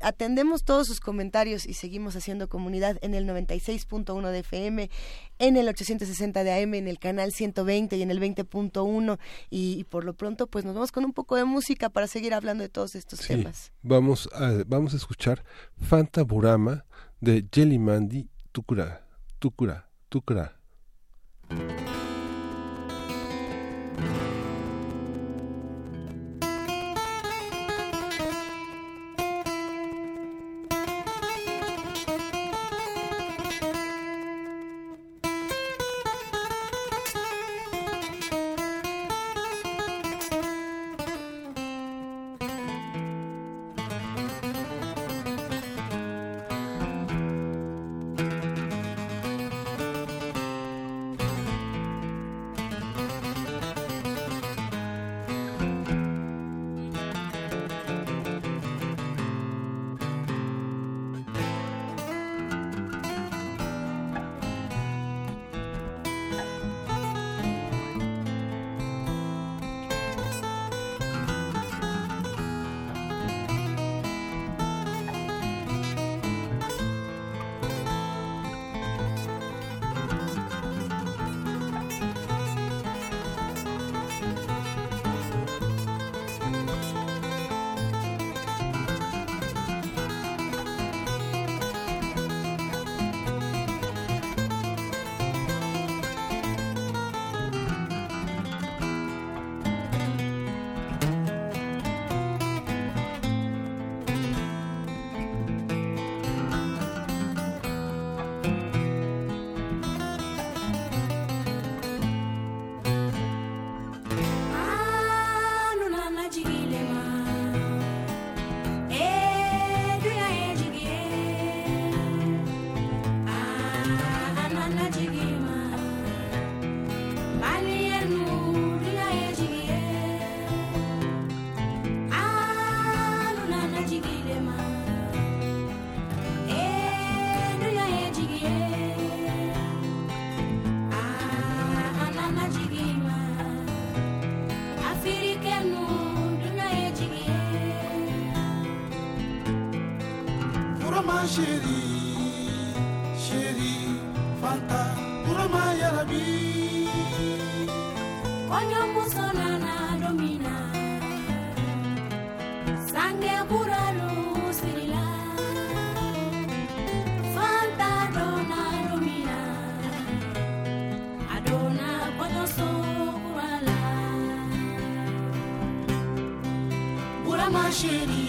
[SPEAKER 2] atendemos todos sus comentarios y seguimos haciendo comunidad en el 96.1 de FM, en el 860 de AM, en el canal 120 y en el 20.1. Y, y por lo pronto, pues nos vamos con un poco de música para seguir hablando de todos estos temas.
[SPEAKER 1] Vamos a, vamos a escuchar Fanta Burama de Jelly Mandy Tukura, Tukura, Tukura.
[SPEAKER 3] shitty.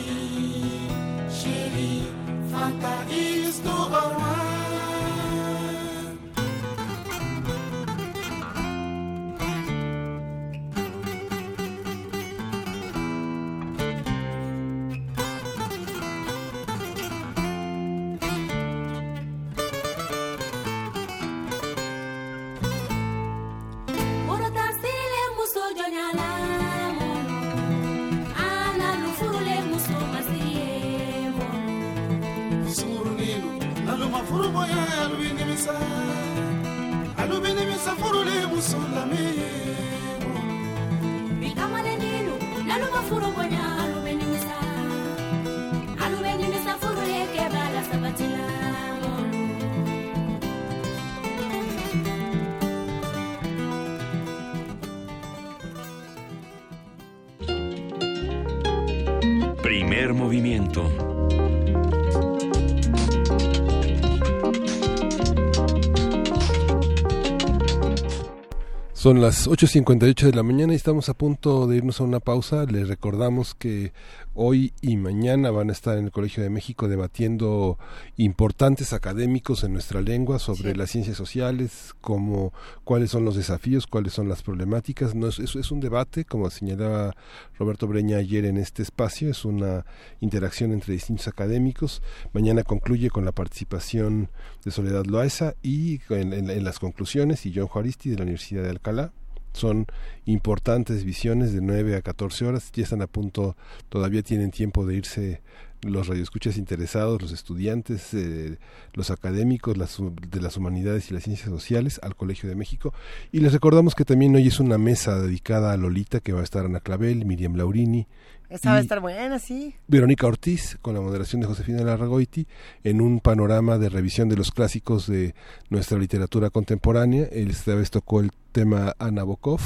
[SPEAKER 1] Son las 8.58 de la mañana y estamos a punto de irnos a una pausa. Les recordamos que hoy y mañana van a estar en el Colegio de México debatiendo importantes académicos en nuestra lengua sobre las ciencias sociales, como cuáles son los desafíos, cuáles son las problemáticas. No es, es, es un debate, como señalaba Roberto Breña ayer en este espacio, es una interacción entre distintos académicos. Mañana concluye con la participación de Soledad Loaesa y en, en- en las conclusiones y John Juaristi de la Universidad de Alcalá. Son importantes visiones de 9 a 14 horas, ya están a punto, todavía tienen tiempo de irse los radioescuchas interesados, los estudiantes, eh, los académicos las, de las humanidades y las ciencias sociales al Colegio de México. Y les recordamos que también hoy es una mesa dedicada a Lolita, que va a estar Ana Clavel, Miriam Laurini,
[SPEAKER 2] Esa va a estar buena, sí.
[SPEAKER 1] Verónica Ortiz, con la moderación de Josefina Larragoiti, en un panorama de revisión de los clásicos de nuestra literatura contemporánea. Esta vez tocó el tema Ana Bokov,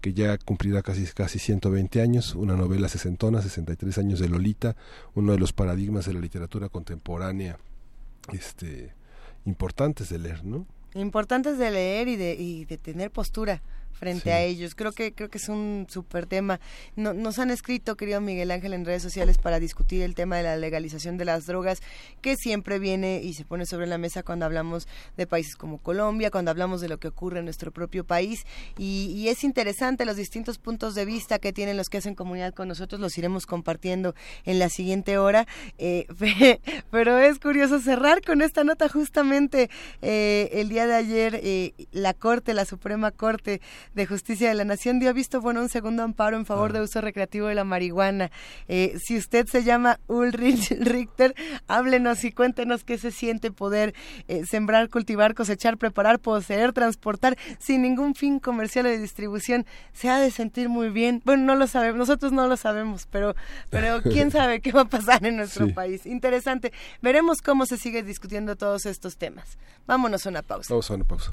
[SPEAKER 1] que ya cumplirá casi, casi 120 años, una novela sesentona, 63 años de Lolita, uno de los paradigmas de la literatura contemporánea este, importantes de leer, ¿no?
[SPEAKER 2] Importantes de leer y de, y de tener postura frente
[SPEAKER 1] Sí.
[SPEAKER 2] a ellos. Creo que creo que es un súper tema. No- nos han escrito, querido Miguel Ángel, en redes sociales para discutir el tema de la legalización de las drogas, que siempre viene y se pone sobre la mesa cuando hablamos de países como Colombia, cuando hablamos de lo que ocurre en nuestro propio país. Y, y es interesante los distintos puntos de vista que tienen los que hacen comunidad con nosotros. Los iremos compartiendo en la siguiente hora. Eh, pero es curioso cerrar con esta nota justamente eh, el día de ayer eh, la Corte, la Suprema Corte de Justicia de la Nación dio visto bueno un segundo amparo en favor de uso recreativo de la marihuana. Eh, si usted se llama Ulrich Richter, háblenos y cuéntenos qué se siente poder eh, sembrar, cultivar, cosechar, preparar, poseer, transportar sin ningún fin comercial o de distribución. Se ha de sentir muy bien. Bueno, no lo sabemos, nosotros no lo sabemos, pero, pero quién sabe qué va a pasar en nuestro
[SPEAKER 1] Sí.
[SPEAKER 2] país. Interesante. Veremos cómo se sigue discutiendo todos estos temas. Vámonos a una pausa.
[SPEAKER 1] Vamos a una pausa.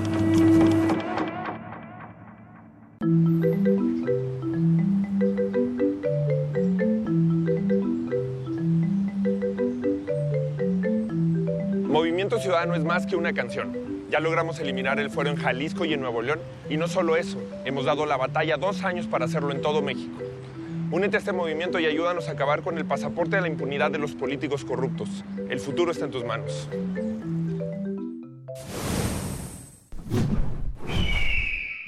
[SPEAKER 28] Movimiento Ciudadano es más que una canción. Ya logramos eliminar el fuero en Jalisco y en Nuevo León. Y no solo eso, hemos dado la batalla dos años para hacerlo en todo México. Únete a este movimiento y ayúdanos a acabar con el pasaporte de la impunidad de los políticos corruptos. El futuro está en tus manos.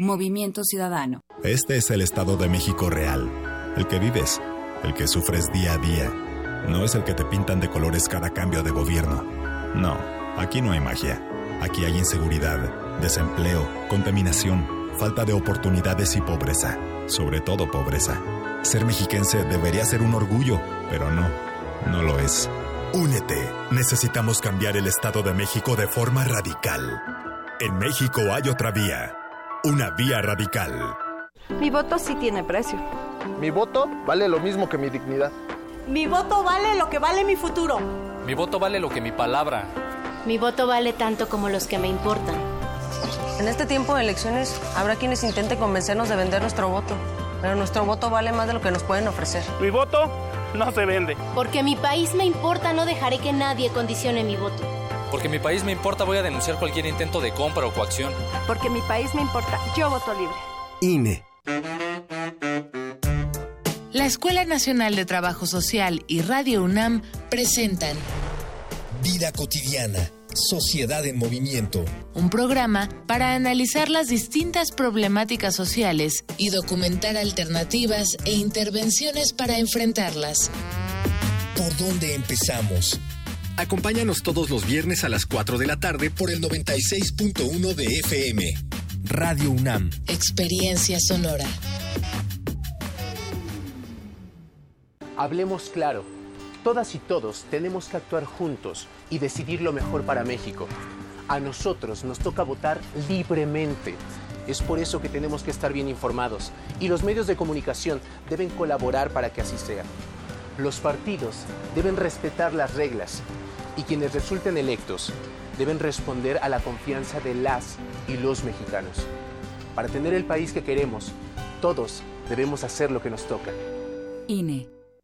[SPEAKER 29] Movimiento Ciudadano.
[SPEAKER 30] Este es el Estado de México real, el que vives, el que sufres día a día. No es el que te pintan de colores cada cambio de gobierno. No, aquí no hay magia. Aquí hay inseguridad, desempleo, contaminación, falta de oportunidades y pobreza. Sobre todo pobreza. Ser mexiquense debería ser un orgullo, pero no, no lo es. Únete. Necesitamos cambiar el Estado de México de forma radical. En México hay otra vía. Una vía radical.
[SPEAKER 31] Mi voto sí tiene precio.
[SPEAKER 32] Mi voto vale lo mismo que mi dignidad.
[SPEAKER 33] Mi voto vale lo que vale mi futuro.
[SPEAKER 23] Mi voto vale lo que mi palabra.
[SPEAKER 34] Mi voto vale tanto como los que me importan.
[SPEAKER 35] En este tiempo de elecciones habrá quienes intenten convencernos de vender nuestro voto, pero nuestro voto vale más de lo que nos pueden ofrecer.
[SPEAKER 32] Mi voto no se vende.
[SPEAKER 34] Porque mi país me importa, no dejaré que nadie condicione mi voto.
[SPEAKER 23] Porque mi país me importa, voy a denunciar cualquier intento de compra o coacción.
[SPEAKER 33] Porque mi país me importa, yo voto libre.
[SPEAKER 30] INE.
[SPEAKER 36] La Escuela Nacional de Trabajo Social y Radio UNAM presentan
[SPEAKER 37] Vida cotidiana, Sociedad en Movimiento.
[SPEAKER 36] Un programa para analizar las distintas problemáticas sociales y documentar alternativas e intervenciones para enfrentarlas.
[SPEAKER 37] ¿Por dónde empezamos?
[SPEAKER 30] Acompáñanos todos los viernes a las 4 de la tarde
[SPEAKER 37] por el 96.1 de FM. Radio UNAM.
[SPEAKER 36] Experiencia sonora.
[SPEAKER 38] Hablemos claro. Todas y todos tenemos que actuar juntos y decidir lo mejor para México. A nosotros nos toca votar libremente. Es por eso que tenemos que estar bien informados y los medios de comunicación deben colaborar para que así sea. Los partidos deben respetar las reglas y quienes resulten electos deben responder a la confianza de las y los mexicanos. Para tener el país que queremos, todos debemos hacer lo que nos toca.
[SPEAKER 36] INE.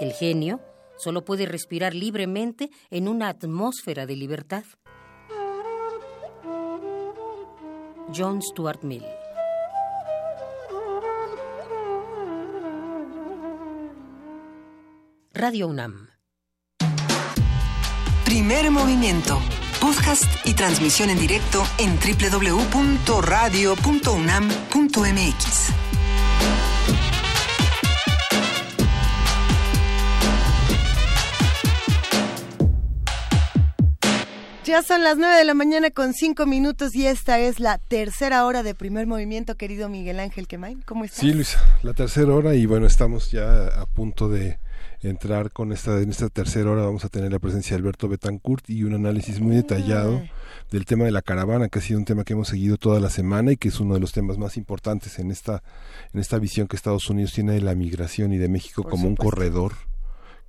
[SPEAKER 17] El genio solo puede respirar libremente en una atmósfera de libertad. John Stuart Mill. Radio UNAM.
[SPEAKER 39] Primer movimiento. Podcast y transmisión en directo en www.radio.unam.mx.
[SPEAKER 2] Ya son las nueve de la mañana con cinco minutos y esta es la tercera hora de primer movimiento, querido Miguel Ángel Quemain. ¿Cómo estás?
[SPEAKER 1] Sí, Luisa, la tercera hora y bueno, estamos ya a punto de entrar con esta, en esta tercera hora vamos a tener la presencia de Alberto Betancourt y un análisis muy detallado del tema de la caravana, que ha sido un tema que hemos seguido toda la semana y que es uno de los temas más importantes en esta, en esta visión que Estados Unidos tiene de la migración y de México como un corredor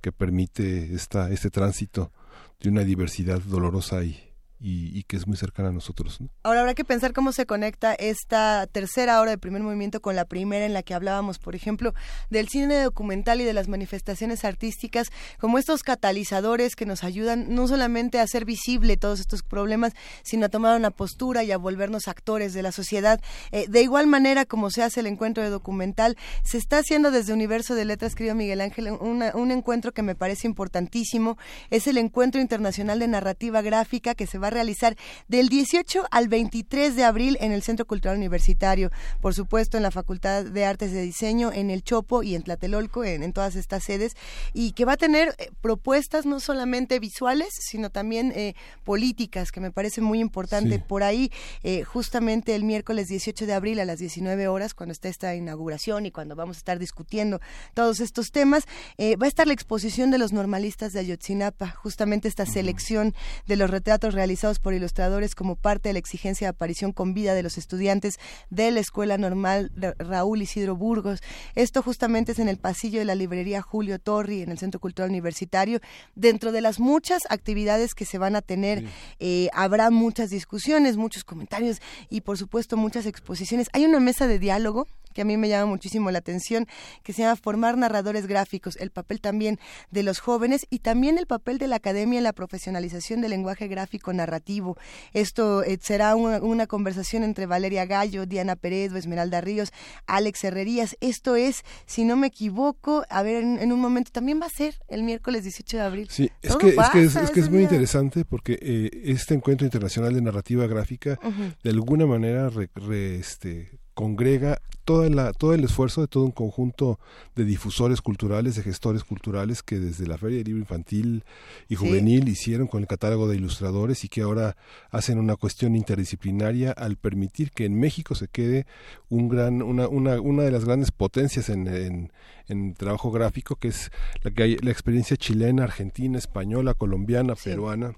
[SPEAKER 1] que permite esta, este tránsito de una diversidad dolorosa y, y, que es muy cercana a nosotros.
[SPEAKER 2] Ahora habrá que pensar cómo se conecta esta tercera hora de primer movimiento con la primera en la que hablábamos, por ejemplo, del cine documental y de las manifestaciones artísticas como estos catalizadores que nos ayudan no solamente a hacer visible todos estos problemas, sino a tomar una postura y a volvernos actores de la sociedad. Eh, de igual manera como se hace el encuentro de documental, se está haciendo desde Universo de Letras, querido Miguel Ángel, un encuentro que me parece importantísimo. Es el Encuentro Internacional de Narrativa Gráfica que se va realizar del 18 al 23 de abril en el Centro Cultural Universitario, por supuesto en la Facultad de Artes de Diseño, en el Chopo y en Tlatelolco, en, todas estas sedes, y que va a tener eh, propuestas no solamente visuales, sino también eh, políticas, que me parece muy importante. Por ahí, eh, justamente el miércoles 18 de abril a las 19 horas, cuando está esta inauguración y cuando vamos a estar discutiendo todos estos temas, va a estar la exposición de los normalistas de Ayotzinapa, justamente esta selección de los retratos realizados por ilustradores como parte de la exigencia de aparición con vida de los estudiantes de la Escuela Normal Raúl Isidro Burgos. Esto justamente es en el pasillo de la librería Julio Torri, en el Centro Cultural Universitario. Dentro de las muchas actividades que se van a tener, eh, habrá muchas discusiones, muchos comentarios y por supuesto muchas exposiciones. Hay una mesa de diálogo que a mí me llama muchísimo la atención, que se llama Formar Narradores Gráficos, el papel también de los jóvenes y también el papel de la academia en la profesionalización del lenguaje gráfico narrativo. Esto eh, será una, conversación entre Valeria Gallo, Diana Peredo, Esmeralda Ríos, Alex Herrerías. Esto es, si no me equivoco, a ver, en, un momento también va a ser el miércoles 18 de abril.
[SPEAKER 1] Sí, es que, es, que es, muy interesante porque eh, este encuentro internacional de narrativa gráfica de alguna manera este, congrega toda la, todo el esfuerzo de todo un conjunto de difusores culturales, de gestores culturales que desde la Feria de Libro Infantil y Juvenil hicieron con el catálogo de ilustradores y que ahora hacen una cuestión interdisciplinaria al permitir que en México se quede un gran, una, una, una de las grandes potencias en, en, en trabajo gráfico, que es la, que hay, la experiencia chilena, argentina, española, colombiana, peruana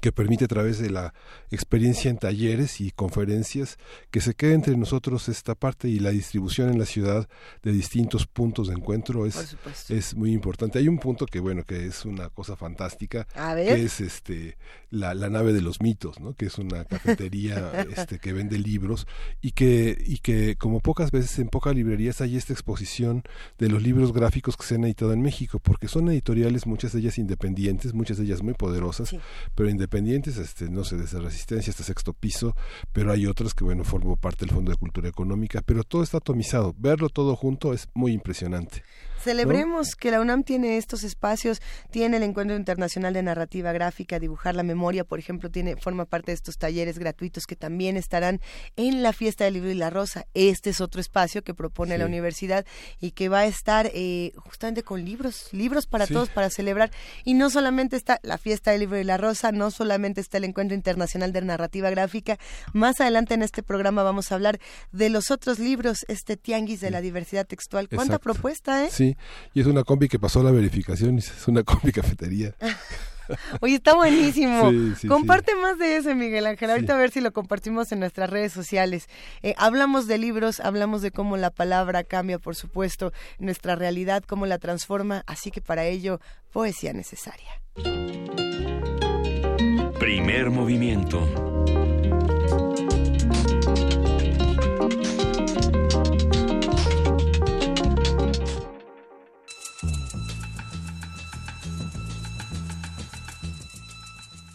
[SPEAKER 1] que permite a través de la experiencia en talleres y conferencias que se quede entre nosotros esta parte y la distribución en la ciudad de distintos puntos de encuentro es, es muy importante. Hay un punto que bueno que es una cosa fantástica que es este la, la, nave de los mitos, ¿no? que es una cafetería este, que vende libros y que, y que como pocas veces en pocas librerías hay esta exposición de los libros gráficos que se han editado en México, porque son editoriales, muchas de ellas independientes, muchas de ellas muy poderosas, pero independientes, este, no sé, desde Resistencia hasta Sexto Piso, pero hay otras que, bueno, forman parte del Fondo de Cultura Económica, pero todo está atomizado. Verlo todo junto es muy impresionante.
[SPEAKER 2] Celebremos que la UNAM tiene estos espacios, tiene el Encuentro Internacional de Narrativa Gráfica, Dibujar la Memoria, por ejemplo, tiene forma parte de estos talleres gratuitos que también estarán en la Fiesta del Libro y la Rosa. Este es otro espacio que propone la universidad y que va a estar eh, justamente con libros, libros para todos, para celebrar. Y no solamente está la Fiesta del Libro y la Rosa, no solamente está el Encuentro Internacional de Narrativa Gráfica. Más adelante en este programa vamos a hablar de los otros libros, este tianguis de la diversidad textual. ¿Cuánta propuesta, eh?
[SPEAKER 1] Sí, y es una combi que pasó la verificación y es una combi cafetería.
[SPEAKER 2] Oye, está buenísimo. Comparte más de eso, Miguel Ángel. Ahorita a ver si lo compartimos en nuestras redes sociales. Eh, hablamos de libros, hablamos de cómo la palabra cambia, por supuesto, nuestra realidad, cómo la transforma. Así que para ello, poesía necesaria.
[SPEAKER 40] Primer movimiento.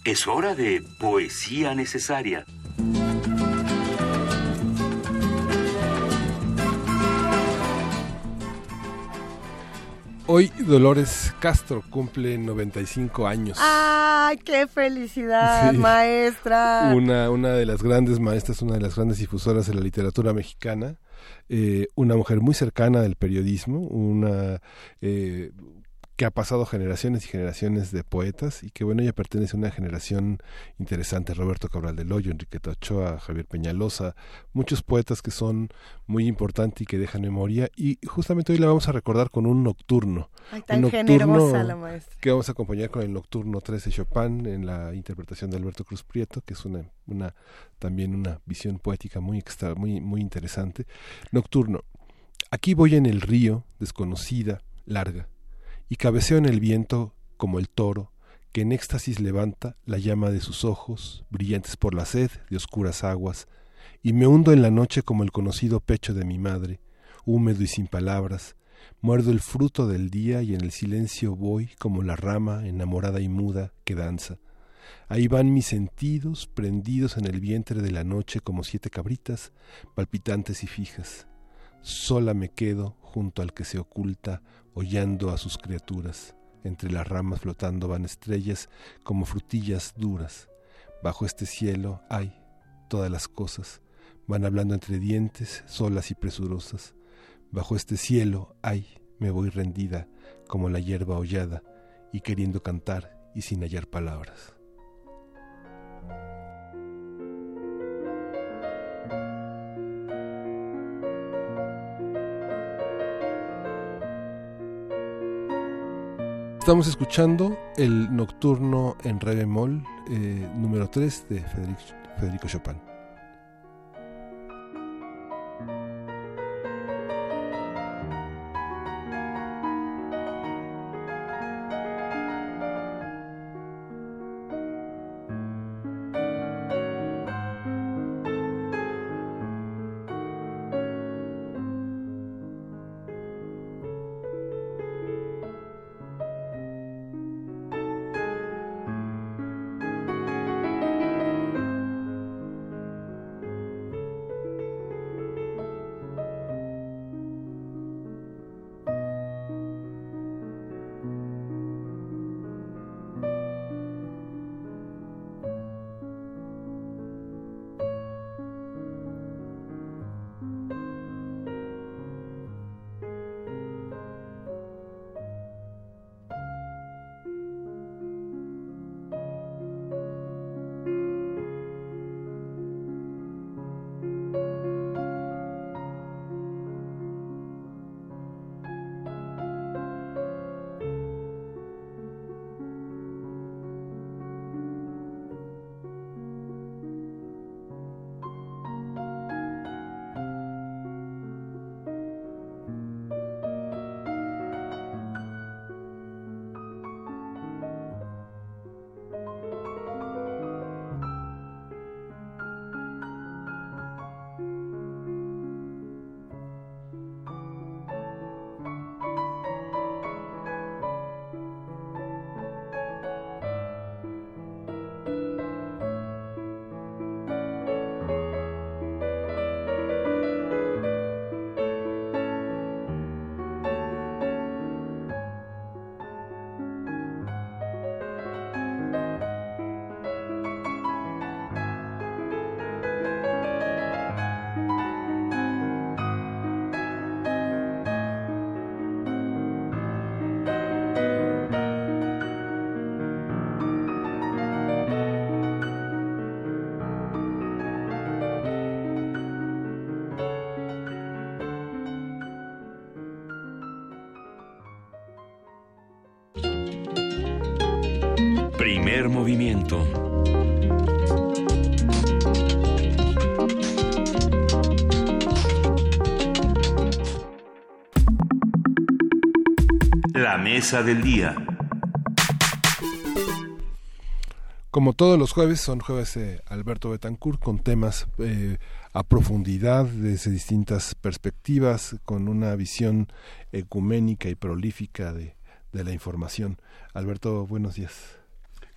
[SPEAKER 40] Es hora de poesía necesaria.
[SPEAKER 1] Hoy Dolores Castro cumple 95 años.
[SPEAKER 2] ¡Ay, qué felicidad, maestra!
[SPEAKER 1] Una, una de las grandes maestras, una de las grandes difusoras de la literatura mexicana, eh, una mujer muy cercana del periodismo, una eh, que ha pasado generaciones y generaciones de poetas y que bueno, ella pertenece a una generación interesante, Roberto Cabral del Hoyo, Enriqueta Ochoa, Javier Peñalosa, muchos poetas que son muy importantes y que dejan memoria y justamente hoy la vamos a recordar con un nocturno.
[SPEAKER 2] un nocturno la maestra.
[SPEAKER 1] Que vamos a acompañar con el nocturno 13 Chopin en la interpretación de Alberto Cruz Prieto, que es una, una también una visión poética muy extra, muy muy interesante. Nocturno. Aquí voy en el río, desconocida, larga y cabeceo en el viento como el toro que en éxtasis levanta la llama de sus ojos, brillantes por la sed de oscuras aguas, y me hundo en la noche como el conocido pecho de mi madre, húmedo y sin palabras, muerdo el fruto del día y en el silencio voy como la rama enamorada y muda que danza. Ahí van mis sentidos prendidos en el vientre de la noche como siete cabritas, palpitantes y fijas. Sola me quedo junto al que se oculta, hollando a sus criaturas. Entre las ramas flotando van estrellas como frutillas duras. Bajo este cielo hay todas las cosas, van hablando entre dientes, solas y presurosas. Bajo este cielo hay, me voy rendida como la hierba hollada y queriendo cantar y sin hallar palabras. Estamos escuchando el nocturno en re bemol eh, número 3 de Federico, Federico Chopin.
[SPEAKER 40] Movimiento. La mesa del día.
[SPEAKER 1] Como todos los jueves, son jueves eh, Alberto Betancourt con temas eh, a profundidad desde distintas perspectivas, con una visión ecuménica y prolífica de, de la información. Alberto, buenos días.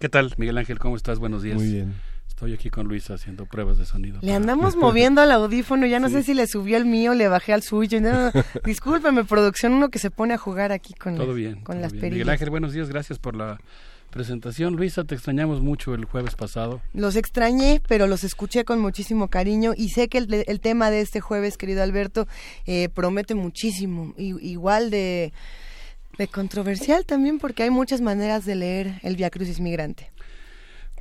[SPEAKER 41] ¿Qué tal, Miguel Ángel? ¿Cómo estás? Buenos días.
[SPEAKER 1] Muy bien.
[SPEAKER 41] Estoy aquí con Luisa haciendo pruebas de sonido.
[SPEAKER 2] Le andamos moviendo al audífono, ya no sé si le subió el mío, le bajé al suyo. No, discúlpeme, producción, uno que se pone a jugar aquí con,
[SPEAKER 41] todo bien,
[SPEAKER 2] con las
[SPEAKER 41] bien. Miguel Ángel, buenos días, gracias por la presentación. Luisa, te extrañamos mucho el jueves pasado.
[SPEAKER 2] Los extrañé, pero los escuché con muchísimo cariño y sé que el, tema de este jueves, querido Alberto, eh, promete muchísimo, igual de de controversial también porque hay muchas maneras de leer el Via Crucis Migrante.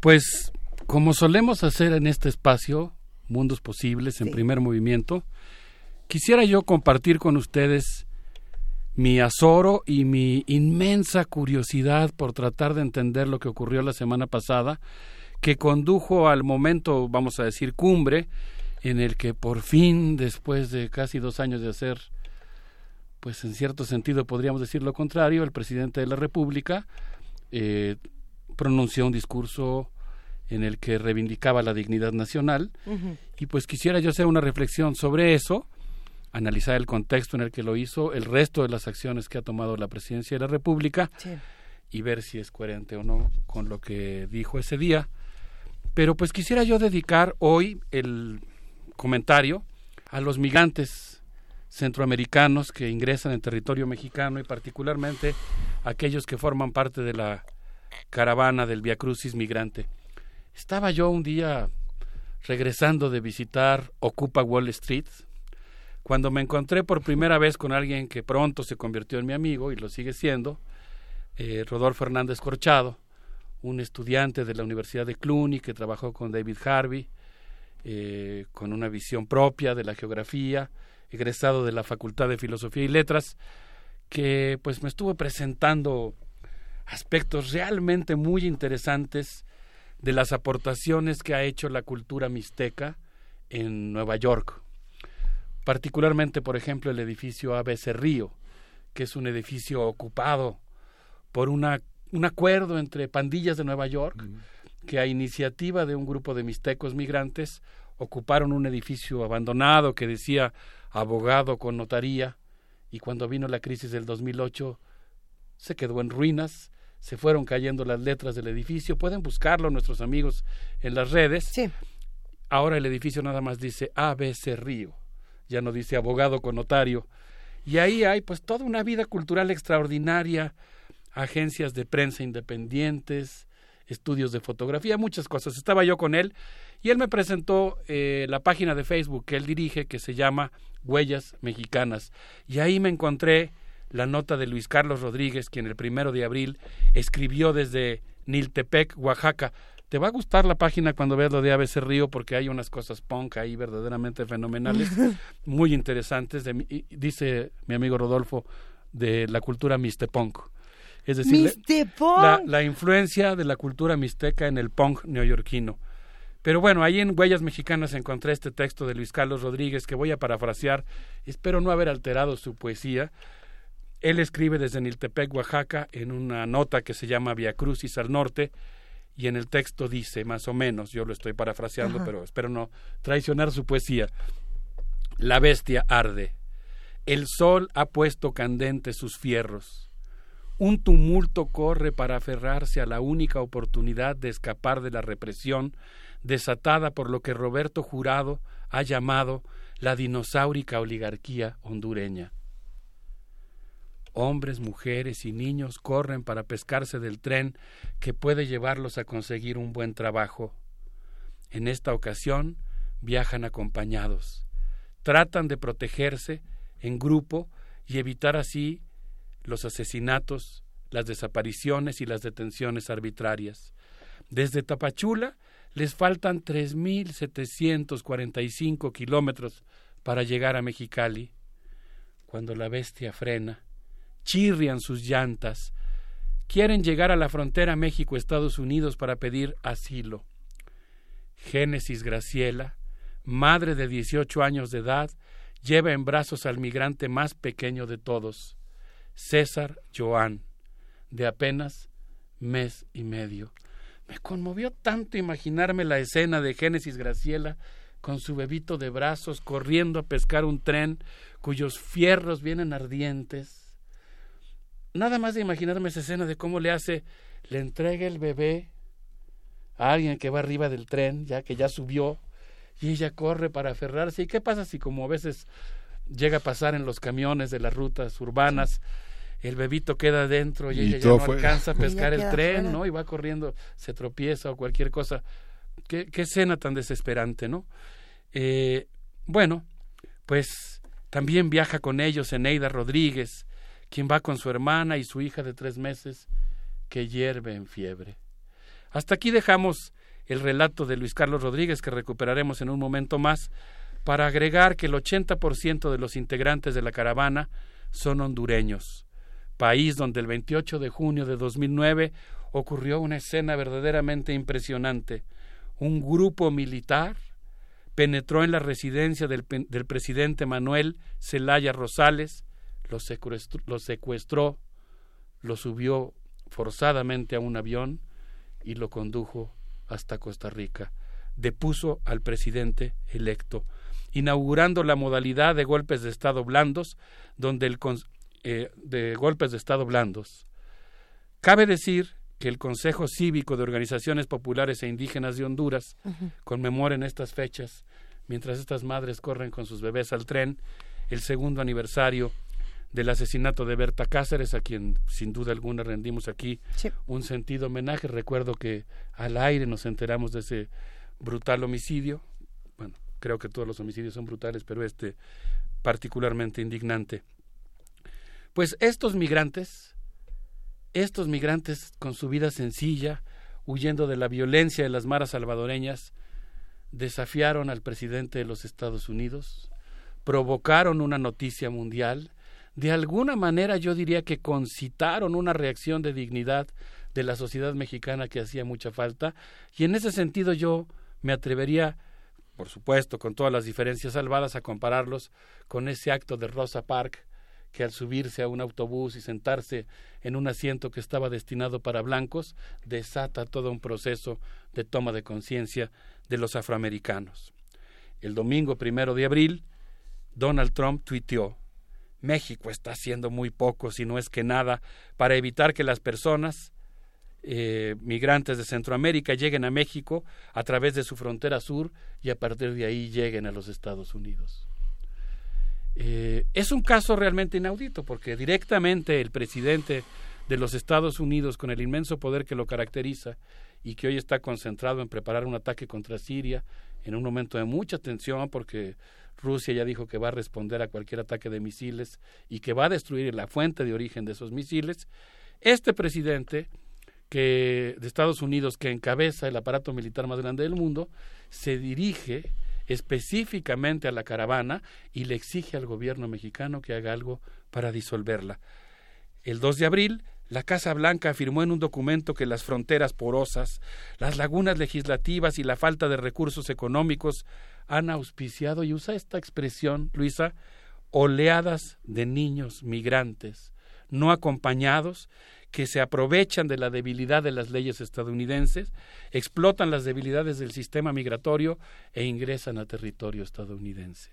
[SPEAKER 41] Pues como solemos hacer en este espacio, Mundos Posibles, en primer movimiento, quisiera yo compartir con ustedes mi azoro y mi inmensa curiosidad por tratar de entender lo que ocurrió la semana pasada, que condujo al momento, vamos a decir, cumbre, en el que por fin, después de casi dos años de hacer pues en cierto sentido podríamos decir lo contrario, el presidente de la República eh, pronunció un discurso en el que reivindicaba la dignidad nacional. Y pues quisiera yo hacer una reflexión sobre eso, analizar el contexto en el que lo hizo, el resto de las acciones que ha tomado la presidencia de la República y ver si es coherente o no con lo que dijo ese día. Pero pues quisiera yo dedicar hoy el comentario a los migrantes centroamericanos que ingresan en territorio mexicano y particularmente aquellos que forman parte de la caravana del Via Crucis migrante. Estaba yo un día regresando de visitar Ocupa Wall Street cuando me encontré por primera vez con alguien que pronto se convirtió en mi amigo y lo sigue siendo, eh, Rodolfo Hernández Corchado, un estudiante de la Universidad de Cluny que trabajó con David Harvey, eh, con una visión propia de la geografía, egresado de la Facultad de Filosofía y Letras, que pues me estuvo presentando aspectos realmente muy interesantes de las aportaciones que ha hecho la cultura mixteca en Nueva York. Particularmente, por ejemplo, el edificio ABC Río, que es un edificio ocupado por una, un acuerdo entre pandillas de Nueva York, que a iniciativa de un grupo de mixtecos migrantes ocuparon un edificio abandonado que decía abogado con notaría, y cuando vino la crisis del 2008 se quedó en ruinas se fueron cayendo las letras del edificio. Pueden buscarlo nuestros amigos en las redes.
[SPEAKER 2] Sí.
[SPEAKER 41] Ahora el edificio nada más dice ABC Río, ya no dice abogado con notario. Y ahí hay pues toda una vida cultural extraordinaria, agencias de prensa independientes, estudios de fotografía, muchas cosas. Estaba yo con él y él me presentó eh, la página de Facebook que él dirige que se llama Huellas Mexicanas. Y ahí me encontré la nota de Luis Carlos Rodríguez, quien el primero de abril escribió desde Niltepec, Oaxaca. Te va a gustar la página cuando veas lo de ABC Río porque hay unas cosas punk ahí verdaderamente fenomenales, muy interesantes. dice mi amigo Rodolfo de la cultura mistepunk. Es decir, la, la, influencia de la cultura mixteca en el punk neoyorquino. Pero bueno, ahí en Huellas Mexicanas encontré este texto de Luis Carlos Rodríguez que voy a parafrasear. Espero no haber alterado su poesía, él escribe desde Niltepec, Oaxaca, en una nota que se llama Via Crucis al norte, y en el texto dice, más o menos, yo lo estoy parafraseando, pero espero no traicionar su poesía. La bestia arde. El sol ha puesto candentes sus fierros. Un tumulto corre para aferrarse a la única oportunidad de escapar de la represión desatada por lo que Roberto Jurado ha llamado la dinosaurica oligarquía hondureña. Hombres, mujeres y niños corren para pescarse del tren que puede llevarlos a conseguir un buen trabajo. En esta ocasión viajan acompañados. Tratan de protegerse en grupo y evitar así los asesinatos, las desapariciones y las detenciones arbitrarias. Desde Tapachula les faltan 3.745 kilómetros para llegar a Mexicali. Cuando la bestia frena, chirrian sus llantas. Quieren llegar a la frontera México-Estados Unidos para pedir asilo. Génesis Graciela, madre de 18 años de edad, lleva en brazos al migrante más pequeño de todos, César Joan, de apenas mes y medio. Me conmovió tanto imaginarme la escena de Génesis Graciela con su bebito de brazos corriendo a pescar un tren cuyos fierros vienen ardientes nada más de imaginarme esa escena de cómo le hace, le entrega el bebé a alguien que va arriba del tren, ya que ya subió, y ella corre para aferrarse. ¿Y qué pasa si como a veces llega a pasar en los camiones de las rutas urbanas, el bebito queda dentro y, ella ya no alcanza a pescar el tren, ¿no? Y va corriendo, se tropieza o cualquier cosa. Qué, qué escena tan desesperante, ¿no? Eh, bueno, pues también viaja con ellos Eneida Rodríguez, quien va con su hermana y su hija de tres meses que hierve en fiebre. Hasta aquí dejamos el relato de Luis Carlos Rodríguez que recuperaremos en un momento más para agregar que el 80% de los integrantes de la caravana son hondureños, país donde el 28 de junio de 2009 ocurrió una escena verdaderamente impresionante. Un grupo militar penetró en la residencia del, del presidente Manuel Zelaya Rosales, lo secuestró, lo secuestró, lo subió forzadamente a un avión y lo condujo hasta Costa Rica. Depuso al presidente electo, inaugurando la modalidad de golpes de Estado blandos, donde el eh, de golpes de Estado blandos. Cabe decir que el Consejo Cívico de Organizaciones Populares e Indígenas de Honduras conmemora en estas fechas, mientras estas madres corren con sus bebés al tren, el segundo aniversario del asesinato de Berta Cáceres, a quien sin duda alguna rendimos aquí un sentido homenaje. Recuerdo que al aire nos enteramos de ese brutal homicidio. Creo que todos los homicidios son brutales, pero este particularmente indignante. Pues estos migrantes, estos migrantes con su vida sencilla, huyendo de la violencia de las maras salvadoreñas, desafiaron al presidente de los Estados Unidos, provocaron una noticia mundial, de alguna manera yo diría que concitaron una reacción de dignidad de la sociedad mexicana que hacía mucha falta y en ese sentido yo me atrevería por supuesto con todas las diferencias salvadas a compararlos con ese acto de Rosa Park que al subirse a un autobús y sentarse en un asiento que estaba destinado para blancos desata todo un proceso de toma de conciencia de los afroamericanos. El domingo primero de abril, Donald Trump tuiteó México está haciendo muy poco, si no es que nada, para evitar que las personas eh, migrantes de Centroamérica lleguen a México a través de su frontera sur y a partir de ahí lleguen a los Estados Unidos. Eh, es un caso realmente inaudito porque directamente el presidente de los Estados Unidos, con el inmenso poder que lo caracteriza y que hoy está concentrado en preparar un ataque contra Siria en un momento de mucha tensión porque Rusia ya dijo que va a responder a cualquier ataque de misiles y que va a destruir la fuente de origen de esos misiles. Este presidente que de Estados Unidos que encabeza el aparato militar más grande del mundo se dirige específicamente a la caravana y le exige al gobierno mexicano que haga algo para disolverla. El 2 de abril, la Casa Blanca afirmó en un documento que las fronteras porosas, las lagunas legislativas y la falta de recursos económicos han auspiciado, y usa esta expresión, Luisa, oleadas de niños migrantes no acompañados que se aprovechan de la debilidad de las leyes estadounidenses, explotan las debilidades del sistema migratorio e ingresan a territorio estadounidense.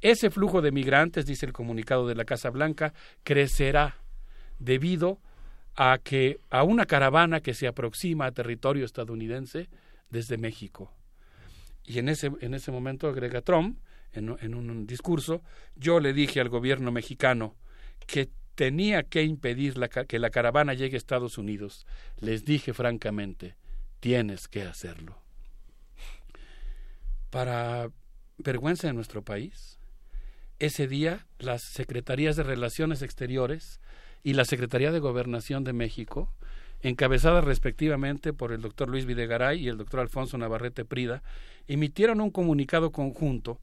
[SPEAKER 41] Ese flujo de migrantes, dice el comunicado de la Casa Blanca, crecerá debido a que a una caravana que se aproxima a territorio estadounidense desde México. Y en ese, en ese momento agrega Trump, en, en un discurso, yo le dije al gobierno mexicano que tenía que impedir que la caravana llegue a Estados Unidos. Les dije francamente, tienes que hacerlo. Para vergüenza de nuestro país, ese día las Secretarías de Relaciones Exteriores y la Secretaría de Gobernación de México, encabezadas respectivamente por el doctor Luis Videgaray y el doctor Alfonso Navarrete Prida, emitieron un comunicado conjunto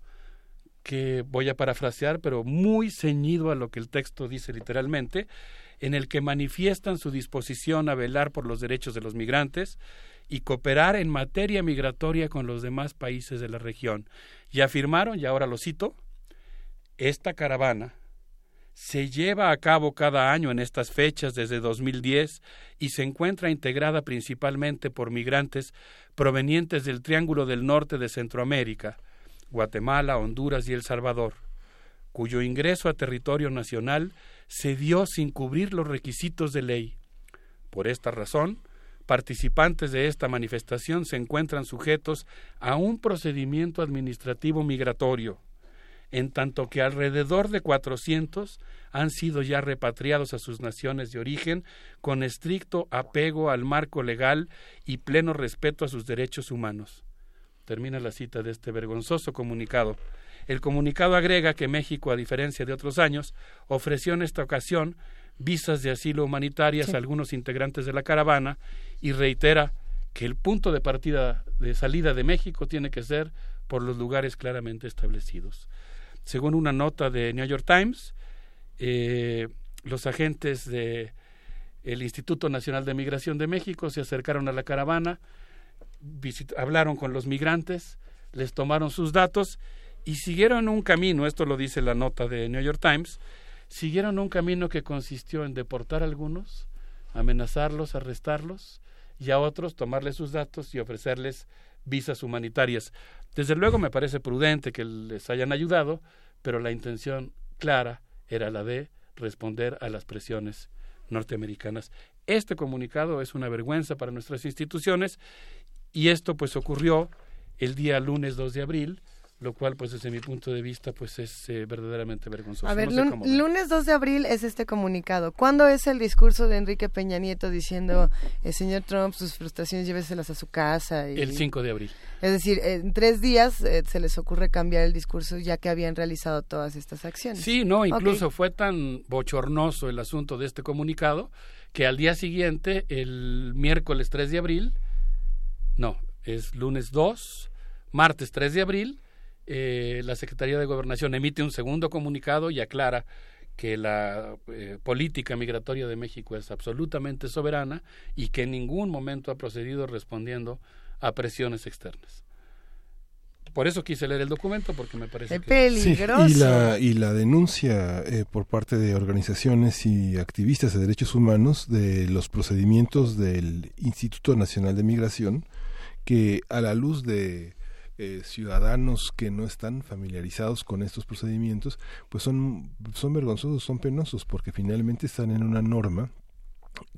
[SPEAKER 41] que voy a parafrasear, pero muy ceñido a lo que el texto dice literalmente, en el que manifiestan su disposición a velar por los derechos de los migrantes y cooperar en materia migratoria con los demás países de la región. Y afirmaron, y ahora lo cito, esta caravana se lleva a cabo cada año en estas fechas desde 2010 y se encuentra integrada principalmente por migrantes provenientes del Triángulo del Norte de Centroamérica, Guatemala, Honduras y El Salvador, cuyo ingreso a territorio nacional se dio sin cubrir los requisitos de ley. Por esta razón, participantes de esta manifestación se encuentran sujetos a un procedimiento administrativo migratorio, en tanto que alrededor de cuatrocientos han sido ya repatriados a sus naciones de origen con estricto apego al marco legal y pleno respeto a sus derechos humanos. Termina la cita de este vergonzoso comunicado. El comunicado agrega que México, a diferencia de otros años, ofreció en esta ocasión visas de asilo humanitarias a algunos integrantes de la caravana y reitera que el punto de partida de salida de México tiene que ser por los lugares claramente establecidos. Según una nota de New York Times, eh, los agentes del Instituto Nacional de Migración de México se acercaron a la caravana, hablaron con los migrantes, les tomaron sus datos y siguieron un camino, esto lo dice la nota de New York Times, siguieron un camino que consistió en deportar a algunos, amenazarlos, arrestarlos y a otros tomarles sus datos y ofrecerles visas humanitarias. Desde luego me parece prudente que les hayan ayudado, pero la intención clara era la de responder a las presiones norteamericanas. Este comunicado es una vergüenza para nuestras instituciones y esto pues ocurrió el día lunes 2 de abril, lo cual pues desde mi punto de vista pues es eh, verdaderamente vergonzoso.
[SPEAKER 2] A ver, lunes 2 de abril es este comunicado. ¿Cuándo es el discurso de Enrique Peña Nieto diciendo, el eh, señor Trump, sus frustraciones lléveselas a su casa?
[SPEAKER 41] Y... El 5 de abril.
[SPEAKER 2] Es decir, en tres días eh, se les ocurre cambiar el discurso ya que habían realizado todas estas acciones.
[SPEAKER 41] Sí, no, incluso fue tan bochornoso el asunto de este comunicado que al día siguiente, el miércoles 3 de abril, no, es lunes 2, martes 3 de abril, eh, la Secretaría de Gobernación emite un segundo comunicado y aclara que la eh, política migratoria de México es absolutamente soberana y que en ningún momento ha procedido respondiendo a presiones externas. Por eso quise leer el documento, porque me parece
[SPEAKER 2] que... peligroso.
[SPEAKER 1] y, la, y la denuncia eh, por parte de organizaciones y activistas de derechos humanos de los procedimientos del Instituto Nacional de Migración, que a la luz de eh, ciudadanos que no están familiarizados con estos procedimientos, pues son, son vergonzosos, son penosos, porque finalmente están en una norma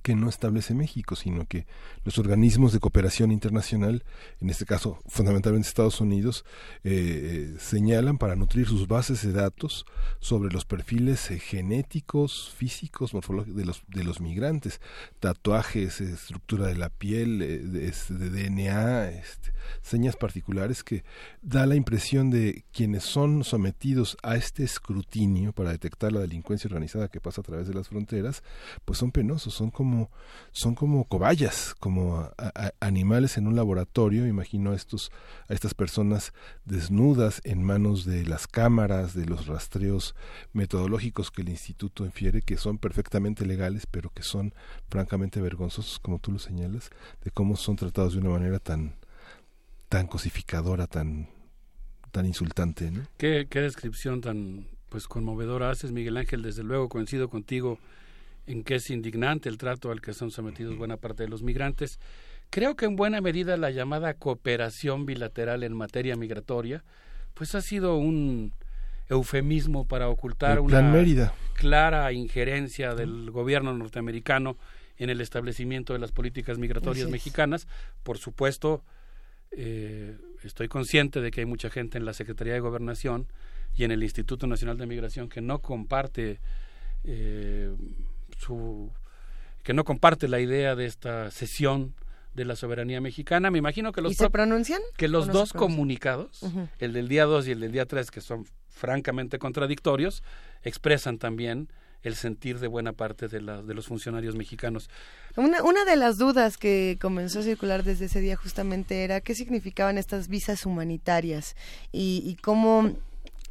[SPEAKER 1] que no establece México, sino que los organismos de cooperación internacional, en este caso fundamentalmente Estados Unidos, eh, eh, señalan para nutrir sus bases de datos sobre los perfiles eh, genéticos, físicos, morfológicos de los, de los migrantes, tatuajes, estructura de la piel, de, DNA, este, señas particulares que da la impresión de quienes son sometidos a este escrutinio para detectar la delincuencia organizada que pasa a través de las fronteras, pues son penosos, como son como cobayas, como animales en un laboratorio. Imagino a estos a estas personas desnudas en manos de las cámaras, de los rastreos metodológicos que el instituto infiere que son perfectamente legales, pero que son francamente vergonzosos, como tú lo señalas, de cómo son tratados de una manera tan tan cosificadora, tan tan insultante, ¿no?
[SPEAKER 41] ¿Qué, qué descripción tan pues conmovedora haces, Miguel Ángel. Desde luego coincido contigo en que es indignante el trato al que son sometidos buena parte de los migrantes. Creo que en buena medida la llamada cooperación bilateral en materia migratoria, pues ha sido un eufemismo para ocultar una clara injerencia del gobierno norteamericano en el establecimiento de las políticas migratorias mexicanas. Por supuesto, eh, estoy consciente de que hay mucha gente en la Secretaría de Gobernación y en el Instituto Nacional de Migración que no comparte eh, que no comparte la idea de esta sesión de la soberanía mexicana. Me imagino que los
[SPEAKER 2] ¿Y se pronuncian?
[SPEAKER 41] Que los dos comunicados, el del día 2 y el del día 3, que son francamente contradictorios, expresan también el sentir de buena parte de, la, de los funcionarios mexicanos.
[SPEAKER 2] Una, una de las dudas que comenzó a circular desde ese día justamente era qué significaban estas visas humanitarias y, y cómo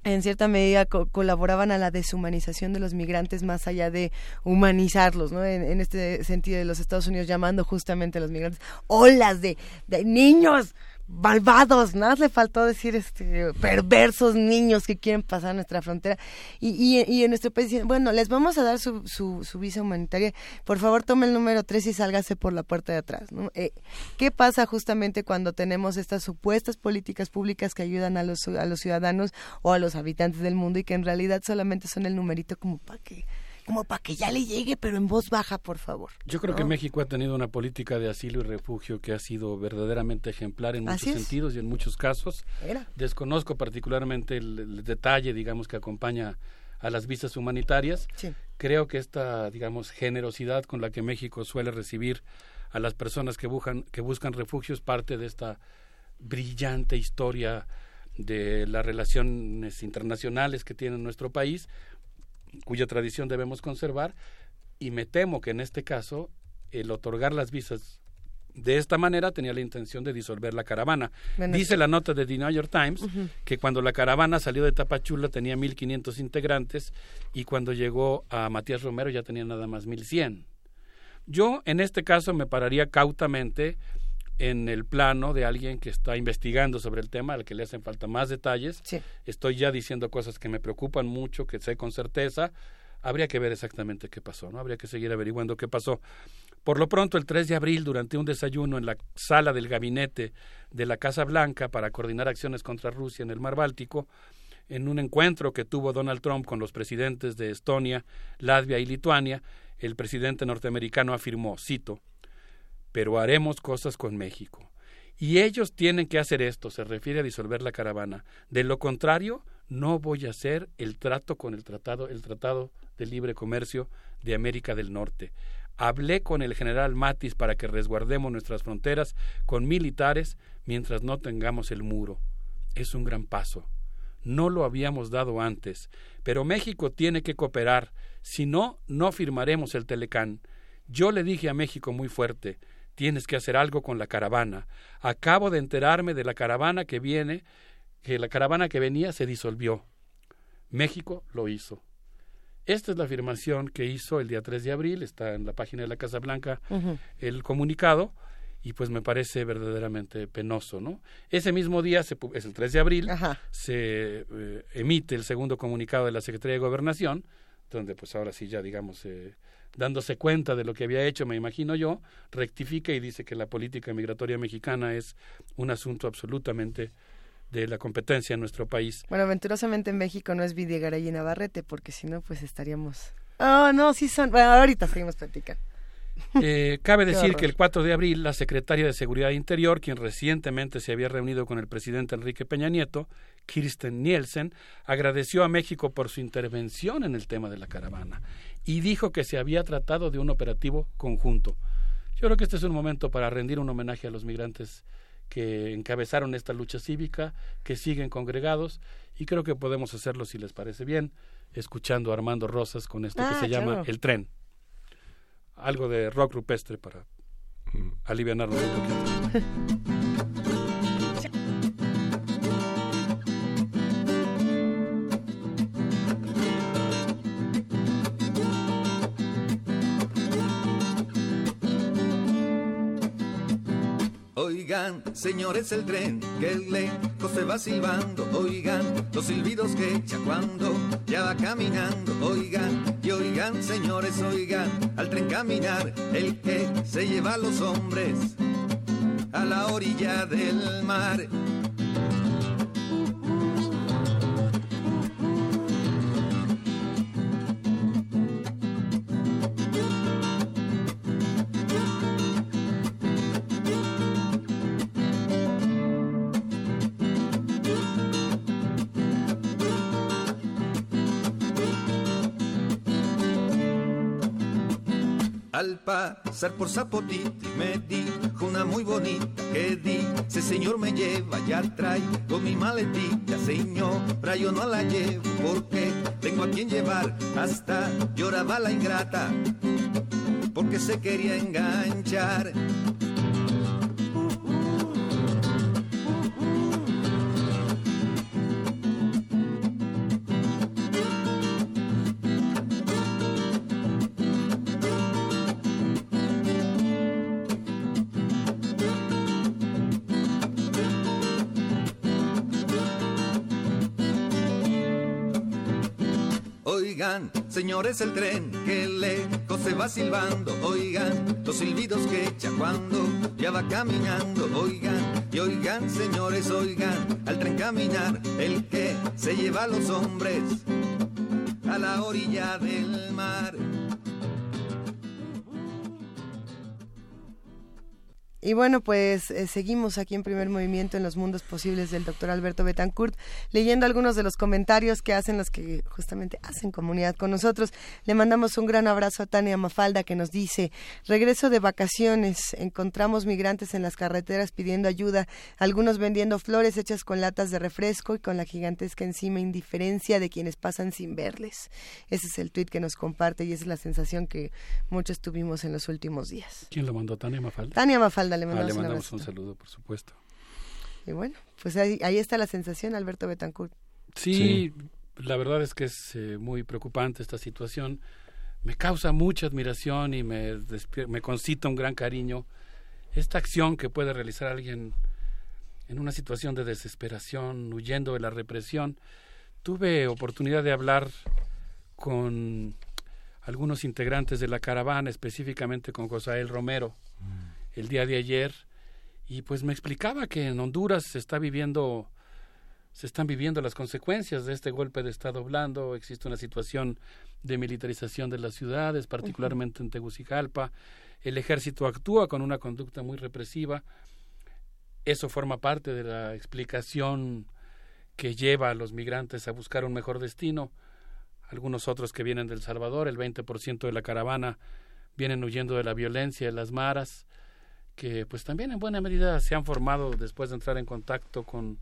[SPEAKER 2] en cierta medida colaboraban a la deshumanización de los migrantes más allá de humanizarlos, ¿no? En, este sentido de los Estados Unidos llamando justamente a los migrantes olas de, de niños malvados, nada le faltó decir este perversos niños que quieren pasar nuestra frontera y, y, en nuestro país dicen, bueno, les vamos a dar su, su, su, visa humanitaria, por favor tome el número 3 y sálgase por la puerta de atrás. ¿no? Eh, ¿Qué pasa justamente cuando tenemos estas supuestas políticas públicas que ayudan a los, a los ciudadanos o a los habitantes del mundo y que en realidad solamente son el numerito como para que como para que ya le llegue, pero en voz baja, por favor.
[SPEAKER 41] Yo creo que México ha tenido una política de asilo y refugio que ha sido verdaderamente ejemplar en muchos sentidos y en muchos casos. Desconozco particularmente el, detalle, digamos, que acompaña a las visas humanitarias. Creo que esta, digamos, generosidad con la que México suele recibir a las personas que buscan, que buscan refugio es parte de esta brillante historia de las relaciones internacionales que tiene nuestro país, cuya tradición debemos conservar y me temo que en este caso el otorgar las visas de esta manera tenía la intención de disolver la caravana. Dice la nota de The New York Times que cuando la caravana salió de Tapachula tenía 1.500 integrantes y cuando llegó a Matías Romero ya tenía nada más 1.100. Yo en este caso me pararía cautamente en el plano de alguien que está investigando sobre el tema, al que le hacen falta más detalles. Estoy ya diciendo cosas que me preocupan mucho, que sé con certeza. habría que ver exactamente qué pasó, ¿no? Habría que seguir averiguando qué pasó. Por lo pronto, el 3 de abril, durante un desayuno en la sala del gabinete de la Casa Blanca para coordinar acciones contra Rusia en el Mar Báltico, en un encuentro que tuvo Donald Trump con los presidentes de Estonia, Latvia y Lituania, el presidente norteamericano afirmó, cito, pero haremos cosas con México. Y ellos tienen que hacer esto, se refiere a disolver la caravana. De lo contrario, no voy a hacer el trato con el tratado, el tratado de libre comercio de América del Norte. Hablé con el general Matis para que resguardemos nuestras fronteras con militares mientras no tengamos el muro. Es un gran paso. No lo habíamos dado antes, pero México tiene que cooperar, si no, no firmaremos el Telecán. Yo le dije a México muy fuerte, tienes que hacer algo con la caravana. Acabo de enterarme de la caravana que viene, que la caravana que venía se disolvió. México lo hizo. Esta es la afirmación que hizo el día 3 de abril, está en la página de la Casa Blanca el comunicado, y pues me parece verdaderamente penoso, ¿no? Ese mismo día, se, es el 3 de abril, se eh, emite el segundo comunicado de la Secretaría de Gobernación, donde pues ahora sí ya digamos, eh, dándose cuenta de lo que había hecho, me imagino yo, rectifica y dice que la política migratoria mexicana es un asunto absolutamente de la competencia en nuestro país.
[SPEAKER 2] Bueno, aventurosamente en México no es Videgaray y Navarrete, porque si no, pues estaríamos... Oh, no, sí son... Bueno, ahorita seguimos platicando.
[SPEAKER 41] Eh, cabe decir que el 4 de abril la secretaria de Seguridad Interior, quien recientemente se había reunido con el presidente Enrique Peña Nieto, Kirsten Nielsen, agradeció a México por su intervención en el tema de la caravana y dijo que se había tratado de un operativo conjunto. Yo creo que este es un momento para rendir un homenaje a los migrantes que encabezaron esta lucha cívica, que siguen congregados y creo que podemos hacerlo si les parece bien, escuchando a Armando Rosas con esto que ah, se llama El tren algo de rock rupestre para aliviarnos un poquito.
[SPEAKER 5] Oigan, señores, el tren que lejos se va silbando. Oigan, los silbidos que echa cuando ya va caminando. Oigan, y oigan, señores, oigan, al tren caminar, el que se lleva a los hombres a la orilla del mar. Al pasar por Zapotito me dijo una muy bonita que dice, señor me lleva, ya con mi maletita, señora yo no la llevo porque tengo a quien llevar, hasta lloraba la ingrata porque se quería enganchar. Señores, el tren que lejos se va silbando. Oigan, los silbidos que echa cuando ya va caminando. Oigan, y oigan, señores, oigan, al tren caminar, el que se lleva a los hombres a la orilla del mar.
[SPEAKER 2] Y bueno, pues eh, seguimos aquí en primer movimiento en los mundos posibles del doctor Alberto Betancourt, leyendo algunos de los comentarios que hacen los que justamente hacen comunidad con nosotros. Le mandamos un gran abrazo a Tania Mafalda que nos dice, regreso de vacaciones, encontramos migrantes en las carreteras pidiendo ayuda, algunos vendiendo flores hechas con latas de refresco y con la gigantesca encima indiferencia de quienes pasan sin verles. Ese es el tuit que nos comparte y esa es la sensación que muchos tuvimos en los últimos días.
[SPEAKER 41] ¿Quién lo mandó? Tania Mafalda.
[SPEAKER 2] Tania Mafalda le
[SPEAKER 41] mandamos, ah, un, saludo, por supuesto.
[SPEAKER 2] Y bueno, pues ahí, está la sensación, Alberto Betancourt.
[SPEAKER 41] Sí, la verdad es que es eh, muy preocupante esta situación. Me causa mucha admiración y me, me concita un gran cariño esta acción que puede realizar alguien en una situación de desesperación, huyendo de la represión. Tuve oportunidad de hablar con algunos integrantes de la caravana, específicamente con Josael Romero, mm. El día de ayer, y pues me explicaba que en Honduras se está viviendo se están viviendo las consecuencias de este golpe de Estado blando, existe una situación de militarización de las ciudades, particularmente en Tegucigalpa, el ejército actúa con una conducta muy represiva, eso forma parte de la explicación que lleva a los migrantes a buscar un mejor destino, algunos otros que vienen del Salvador, el 20% de la caravana vienen huyendo de la violencia de las maras, que pues también en buena medida se han formado después de entrar en contacto con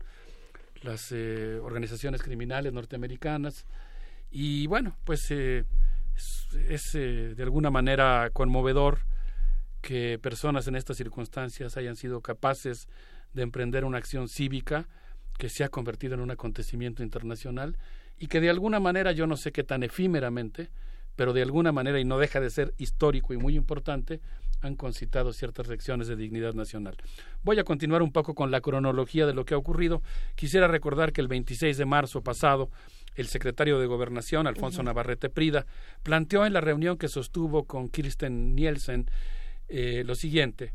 [SPEAKER 41] las eh, organizaciones criminales norteamericanas. Y bueno pues eh, es, eh, de alguna manera conmovedor que personas en estas circunstancias hayan sido capaces de emprender una acción cívica que se ha convertido en un acontecimiento internacional y que de alguna manera yo no sé qué tan efímeramente pero de alguna manera y no deja de ser histórico y muy importante han concitado ciertas reacciones de dignidad nacional. Voy a continuar un poco con la cronología de lo que ha ocurrido. Quisiera recordar que el 26 de marzo pasado, el secretario de Gobernación, Alfonso Navarrete Prida, planteó en la reunión que sostuvo con Kirsten Nielsen eh, lo siguiente,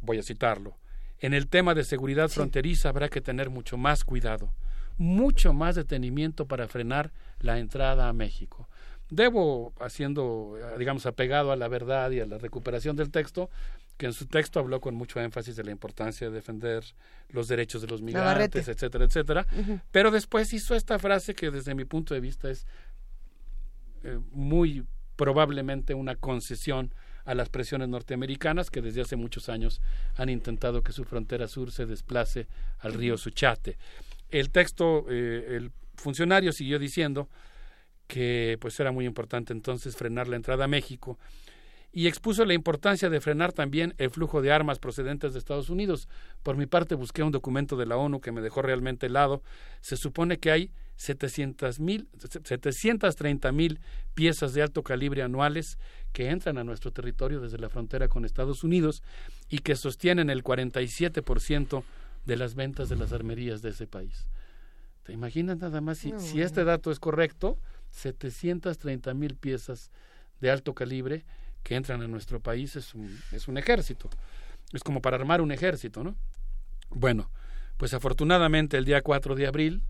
[SPEAKER 41] voy a citarlo, en el tema de seguridad fronteriza habrá que tener mucho más cuidado, mucho más detenimiento para frenar la entrada a México. Debo, haciendo, digamos, apegado a la verdad y a la recuperación del texto, que en su texto habló con mucho énfasis de la importancia de defender los derechos de los migrantes, etcétera, etcétera, pero después hizo esta frase que desde mi punto de vista es eh, muy probablemente una concesión a las presiones norteamericanas que desde hace muchos años han intentado que su frontera sur se desplace al río Suchate. El texto, eh, el funcionario siguió diciendo que pues era muy importante entonces frenar la entrada a México y expuso la importancia de frenar también el flujo de armas procedentes de Estados Unidos. Por mi parte busqué un documento de la ONU que me dejó realmente helado. Se supone que hay 730 mil piezas de alto calibre anuales que entran a nuestro territorio desde la frontera con Estados Unidos y que sostienen el 47% de las ventas de las armerías de ese país. ¿Te imaginas nada más si, si este dato es correcto? 730 mil piezas de alto calibre que entran a nuestro país es un, es un ejército. Es como para armar un ejército, ¿no? Bueno, pues afortunadamente el día 4 de abril,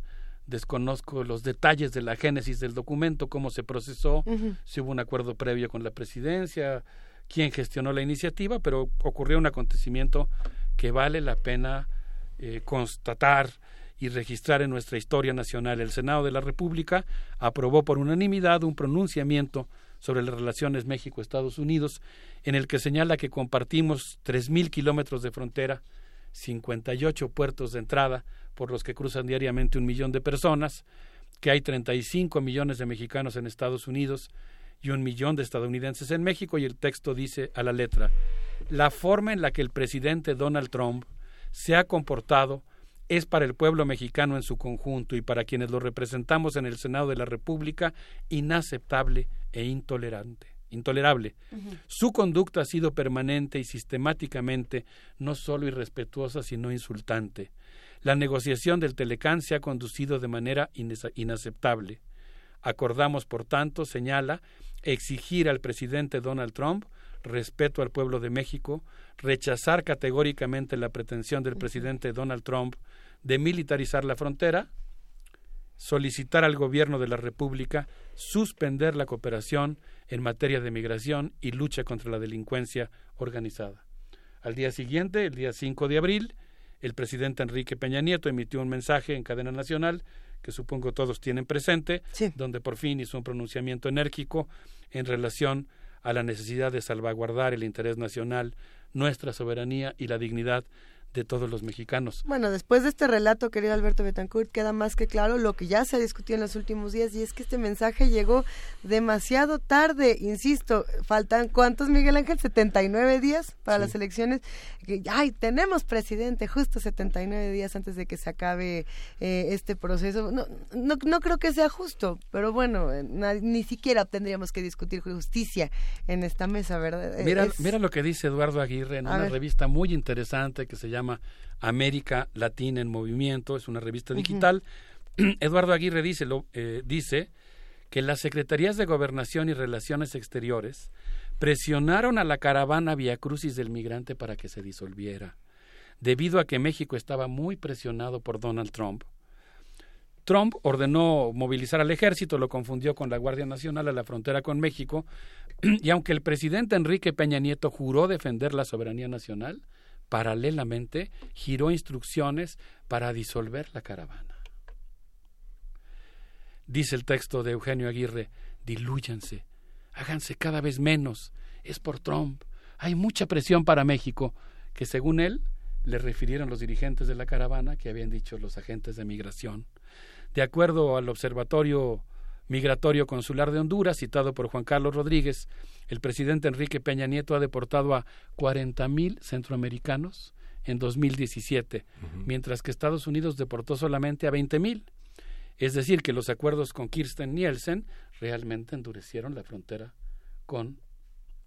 [SPEAKER 41] desconozco los detalles de la génesis del documento, cómo se procesó, si hubo un acuerdo previo con la presidencia, quién gestionó la iniciativa, pero ocurrió un acontecimiento que vale la pena eh, constatar y registrar en nuestra historia nacional. El Senado de la República aprobó por unanimidad un pronunciamiento sobre las relaciones México-Estados Unidos, en el que señala que compartimos tres mil kilómetros de frontera, 58 puertos de entrada por los que cruzan diariamente un millón de personas, que hay 35 millones de mexicanos en Estados Unidos y un millón de estadounidenses en México, y el texto dice a la letra, la forma en la que el presidente Donald Trump se ha comportado es para el pueblo mexicano en su conjunto y para quienes lo representamos en el Senado de la República inaceptable e intolerante intolerable. Su conducta ha sido permanente y sistemáticamente no solo irrespetuosa, sino insultante. La negociación del Telecán se ha conducido de manera inaceptable. Acordamos, por tanto, señala, exigir al presidente Donald Trump respeto al pueblo de México, rechazar categóricamente la pretensión del presidente Donald Trump de militarizar la frontera, solicitar al gobierno de la República suspender la cooperación en materia de migración y lucha contra la delincuencia organizada. Al día siguiente, el día 5 de abril, el presidente Enrique Peña Nieto emitió un mensaje en cadena nacional que supongo todos tienen presente, donde por fin hizo un pronunciamiento enérgico en relación a la necesidad de salvaguardar el interés nacional, nuestra soberanía y la dignidad de todos los mexicanos.
[SPEAKER 2] Bueno, después de este relato, querido Alberto Betancourt, queda más que claro lo que ya se ha discutido en los últimos días y es que este mensaje llegó demasiado tarde, insisto, faltan cuántos, Miguel Ángel, 79 días para las elecciones. Ay, tenemos presidente justo 79 días antes de que se acabe eh, este proceso. No, no, no, creo que sea justo, pero bueno, eh, ni siquiera tendríamos que discutir justicia en esta mesa, ¿verdad?
[SPEAKER 41] Mira, mira lo que dice Eduardo Aguirre en una revista muy interesante que se llama América Latina en Movimiento, es una revista digital. Eduardo Aguirre dice, lo, eh, dice que las Secretarías de Gobernación y Relaciones Exteriores presionaron a la caravana Via Crucis del Migrante para que se disolviera, debido a que México estaba muy presionado por Donald Trump. Trump ordenó movilizar al ejército, lo confundió con la Guardia Nacional a la frontera con México, y aunque el presidente Enrique Peña Nieto juró defender la soberanía nacional, paralelamente giró instrucciones para disolver la caravana. Dice el texto de Eugenio Aguirre, dilúyanse, háganse cada vez menos, es por Trump, hay mucha presión para México, que según él le refirieron los dirigentes de la caravana que habían dicho los agentes de migración. De acuerdo al Observatorio Migratorio Consular de Honduras, citado por Juan Carlos Rodríguez, el presidente Enrique Peña Nieto ha deportado a 40.000 centroamericanos en 2017, mientras que Estados Unidos deportó solamente a 20.000. Es decir, que los acuerdos con Kirsten Nielsen realmente endurecieron la frontera con,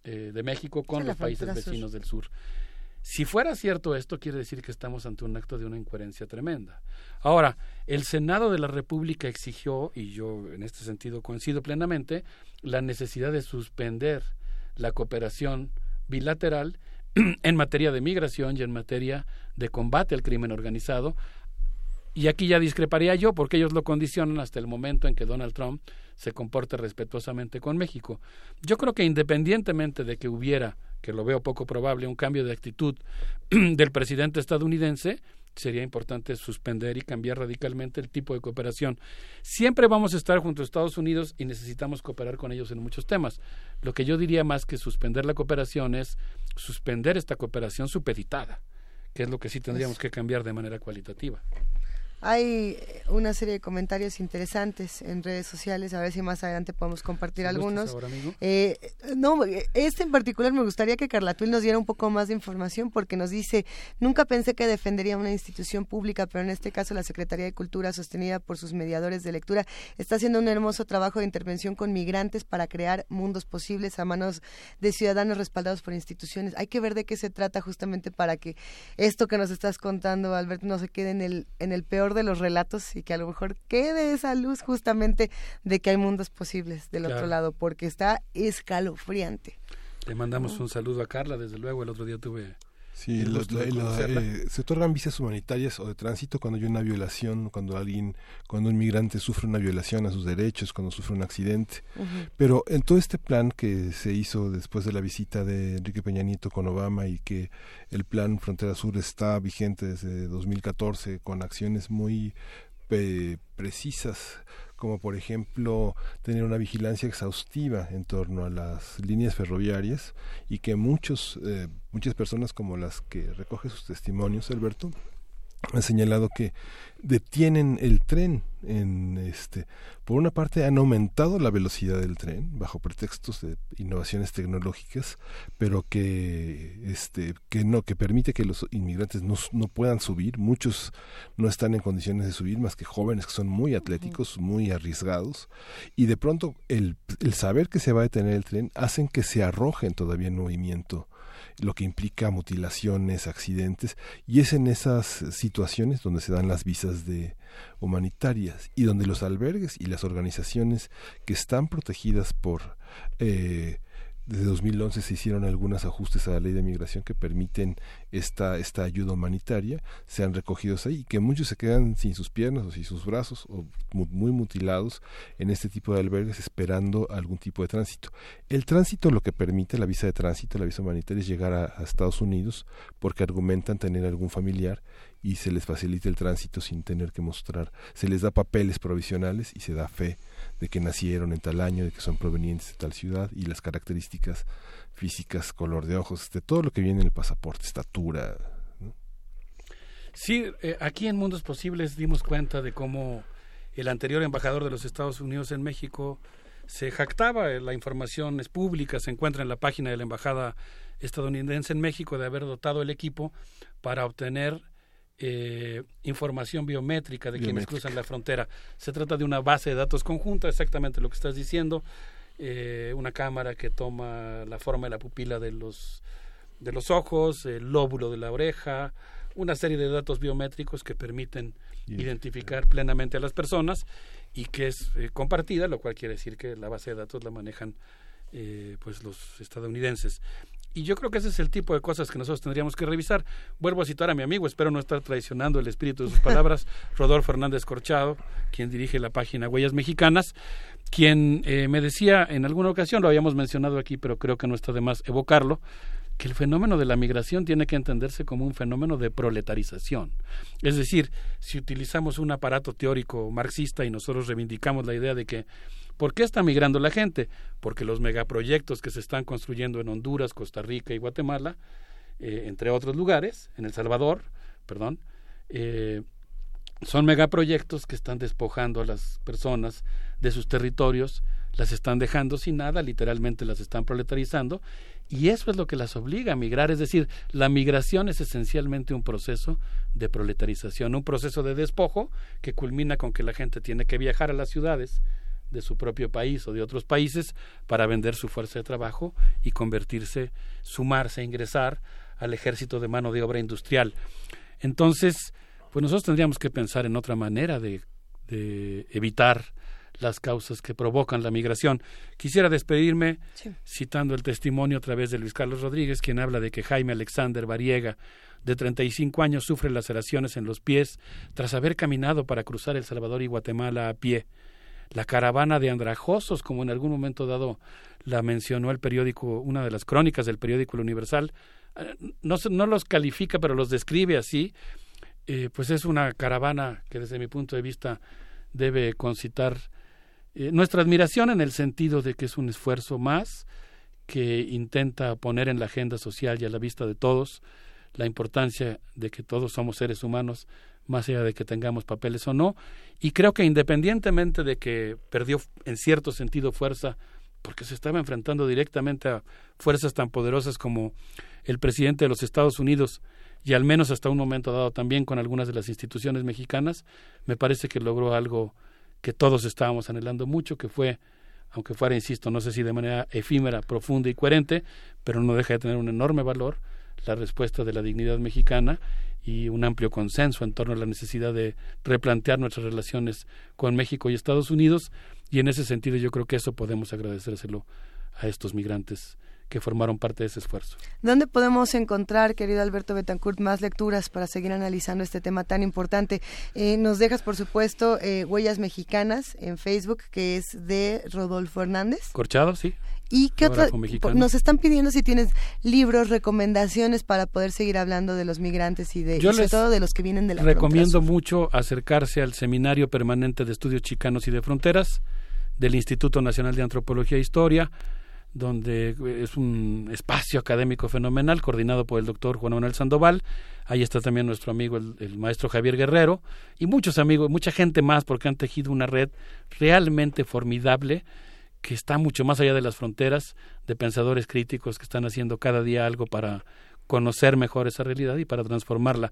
[SPEAKER 41] eh, de México con los países vecinos del sur. Si fuera cierto esto, quiere decir que estamos ante un acto de una incoherencia tremenda. Ahora, el Senado de la República exigió, y yo en este sentido coincido plenamente, la necesidad de suspender la cooperación bilateral en materia de migración y en materia de combate al crimen organizado. Y aquí ya discreparía yo, porque ellos lo condicionan hasta el momento en que Donald Trump se comporte respetuosamente con México. Yo creo que independientemente de que hubiera que lo veo poco probable, un cambio de actitud del presidente estadounidense, sería importante suspender y cambiar radicalmente el tipo de cooperación. Siempre vamos a estar junto a Estados Unidos y necesitamos cooperar con ellos en muchos temas. Lo que yo diría más que suspender la cooperación es suspender esta cooperación supeditada, que es lo que sí tendríamos que cambiar de manera cualitativa.
[SPEAKER 2] Hay una serie de comentarios interesantes en redes sociales, a ver si más adelante podemos compartir algunos. eh, no, este en particular me gustaría que Carla Tuil nos diera un poco más de información porque nos dice, nunca pensé que defendería una institución pública, pero en este caso la Secretaría de Cultura, sostenida por sus mediadores de lectura, está haciendo un hermoso trabajo de intervención con migrantes para crear mundos posibles a manos de ciudadanos respaldados por instituciones. Hay que ver de qué se trata justamente para que esto que nos estás contando, Alberto, no se quede en el, en el peor de los relatos y que a lo mejor quede esa luz justamente de que hay mundos posibles del otro lado, porque está escalofriante.
[SPEAKER 41] Le mandamos un saludo a Carla, desde luego, el otro día tuve
[SPEAKER 1] Sí, eh, se otorgan visas humanitarias o de tránsito cuando hay una violación, cuando alguien, cuando un migrante sufre una violación a sus derechos, cuando sufre un accidente. Pero en todo este plan que se hizo después de la visita de Enrique Peña Nieto con Obama y que el plan Frontera Sur está vigente desde 2014 con acciones muy eh, precisas como por ejemplo tener una vigilancia exhaustiva en torno a las líneas ferroviarias y que muchos eh, muchas personas como las que recoge sus testimonios Alberto han señalado que detienen el tren en este por una parte han aumentado la velocidad del tren bajo pretextos de innovaciones tecnológicas pero que este que no que permite que los inmigrantes no, no puedan subir. Muchos no están en condiciones de subir más que jóvenes que son muy atléticos muy arriesgados y de pronto el, el saber que se va a detener el tren hacen que se arrojen todavía en movimiento lo que implica mutilaciones, accidentes, y es en esas situaciones donde se dan las visas de humanitarias y donde los albergues y las organizaciones que están protegidas por eh, desde 2011 se hicieron algunos ajustes a la ley de migración que permiten esta, esta ayuda humanitaria, sean recogidos ahí y que muchos se quedan sin sus piernas o sin sus brazos o muy mutilados en este tipo de albergues esperando algún tipo de tránsito. El tránsito lo que permite, la visa de tránsito, la visa humanitaria es llegar a, a Estados Unidos porque argumentan tener algún familiar y se les facilita el tránsito sin tener que mostrar, se les da papeles provisionales y se da fe de que nacieron en tal año, de que son provenientes de tal ciudad y las características físicas, color de ojos, de todo lo que viene en el pasaporte, estatura.
[SPEAKER 41] Sí, eh, aquí en Mundos Posibles dimos cuenta de cómo el anterior embajador de los Estados Unidos en México se jactaba, la información es pública, se encuentra en la página de la Embajada estadounidense en México de haber dotado el equipo para obtener eh, información biométrica de quienes cruzan la frontera. Se trata de una base de datos conjunta, exactamente lo que estás diciendo, eh, una cámara que toma la forma de la pupila de los, de los ojos, el lóbulo de la oreja, una serie de datos biométricos que permiten identificar plenamente a las personas y que es eh, compartida, lo cual quiere decir que la base de datos la manejan eh, pues los estadounidenses. Y yo creo que ese es el tipo de cosas que nosotros tendríamos que revisar. Vuelvo a citar a mi amigo, espero no estar traicionando el espíritu de sus palabras, Rodolfo Fernández Corchado, quien dirige la página Huellas Mexicanas, quien eh, me decía en alguna ocasión, lo habíamos mencionado aquí, pero creo que no está de más evocarlo, que el fenómeno de la migración tiene que entenderse como un fenómeno de proletarización. Es decir, si utilizamos un aparato teórico marxista y nosotros reivindicamos la idea de que ¿Por qué está migrando la gente? Porque los megaproyectos que se están construyendo en Honduras, Costa Rica y Guatemala, eh, entre otros lugares, en El Salvador, perdón, eh, son megaproyectos que están despojando a las personas de sus territorios, las están dejando sin nada, literalmente las están proletarizando, y eso es lo que las obliga a migrar, es decir, la migración es esencialmente un proceso de proletarización, un proceso de despojo que culmina con que la gente tiene que viajar a las ciudades, de su propio país o de otros países para vender su fuerza de trabajo y convertirse, sumarse, ingresar al ejército de mano de obra industrial. Entonces, pues nosotros tendríamos que pensar en otra manera de, de evitar las causas que provocan la migración. Quisiera despedirme citando el testimonio a través de Luis Carlos Rodríguez, quien habla de que Jaime Alexander Variega, de 35 años, sufre laceraciones en los pies tras haber caminado para cruzar El Salvador y Guatemala a pie la caravana de andrajosos, como en algún momento dado la mencionó el periódico, una de las crónicas del periódico El Universal, eh, no, no los califica, pero los describe así, eh, pues es una caravana que desde mi punto de vista debe concitar eh, nuestra admiración en el sentido de que es un esfuerzo más que intenta poner en la agenda social y a la vista de todos la importancia de que todos somos seres humanos más allá de que tengamos papeles o no. Y creo que independientemente de que perdió en cierto sentido fuerza, porque se estaba enfrentando directamente a fuerzas tan poderosas como el presidente de los Estados Unidos y al menos hasta un momento dado también con algunas de las instituciones mexicanas, me parece que logró algo que todos estábamos anhelando mucho, que fue, aunque fuera, insisto, no sé si de manera efímera, profunda y coherente, pero no deja de tener un enorme valor, la respuesta de la dignidad mexicana y un amplio consenso en torno a la necesidad de replantear nuestras relaciones con México y Estados Unidos y en ese sentido yo creo que eso podemos agradecérselo a estos migrantes que formaron parte de ese esfuerzo.
[SPEAKER 2] ¿Dónde podemos encontrar, querido Alberto Betancourt, más lecturas para seguir analizando este tema tan importante? Eh, nos dejas, por supuesto, eh, Huellas Mexicanas en Facebook, que es de Rodolfo Hernández.
[SPEAKER 41] Corchado, sí.
[SPEAKER 2] ¿Y qué otra? Nos están pidiendo si tienes libros, recomendaciones para poder seguir hablando de los migrantes y de sobre todo de los que vienen de la
[SPEAKER 41] Recomiendo mucho acercarse al Seminario Permanente de Estudios Chicanos y de Fronteras del Instituto Nacional de Antropología e Historia, donde es un espacio académico fenomenal coordinado por el doctor Juan Manuel Sandoval. Ahí está también nuestro amigo el, el, maestro Javier Guerrero y muchos amigos, mucha gente más porque han tejido una red realmente formidable que está mucho más allá de las fronteras, de pensadores críticos que están haciendo cada día algo para conocer mejor esa realidad y para transformarla.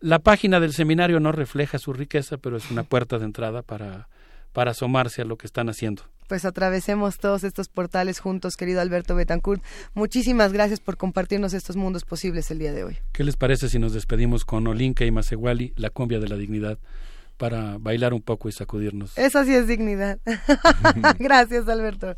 [SPEAKER 41] La página del seminario no refleja su riqueza, pero es una puerta de entrada para, para asomarse a lo que están haciendo.
[SPEAKER 2] Pues atravesemos todos estos portales juntos, querido Alberto Betancourt. Muchísimas gracias por compartirnos estos mundos posibles el día de hoy.
[SPEAKER 41] ¿Qué les parece si nos despedimos con Olinka y Masewali, la cumbia de la dignidad? Para bailar un poco y sacudirnos.
[SPEAKER 2] Eso sí es dignidad. Gracias, Alberto.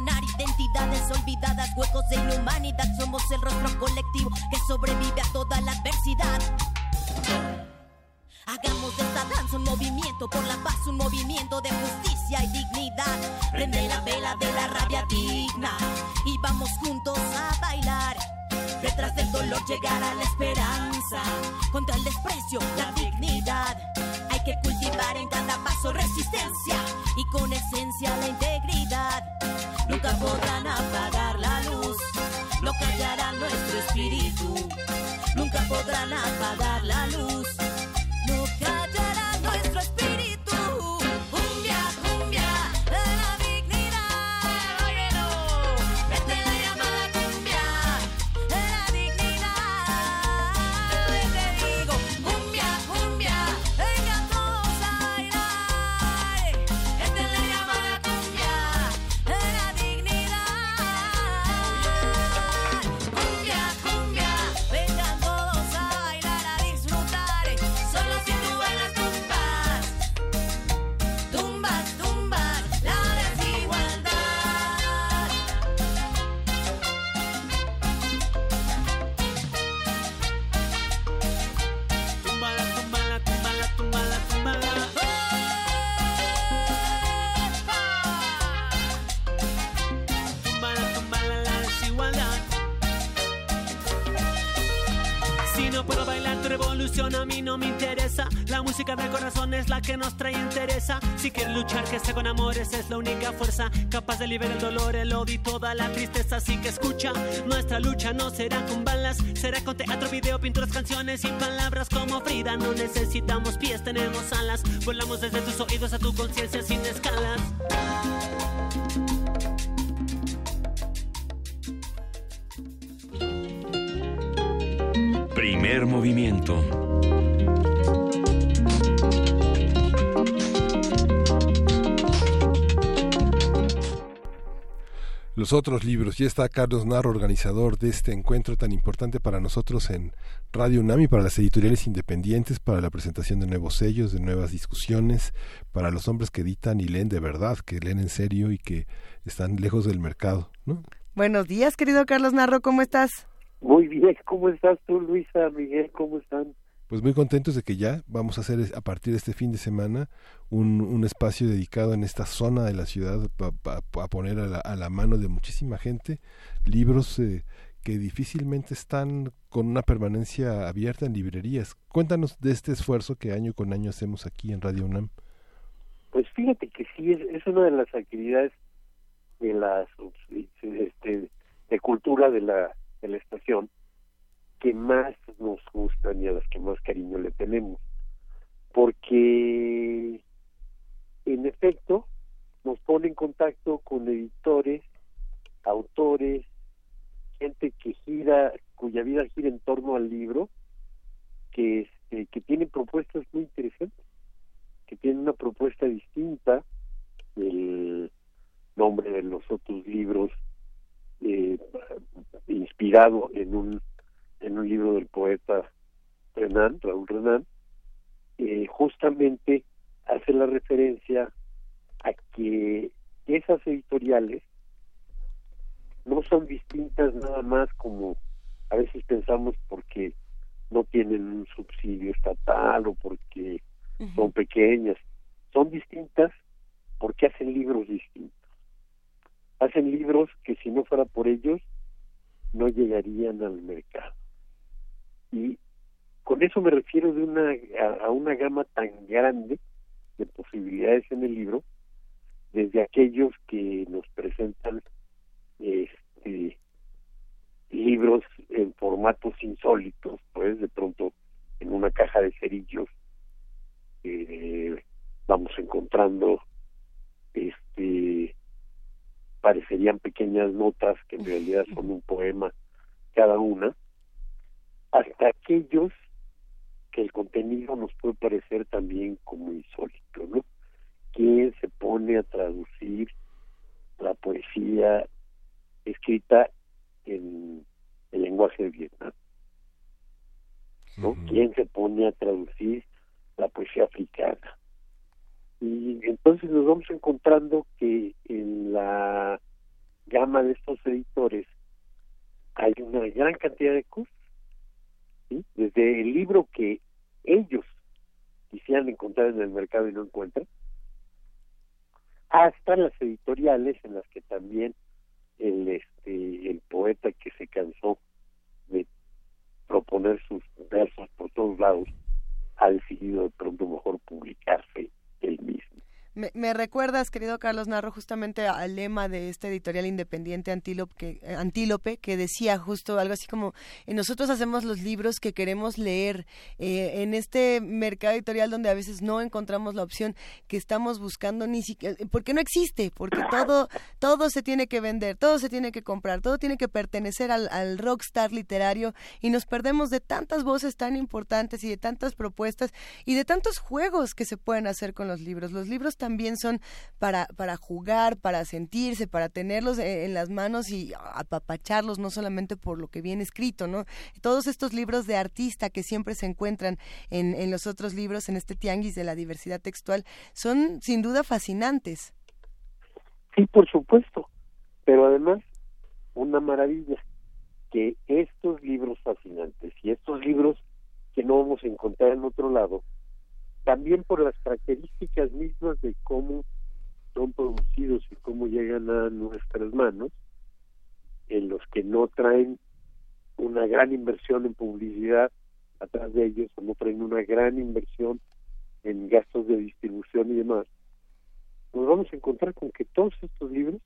[SPEAKER 42] Identidades olvidadas, huecos de inhumanidad. Somos el rostro colectivo que sobrevive a toda la adversidad. Hagamos de esta danza un movimiento por la paz, un movimiento de justicia y dignidad. Prende la vela de la rabia digna y vamos juntos a bailar. Detrás del dolor llegará la esperanza, contra el desprecio, la dignidad que cultivar en cada paso resistencia y con esencia la integridad. Nunca podrán apagar la luz, no callará nuestro espíritu. Nunca podrán apagar la
[SPEAKER 43] luz. No me interesa. La música del corazón es la que nos trae interesa. Si quieres luchar, que sea con amores, es la única fuerza capaz de liberar el dolor, el odio y toda la tristeza. Así que escucha, nuestra lucha no será con balas, será con teatro, video, pinturas, canciones y palabras como Frida. No necesitamos pies, tenemos alas. Volamos desde tus oídos a tu conciencia sin escalas.
[SPEAKER 40] Primer movimiento.
[SPEAKER 1] Los otros libros. Ya está Carlos Narro, organizador de este encuentro tan importante para nosotros en Radio UNAMI, para las editoriales independientes, para la presentación de nuevos sellos, de nuevas discusiones, para los hombres que editan y leen de verdad, que leen en serio y que están lejos del mercado. ¿no?
[SPEAKER 2] Buenos días, querido Carlos Narro, ¿cómo estás?
[SPEAKER 44] Muy bien, ¿cómo estás tú, Luisa, Miguel? ¿Cómo están?
[SPEAKER 1] Pues muy contentos de que ya vamos a hacer a partir de este fin de semana un, un espacio dedicado en esta zona de la ciudad a poner a la, a la, mano de muchísima gente libros eh, que difícilmente están con una permanencia abierta en librerías. Cuéntanos de este esfuerzo que año con año hacemos aquí en Radio UNAM.
[SPEAKER 44] Pues fíjate que sí, es, es una de las actividades de las este, de cultura de la, de la estación que más nos gustan y a las que más cariño le tenemos. Porque, en efecto, nos pone en contacto con editores, autores, gente que gira, cuya vida gira en torno al libro, que, este, que tienen propuestas muy interesantes, que tienen una propuesta distinta del nombre de los otros libros, eh, inspirado en un en un libro del poeta Renan, Raúl Renan, eh, justamente hace la referencia a que esas editoriales no son distintas nada más como a veces pensamos porque no tienen un subsidio estatal o porque uh -huh. son pequeñas, son distintas porque hacen libros distintos. Hacen libros que si no fuera por ellos no llegarían al mercado y con eso me refiero de una a, una gama tan grande de posibilidades en el libro desde aquellos que nos presentan este libros en formatos insólitos pues de pronto en una caja de cerillos eh, vamos encontrando este parecerían pequeñas notas que en realidad son un poema cada una hasta aquellos que el contenido nos puede parecer también como insólito, ¿no? ¿Quién se pone a traducir la poesía escrita en el lenguaje de Vietnam? ¿no? Uh -huh. ¿Quién se pone a traducir la poesía africana? Y entonces nos vamos encontrando que en la gama de estos editores hay una gran cantidad de cosas desde el libro que ellos quisieran encontrar en el mercado y no encuentran, hasta las editoriales en las que también el este el poeta que se cansó de proponer sus versos por todos lados ha decidido de pronto mejor publicarse él mismo.
[SPEAKER 2] Me, recuerdas, querido Carlos Narro, justamente al lema de esta editorial independiente Antílope que, eh, Antílope, que decía justo algo así como, eh, nosotros hacemos los libros que queremos leer eh, en este mercado editorial donde a veces no encontramos la opción que estamos buscando ni siquiera, porque no existe, porque todo, todo se tiene que vender, todo se tiene que comprar, todo tiene que pertenecer al, al rockstar literario y nos perdemos de tantas voces tan importantes y de tantas propuestas y de tantos juegos que se pueden hacer con los libros. Los libros también son para, para jugar, para sentirse, para tenerlos en, las manos y apapacharlos, no solamente por lo que viene escrito, ¿no? Todos estos libros de artista que siempre se encuentran en, en los otros libros, en este tianguis de la diversidad textual, son sin duda fascinantes.
[SPEAKER 44] Sí, por supuesto, pero además una maravilla que estos libros fascinantes y estos libros que no vamos a encontrar en otro lado también por las características mismas de cómo son producidos y cómo llegan a nuestras manos, en los que no traen una gran inversión en publicidad atrás de ellos, o no traen una gran inversión en gastos de distribución y demás, nos vamos a encontrar con que todos estos libros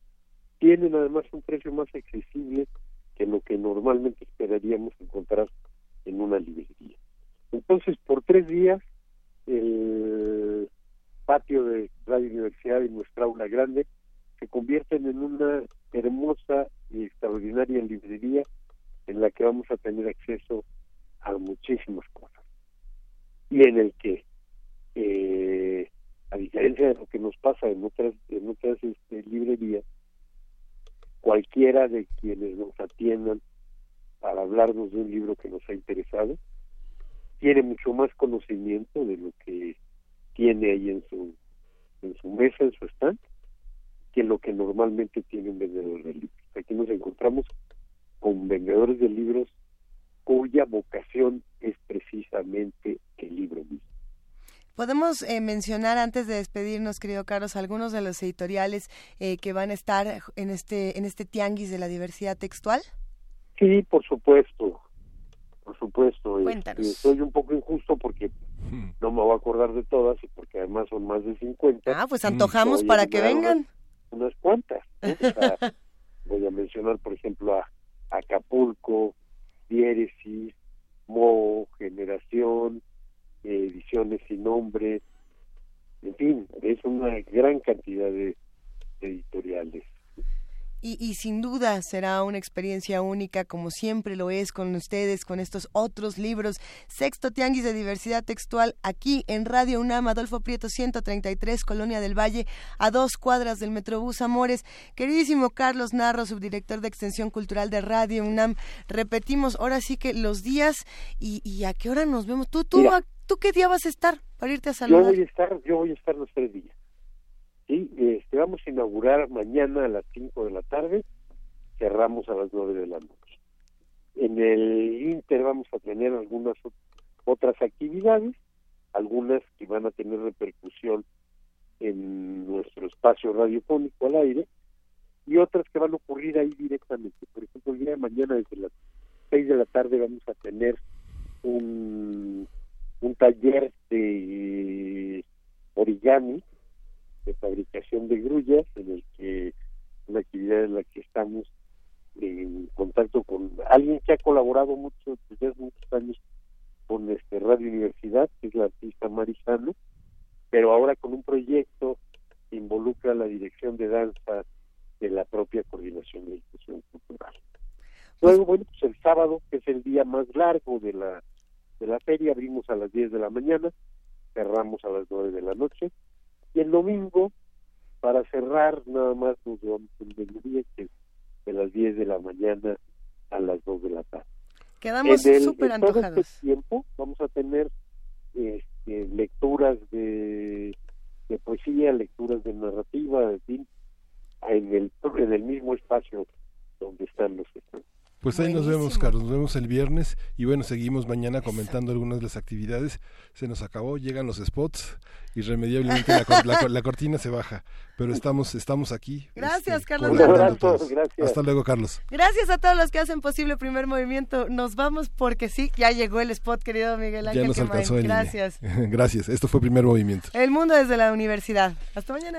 [SPEAKER 44] tienen además un precio más accesible que lo que normalmente esperaríamos encontrar en una librería. Entonces, por tres días el patio de Radio Universidad y nuestra aula grande se convierten en una hermosa y extraordinaria librería en la que vamos a tener acceso a muchísimas cosas. Y en el que eh, a diferencia de lo que nos pasa en otras en otras este, librerías cualquiera de quienes nos atiendan para hablarnos de un libro que nos ha interesado tiene mucho más conocimiento de lo que tiene ahí en su en su mesa, en su stand, que lo que normalmente tiene un vendedor de libros. Aquí nos encontramos con vendedores de libros cuya vocación es precisamente el libro mismo.
[SPEAKER 2] Podemos eh, mencionar antes de despedirnos, querido Carlos, algunos de los editoriales eh, que van a estar en este en este tianguis de la diversidad textual.
[SPEAKER 44] Sí, por supuesto por supuesto.
[SPEAKER 2] Cuéntanos.
[SPEAKER 44] soy un poco injusto porque hmm. no me voy a acordar de todas y porque además son más de 50.
[SPEAKER 2] Ah, pues antojamos para que vengan.
[SPEAKER 44] Unas, cuantas. voy a mencionar, por ejemplo, a Acapulco, Diéresis, Mo, Generación, Ediciones sin Nombre, en fin, es una gran cantidad de editoriales.
[SPEAKER 2] Y, sin duda será una experiencia única, como siempre lo es con ustedes, con estos otros libros. Sexto Tianguis de Diversidad Textual, aquí en Radio UNAM, Adolfo Prieto 133, Colonia del Valle, a dos cuadras del Metrobús Amores. Queridísimo Carlos Narro, subdirector de Extensión Cultural de Radio UNAM, repetimos ahora sí que los días y, a qué hora nos vemos. ¿Tú, tú, ¿Tú qué día vas a estar para irte a saludar?
[SPEAKER 44] Yo voy a estar, yo voy a estar los tres días. Sí, este, vamos a inaugurar mañana a las 5 de la tarde, cerramos a las 9 de la noche. En el Inter vamos a tener algunas otras actividades, algunas que van a tener repercusión en nuestro espacio radiofónico al aire y otras que van a ocurrir ahí directamente. Por ejemplo, el día de mañana desde las 6 de la tarde vamos a tener un, un taller de origami de fabricación de grullas, en el que una actividad en la que estamos en contacto con alguien que ha colaborado mucho desde hace muchos años con este Radio Universidad, que es la artista Marisano, pero ahora con un proyecto que involucra la dirección de danza de la propia coordinación de difusión cultural. Luego, bueno, pues el sábado, que es el día más largo de la de la feria, abrimos a las 10 de la mañana, cerramos a las 9 de la noche, y el domingo, para cerrar, nada más nos vamos el mediodía, que de las 10 de la mañana a las 2 de la tarde.
[SPEAKER 2] Quedamos súper
[SPEAKER 44] En todo este tiempo vamos a tener este, lecturas de, de poesía, lecturas de narrativa, en fin, en el, en el mismo espacio donde están los
[SPEAKER 1] Pues ahí nos vemos, Carlos. Nos vemos el viernes y bueno, seguimos mañana comentando algunas de las actividades. Se nos acabó, llegan los spots irremediablemente la, la, cortina se baja, pero estamos estamos aquí.
[SPEAKER 2] Gracias, este, Carlos.
[SPEAKER 1] Gracias. Hasta luego, Carlos.
[SPEAKER 2] Gracias a todos los que hacen posible el primer movimiento. Nos vamos porque sí, ya llegó el spot, querido Miguel Ángel.
[SPEAKER 1] Ya nos alcanzó el
[SPEAKER 2] Gracias.
[SPEAKER 1] Gracias. Esto fue primer movimiento.
[SPEAKER 2] El mundo desde la universidad. Hasta mañana.